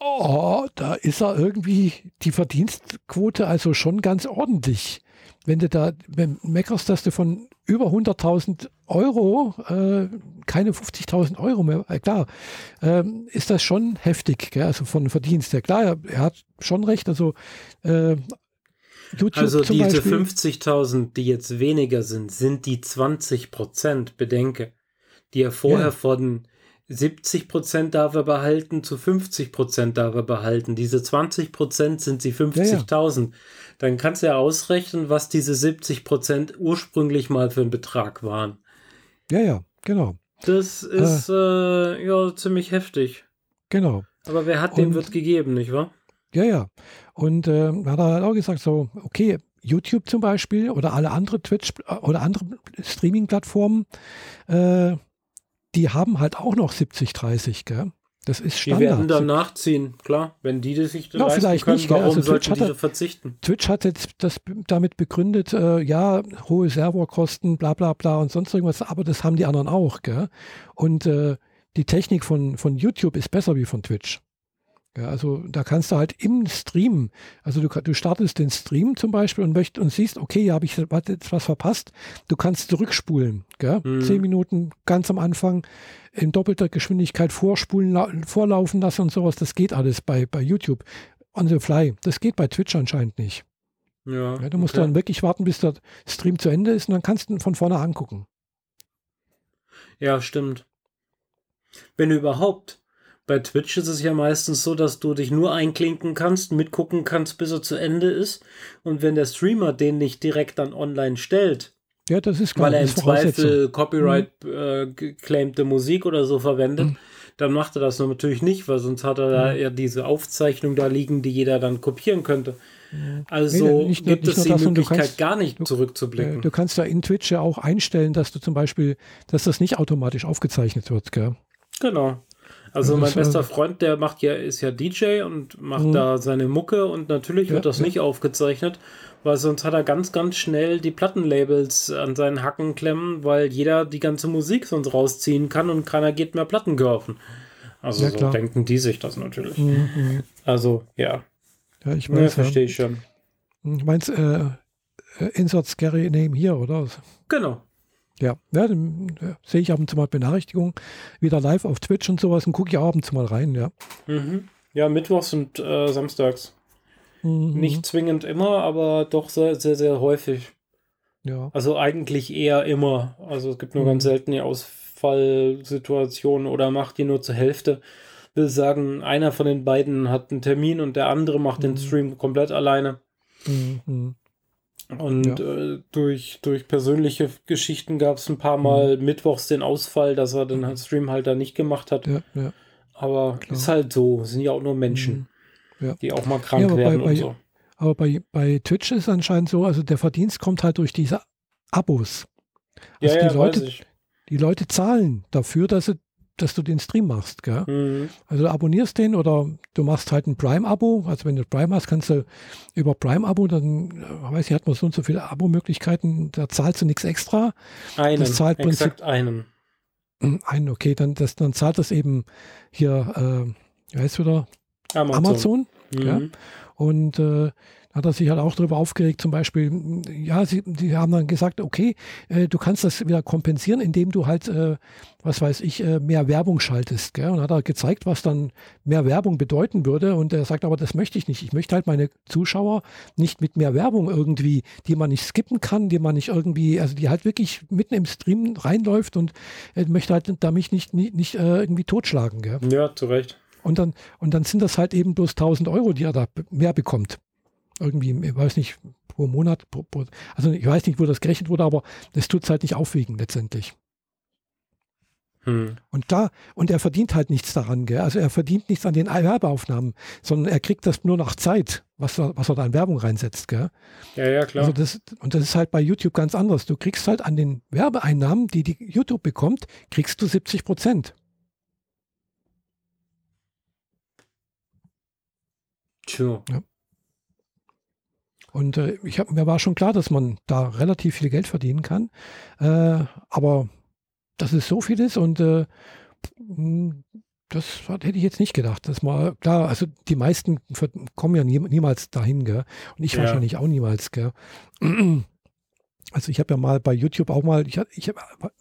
oh, da ist er irgendwie die Verdienstquote also schon ganz ordentlich wenn du da wenn meckerst, dass du von über 100.000 Euro äh, keine 50.000 Euro mehr, äh, klar, äh, ist das schon heftig, gell? also von Verdienst her. Klar, er, er hat schon recht, also äh, YouTube also diese 50.000, die jetzt weniger sind, sind die 20 Prozent, bedenke, die er vorher ja. von 70 Prozent darf er behalten zu 50 Prozent darf er behalten. Diese 20 Prozent sind die 50.000. Ja, ja dann kannst du ja ausrechnen, was diese 70 Prozent ursprünglich mal für einen Betrag waren. Ja, ja, genau. Das ist äh, äh, ja ziemlich heftig. Genau. Aber wer hat, dem wird gegeben, nicht wahr? Ja, ja. Und äh, hat er halt auch gesagt, so, okay, YouTube zum Beispiel oder alle andere Twitch äh, oder andere Streaming-Plattformen, äh, die haben halt auch noch 70, 30, gell? Das ist Standard. Die werden dann nachziehen, klar. Wenn die das sich ja, vielleicht können, nicht, warum also sollten diese verzichten? Twitch hat jetzt das damit begründet, äh, ja, hohe Serverkosten, bla bla bla und sonst irgendwas, aber das haben die anderen auch. Gell? Und äh, die Technik von, von YouTube ist besser wie von Twitch. Ja, also da kannst du halt im Stream, also du, du startest den Stream zum Beispiel und möchtest und siehst, okay, hier habe ich jetzt was verpasst. Du kannst zurückspulen, gell? Mhm. Zehn Minuten ganz am Anfang in doppelter Geschwindigkeit vorspulen, vorlaufen lassen und sowas. Das geht alles bei, bei YouTube on the fly. Das geht bei Twitch anscheinend nicht. Ja, ja du musst okay. dann wirklich warten, bis der Stream zu Ende ist und dann kannst du ihn von vorne angucken. Ja, stimmt. Wenn überhaupt. Bei Twitch ist es ja meistens so, dass du dich nur einklinken kannst, mitgucken kannst, bis er zu Ende ist. Und wenn der Streamer den nicht direkt dann online stellt, ja, das ist klar, weil er im Zweifel Copyright mhm. äh, geclaimte Musik oder so verwendet, mhm. dann macht er das natürlich nicht, weil sonst hat er mhm. da ja diese Aufzeichnung da liegen, die jeder dann kopieren könnte. Also nee, nicht, gibt nicht es die Möglichkeit, kannst, gar nicht zurückzublicken. Du kannst da in Twitch ja auch einstellen, dass du zum Beispiel, dass das nicht automatisch aufgezeichnet wird, gell? Genau. Also mein bester Freund, der macht ja, ist ja DJ und macht mhm. da seine Mucke und natürlich wird ja, das ja. nicht aufgezeichnet, weil sonst hat er ganz, ganz schnell die Plattenlabels an seinen Hacken klemmen, weil jeder die ganze Musik sonst rausziehen kann und keiner geht mehr Platten kaufen. Also ja, so denken die sich das natürlich. Mhm. mhm. Also, ja. Ja, ich weiß. Ja, verstehe ich schon. Ich meinst, äh, äh, Insert Scary Name hier, oder? Genau. Ja, ja dann ja, sehe ich ab und zu mal Benachrichtigungen, wieder live auf Twitch und sowas und gucke ich ab und zu mal rein, ja. Mhm. Ja, mittwochs und äh, samstags. Mhm. Nicht zwingend immer, aber doch sehr, sehr, sehr häufig. Ja. Also eigentlich eher immer. Also es gibt nur mhm. ganz selten die Ausfallsituationen oder macht die nur zur Hälfte. Will sagen, einer von den beiden hat einen Termin und der andere macht den mhm. Stream komplett alleine. Mhm. Und ja. äh, durch, durch persönliche Geschichten gab es ein paar Mal mhm. mittwochs den Ausfall, dass er den Stream halt da nicht gemacht hat. Ja, ja. Aber Klar. ist halt so, sind ja auch nur Menschen, mhm. die auch mal krank werden bei, und so. Aber bei, bei Twitch ist anscheinend so, also der Verdienst kommt halt durch diese Abos. Also die, Leute, die Leute zahlen dafür, dass sie dass du den Stream machst. Gell? Mhm. Also du abonnierst den oder du machst halt ein Prime-Abo. Also wenn du Prime hast, kannst du über Prime-Abo, dann äh, weiß ich, hat man so und so viele Abo-Möglichkeiten, da zahlst du nichts extra. Einen, das zahlt exakt einen. Hm, einen, okay, dann, das, dann zahlt das eben hier, äh, wie heißt wieder? Amazon. Amazon mhm. ja? Und äh, hat er sich halt auch darüber aufgeregt, zum Beispiel, ja, sie, die haben dann gesagt, okay, äh, du kannst das wieder kompensieren, indem du halt, äh, was weiß ich, äh, mehr Werbung schaltest. Gell? Und hat er gezeigt, was dann mehr Werbung bedeuten würde. Und er sagt, aber das möchte ich nicht. Ich möchte halt meine Zuschauer nicht mit mehr Werbung irgendwie, die man nicht skippen kann, die man nicht irgendwie, also die halt wirklich mitten im Stream reinläuft und äh, möchte halt da mich nicht, nicht, nicht äh, irgendwie totschlagen. Gell? Ja, zu Recht. Und dann, und dann sind das halt eben bloß 1000 Euro, die er da mehr bekommt irgendwie, ich weiß nicht, pro Monat, pro, pro, also ich weiß nicht, wo das gerechnet wurde, aber das tut es halt nicht aufwiegen letztendlich. Hm. Und da, und er verdient halt nichts daran, gell? Also er verdient nichts an den Werbeaufnahmen, sondern er kriegt das nur nach Zeit, was er, was er da in Werbung reinsetzt, gell? Ja, ja, klar. Also das, und das ist halt bei YouTube ganz anders. Du kriegst halt an den Werbeeinnahmen, die die YouTube bekommt, kriegst du 70 Prozent. Tja. Ja. Und äh, ich hab, mir war schon klar, dass man da relativ viel Geld verdienen kann. Äh, aber dass es so viel ist und äh, hm, das hätte ich jetzt nicht gedacht. Das mal klar, also die meisten kommen ja nie, niemals dahin, gell? Und ich ja. wahrscheinlich auch niemals, gell? Also ich habe ja mal bei YouTube auch mal, ich, ich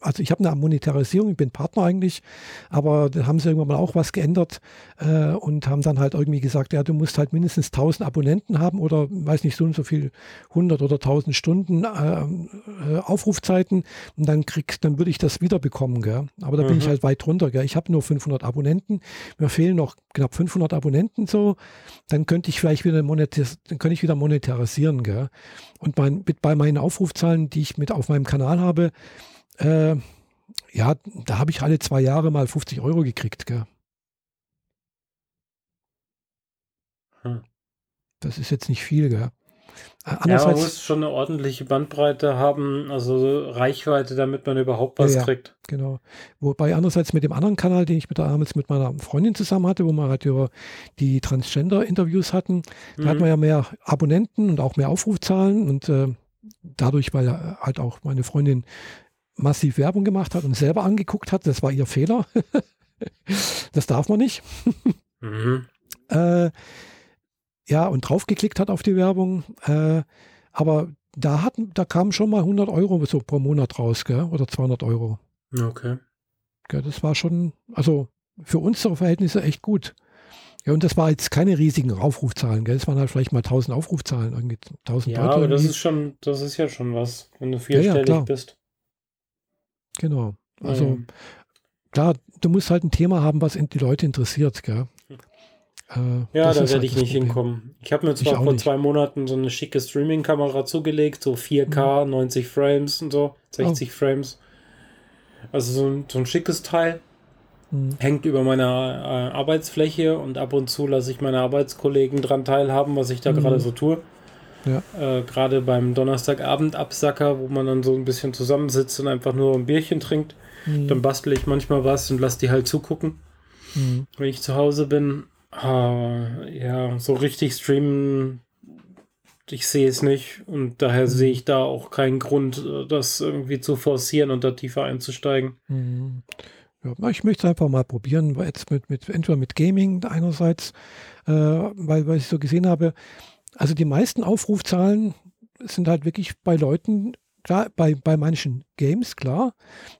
also ich habe eine Monetarisierung, ich bin Partner eigentlich, aber da haben sie irgendwann mal auch was geändert äh, und haben dann halt irgendwie gesagt, ja, du musst halt mindestens 1000 Abonnenten haben oder weiß nicht so und so viel 100 oder 1000 Stunden äh, äh, Aufrufzeiten und dann kriegst, dann würde ich das wiederbekommen, gell? Aber da mhm. bin ich mhm. halt weit drunter, gell? Ich habe nur 500 Abonnenten, mir fehlen noch knapp 500 Abonnenten so, dann könnte ich vielleicht wieder monetarisieren, dann könnte ich wieder monetarisieren, gell? Und mein, mit, bei meinen Aufrufzahlen, die ich mit auf meinem Kanal habe, äh, ja, da habe ich alle zwei Jahre mal 50 Euro gekriegt. Gell? Hm. Das ist jetzt nicht viel, gell? Äh, ja, man muss schon eine ordentliche Bandbreite haben, also Reichweite, damit man überhaupt was ja, kriegt. Genau. Wobei andererseits mit dem anderen Kanal, den ich mit damals mit meiner Freundin zusammen hatte, wo wir halt über die Transgender-Interviews hatten, mhm. da hat man ja mehr Abonnenten und auch mehr Aufrufzahlen und äh, dadurch, weil halt auch meine Freundin massiv Werbung gemacht hat und selber angeguckt hat, das war ihr Fehler. das darf man nicht. mhm. äh, ja, und draufgeklickt hat auf die Werbung. Äh, aber da, hatten, da kamen schon mal 100 Euro so pro Monat raus, gell? oder 200 Euro. Okay. Gell, das war schon, also für unsere Verhältnisse echt gut. Ja, und das war jetzt keine riesigen Aufrufzahlen, gell? Es waren halt vielleicht mal 1000 Aufrufzahlen, irgendwie 1000 Ja, Leute. aber das ist schon, das ist ja schon was, wenn du ja, vierstellig klar. bist. Genau. Also Ähm, klar, du musst halt ein Thema haben, was die Leute interessiert, gell? Äh, Ja, das da werde halt ich das nicht Problem. hinkommen. Ich habe mir zwar vor nicht. zwei Monaten so eine schicke Streaming-Kamera zugelegt, so 4K, Mhm. 90 Frames und so, 60 Frames. Also so ein, so ein schickes Teil. Hm. Hängt über meiner äh, Arbeitsfläche und ab und zu lasse ich meine Arbeitskollegen dran teilhaben, was ich da Mhm. gerade so tue. Ja. Äh, gerade beim Donnerstagabend-Absacker, wo man dann so ein bisschen zusammensitzt und einfach nur ein Bierchen trinkt, Hm. dann bastel ich manchmal was und lasse die halt zugucken Hm. wenn ich zu Hause bin, ah, ja, so richtig streamen, ich sehe es nicht und daher Mhm. sehe ich da auch keinen Grund, äh, das irgendwie zu forcieren und da tiefer einzusteigen. Ja, ich möchte es einfach mal probieren, jetzt mit, mit, entweder mit Gaming einerseits, äh, weil, weil ich so gesehen habe, also die meisten Aufrufzahlen sind halt wirklich bei Leuten, klar, bei, bei manchen Games, klar,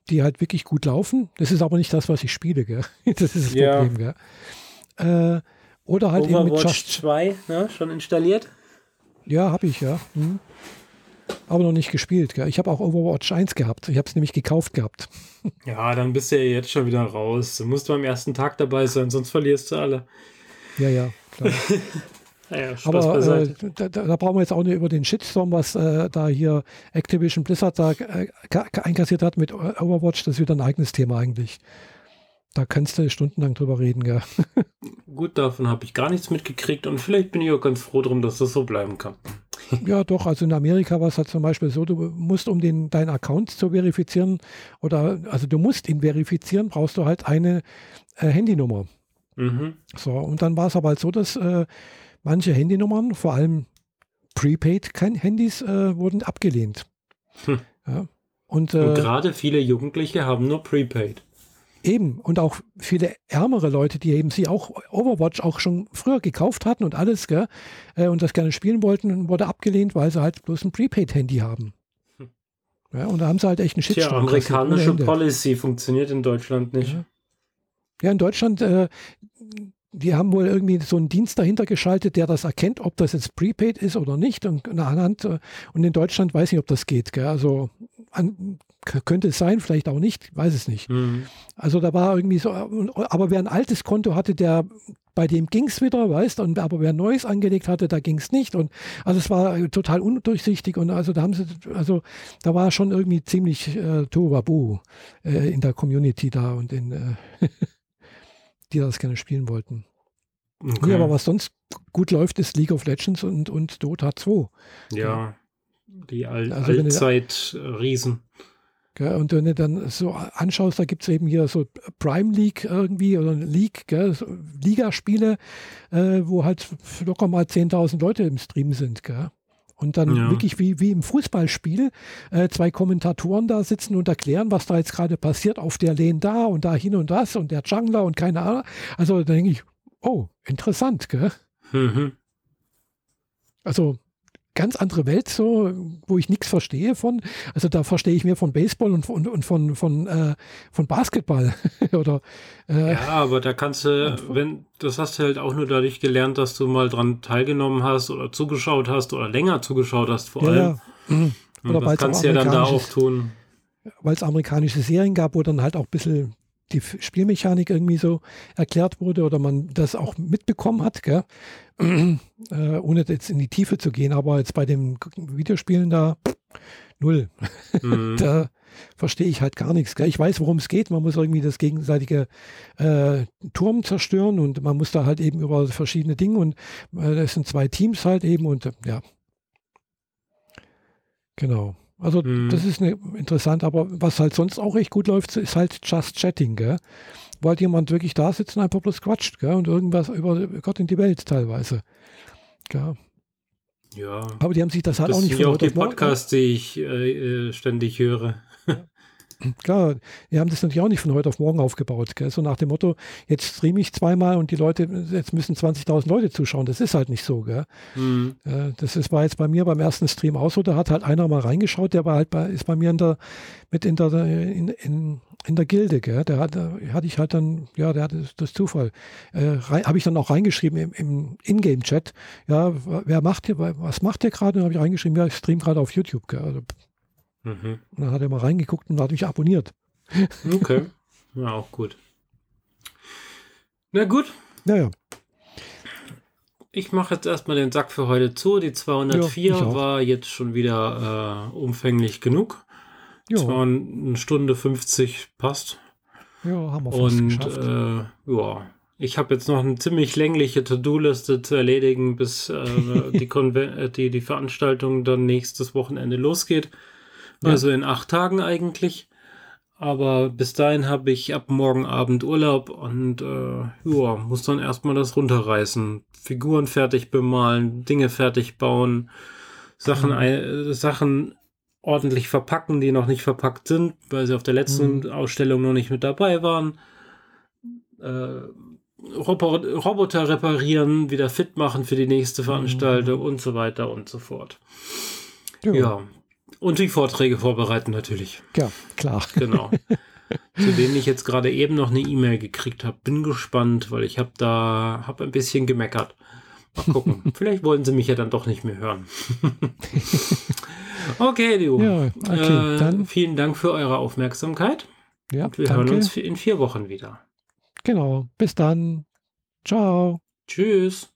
die halt wirklich gut laufen. Das ist aber nicht das, was ich spiele, gell? Das ist das Ja. Problem, gell? Äh, oder halt eben mit Overwatch Just, 2, ne, schon installiert? ja, habe ich, ja. Hm. Aber noch nicht gespielt, gell? Ich habe auch Overwatch 1 gehabt. Ich habe es nämlich gekauft gehabt. Ja, dann bist du ja jetzt schon wieder raus. Du musst beim ersten Tag dabei sein, sonst verlierst du alle. Ja, ja, klar. Naja, Aber äh, da, da brauchen wir jetzt auch nicht über den Shitstorm, was äh, da hier Activision Blizzard da äh, ka- ka- einkassiert hat mit Overwatch. Das ist wieder ein eigenes Thema eigentlich. Da kannst du stundenlang drüber reden, gell? Gut, davon habe ich gar nichts mitgekriegt und vielleicht bin ich auch ganz froh drum, dass das so bleiben kann. Ja, doch. Also in Amerika war es halt zum Beispiel so, du musst, um den, deinen Account zu verifizieren, oder also du musst ihn verifizieren, brauchst du halt eine äh, Handynummer. Mhm. So, und dann war es aber halt so, dass äh, manche Handynummern, vor allem Prepaid-Handys, äh, wurden abgelehnt. Hm. Ja. Und, Und äh, gerade viele Jugendliche haben nur Prepaid. Eben, und auch viele ärmere Leute, die eben sie auch Overwatch auch schon früher gekauft hatten und alles, gell, äh, und das gerne spielen wollten, wurde abgelehnt, weil sie halt bloß ein Prepaid-Handy haben. Hm. Ja, und da haben sie halt echt einen Tja, Shitstorm. ohne amerikanische. Policy funktioniert in Deutschland nicht. Ja. Ja, in Deutschland, äh, die haben wohl irgendwie so einen Dienst dahinter geschaltet, der das erkennt, ob das jetzt Prepaid ist oder nicht. Und, anhand, äh, und in Deutschland weiß ich nicht, ob das geht. Gell? Also an, könnte es sein, vielleicht auch nicht, weiß es nicht. Mhm. Also da war irgendwie so, aber wer ein altes Konto hatte, der bei dem ging es wieder, weißt und aber wer ein neues angelegt hatte, da ging es nicht. Und also es war äh, total undurchsichtig und also da haben sie, also da war schon irgendwie ziemlich äh, Tohuwabohu äh, in der Community da und in äh, die das gerne spielen wollten. Okay. Nee, aber was sonst gut läuft, ist League of Legends und, und Dota 2. ja, die Al Also wenn du- Allzeit-Riesen. Gell? Und wenn du dann so anschaust, da gibt es eben hier so Prime League irgendwie oder League, gell? So Ligaspiele, äh, wo halt locker mal 10.000 Leute im Stream sind. Gell? Und dann Ja. wirklich wie, wie im Fußballspiel äh, zwei Kommentatoren da sitzen und erklären, was da jetzt gerade passiert, auf der Lane da und da hin und das und der Jungler und keine Ahnung. Also da denke ich, oh, interessant, gell? Mhm. Also ganz andere Welt, so, wo ich nichts verstehe von. Also da verstehe ich mehr von Baseball und, und, und von, von, äh, von Basketball. Oder äh, Ja, aber da kannst du, wenn, das hast du halt auch nur dadurch gelernt, dass du mal dran teilgenommen hast oder zugeschaut hast oder länger zugeschaut hast vor ja, allem. ja. Mhm. Und Oder das kannst du ja dann da auch tun. weil es amerikanische Serien gab, wo dann halt auch ein bisschen die Spielmechanik irgendwie so erklärt wurde oder man das auch mitbekommen hat, gell? äh, ohne jetzt in die Tiefe zu gehen. Aber jetzt bei den Videospielen da null. Mhm. da verstehe ich halt gar nichts. Gell? Ich weiß, worum es geht. Man muss irgendwie das gegenseitige äh, Turm zerstören und man muss da halt eben über verschiedene Dinge und äh, das sind zwei Teams halt eben und äh, ja. Genau. Also Mhm. das ist eine, interessant, aber was halt sonst auch echt gut läuft, ist halt Just Chatting, gell? Wo halt jemand wirklich da sitzt und einfach bloß quatscht, gell? Und irgendwas über Gott in die Welt teilweise. Gell? Ja. Aber die haben sich das halt Das auch sind nicht ja von auch die morgen- Podcasts, die ich äh, äh, ständig höre. Klar, wir haben das natürlich auch nicht von heute auf morgen aufgebaut. Gell? So nach dem Motto, jetzt streame ich zweimal und die Leute, jetzt müssen 20.000 Leute zuschauen. Das ist halt nicht so. Gell? Mhm. Das ist, war jetzt bei mir beim ersten Stream auch so, da hat halt einer mal reingeschaut, der war halt bei, ist bei mir in der, mit in der, in, in, in der Gilde, gell? Der hat, hatte ich halt dann, ja, der hatte das Zufall. Äh, Habe ich dann auch reingeschrieben im, im Ingame-Chat, ja, wer macht hier, was macht der gerade? Und habe ich reingeschrieben, ja, ich stream gerade auf YouTube, gell? Also, Mhm. Und dann hat er mal reingeguckt und hat mich abonniert. Okay. Ja, auch gut. Na gut. Naja. Ich mache jetzt erstmal den Sack für heute zu. Die 204 ja, war jetzt schon wieder äh, umfänglich genug. Ja. Zwar eine Stunde 50 passt. Ja, haben wir fast Und geschafft. Äh, ja, ich habe jetzt noch eine ziemlich längliche To-Do-Liste zu erledigen, bis äh, die, äh, die, die Veranstaltung dann nächstes Wochenende losgeht. Ja. Also in acht Tagen eigentlich. Aber bis dahin habe ich ab morgen Abend Urlaub und äh, ja, muss dann erstmal das runterreißen. Figuren fertig bemalen, Dinge fertig bauen, Sachen, mhm. äh, Sachen ordentlich verpacken, die noch nicht verpackt sind, weil sie auf der letzten mhm. Ausstellung noch nicht mit dabei waren. Äh, Roboter reparieren, wieder fit machen für die nächste Veranstaltung mhm. und so weiter und so fort. Ja. ja. Und die Vorträge vorbereiten natürlich. Ja, klar. Genau. Zu denen ich jetzt gerade eben noch eine E-Mail gekriegt habe. Bin gespannt, weil ich habe da hab ein bisschen gemeckert. Mal gucken. Vielleicht wollen sie mich ja dann doch nicht mehr hören. okay, du. Ja, okay, äh, dann. Vielen Dank für eure Aufmerksamkeit. Ja, Und wir danke. hören uns in vier Wochen wieder. Genau. Bis dann. Ciao. Tschüss.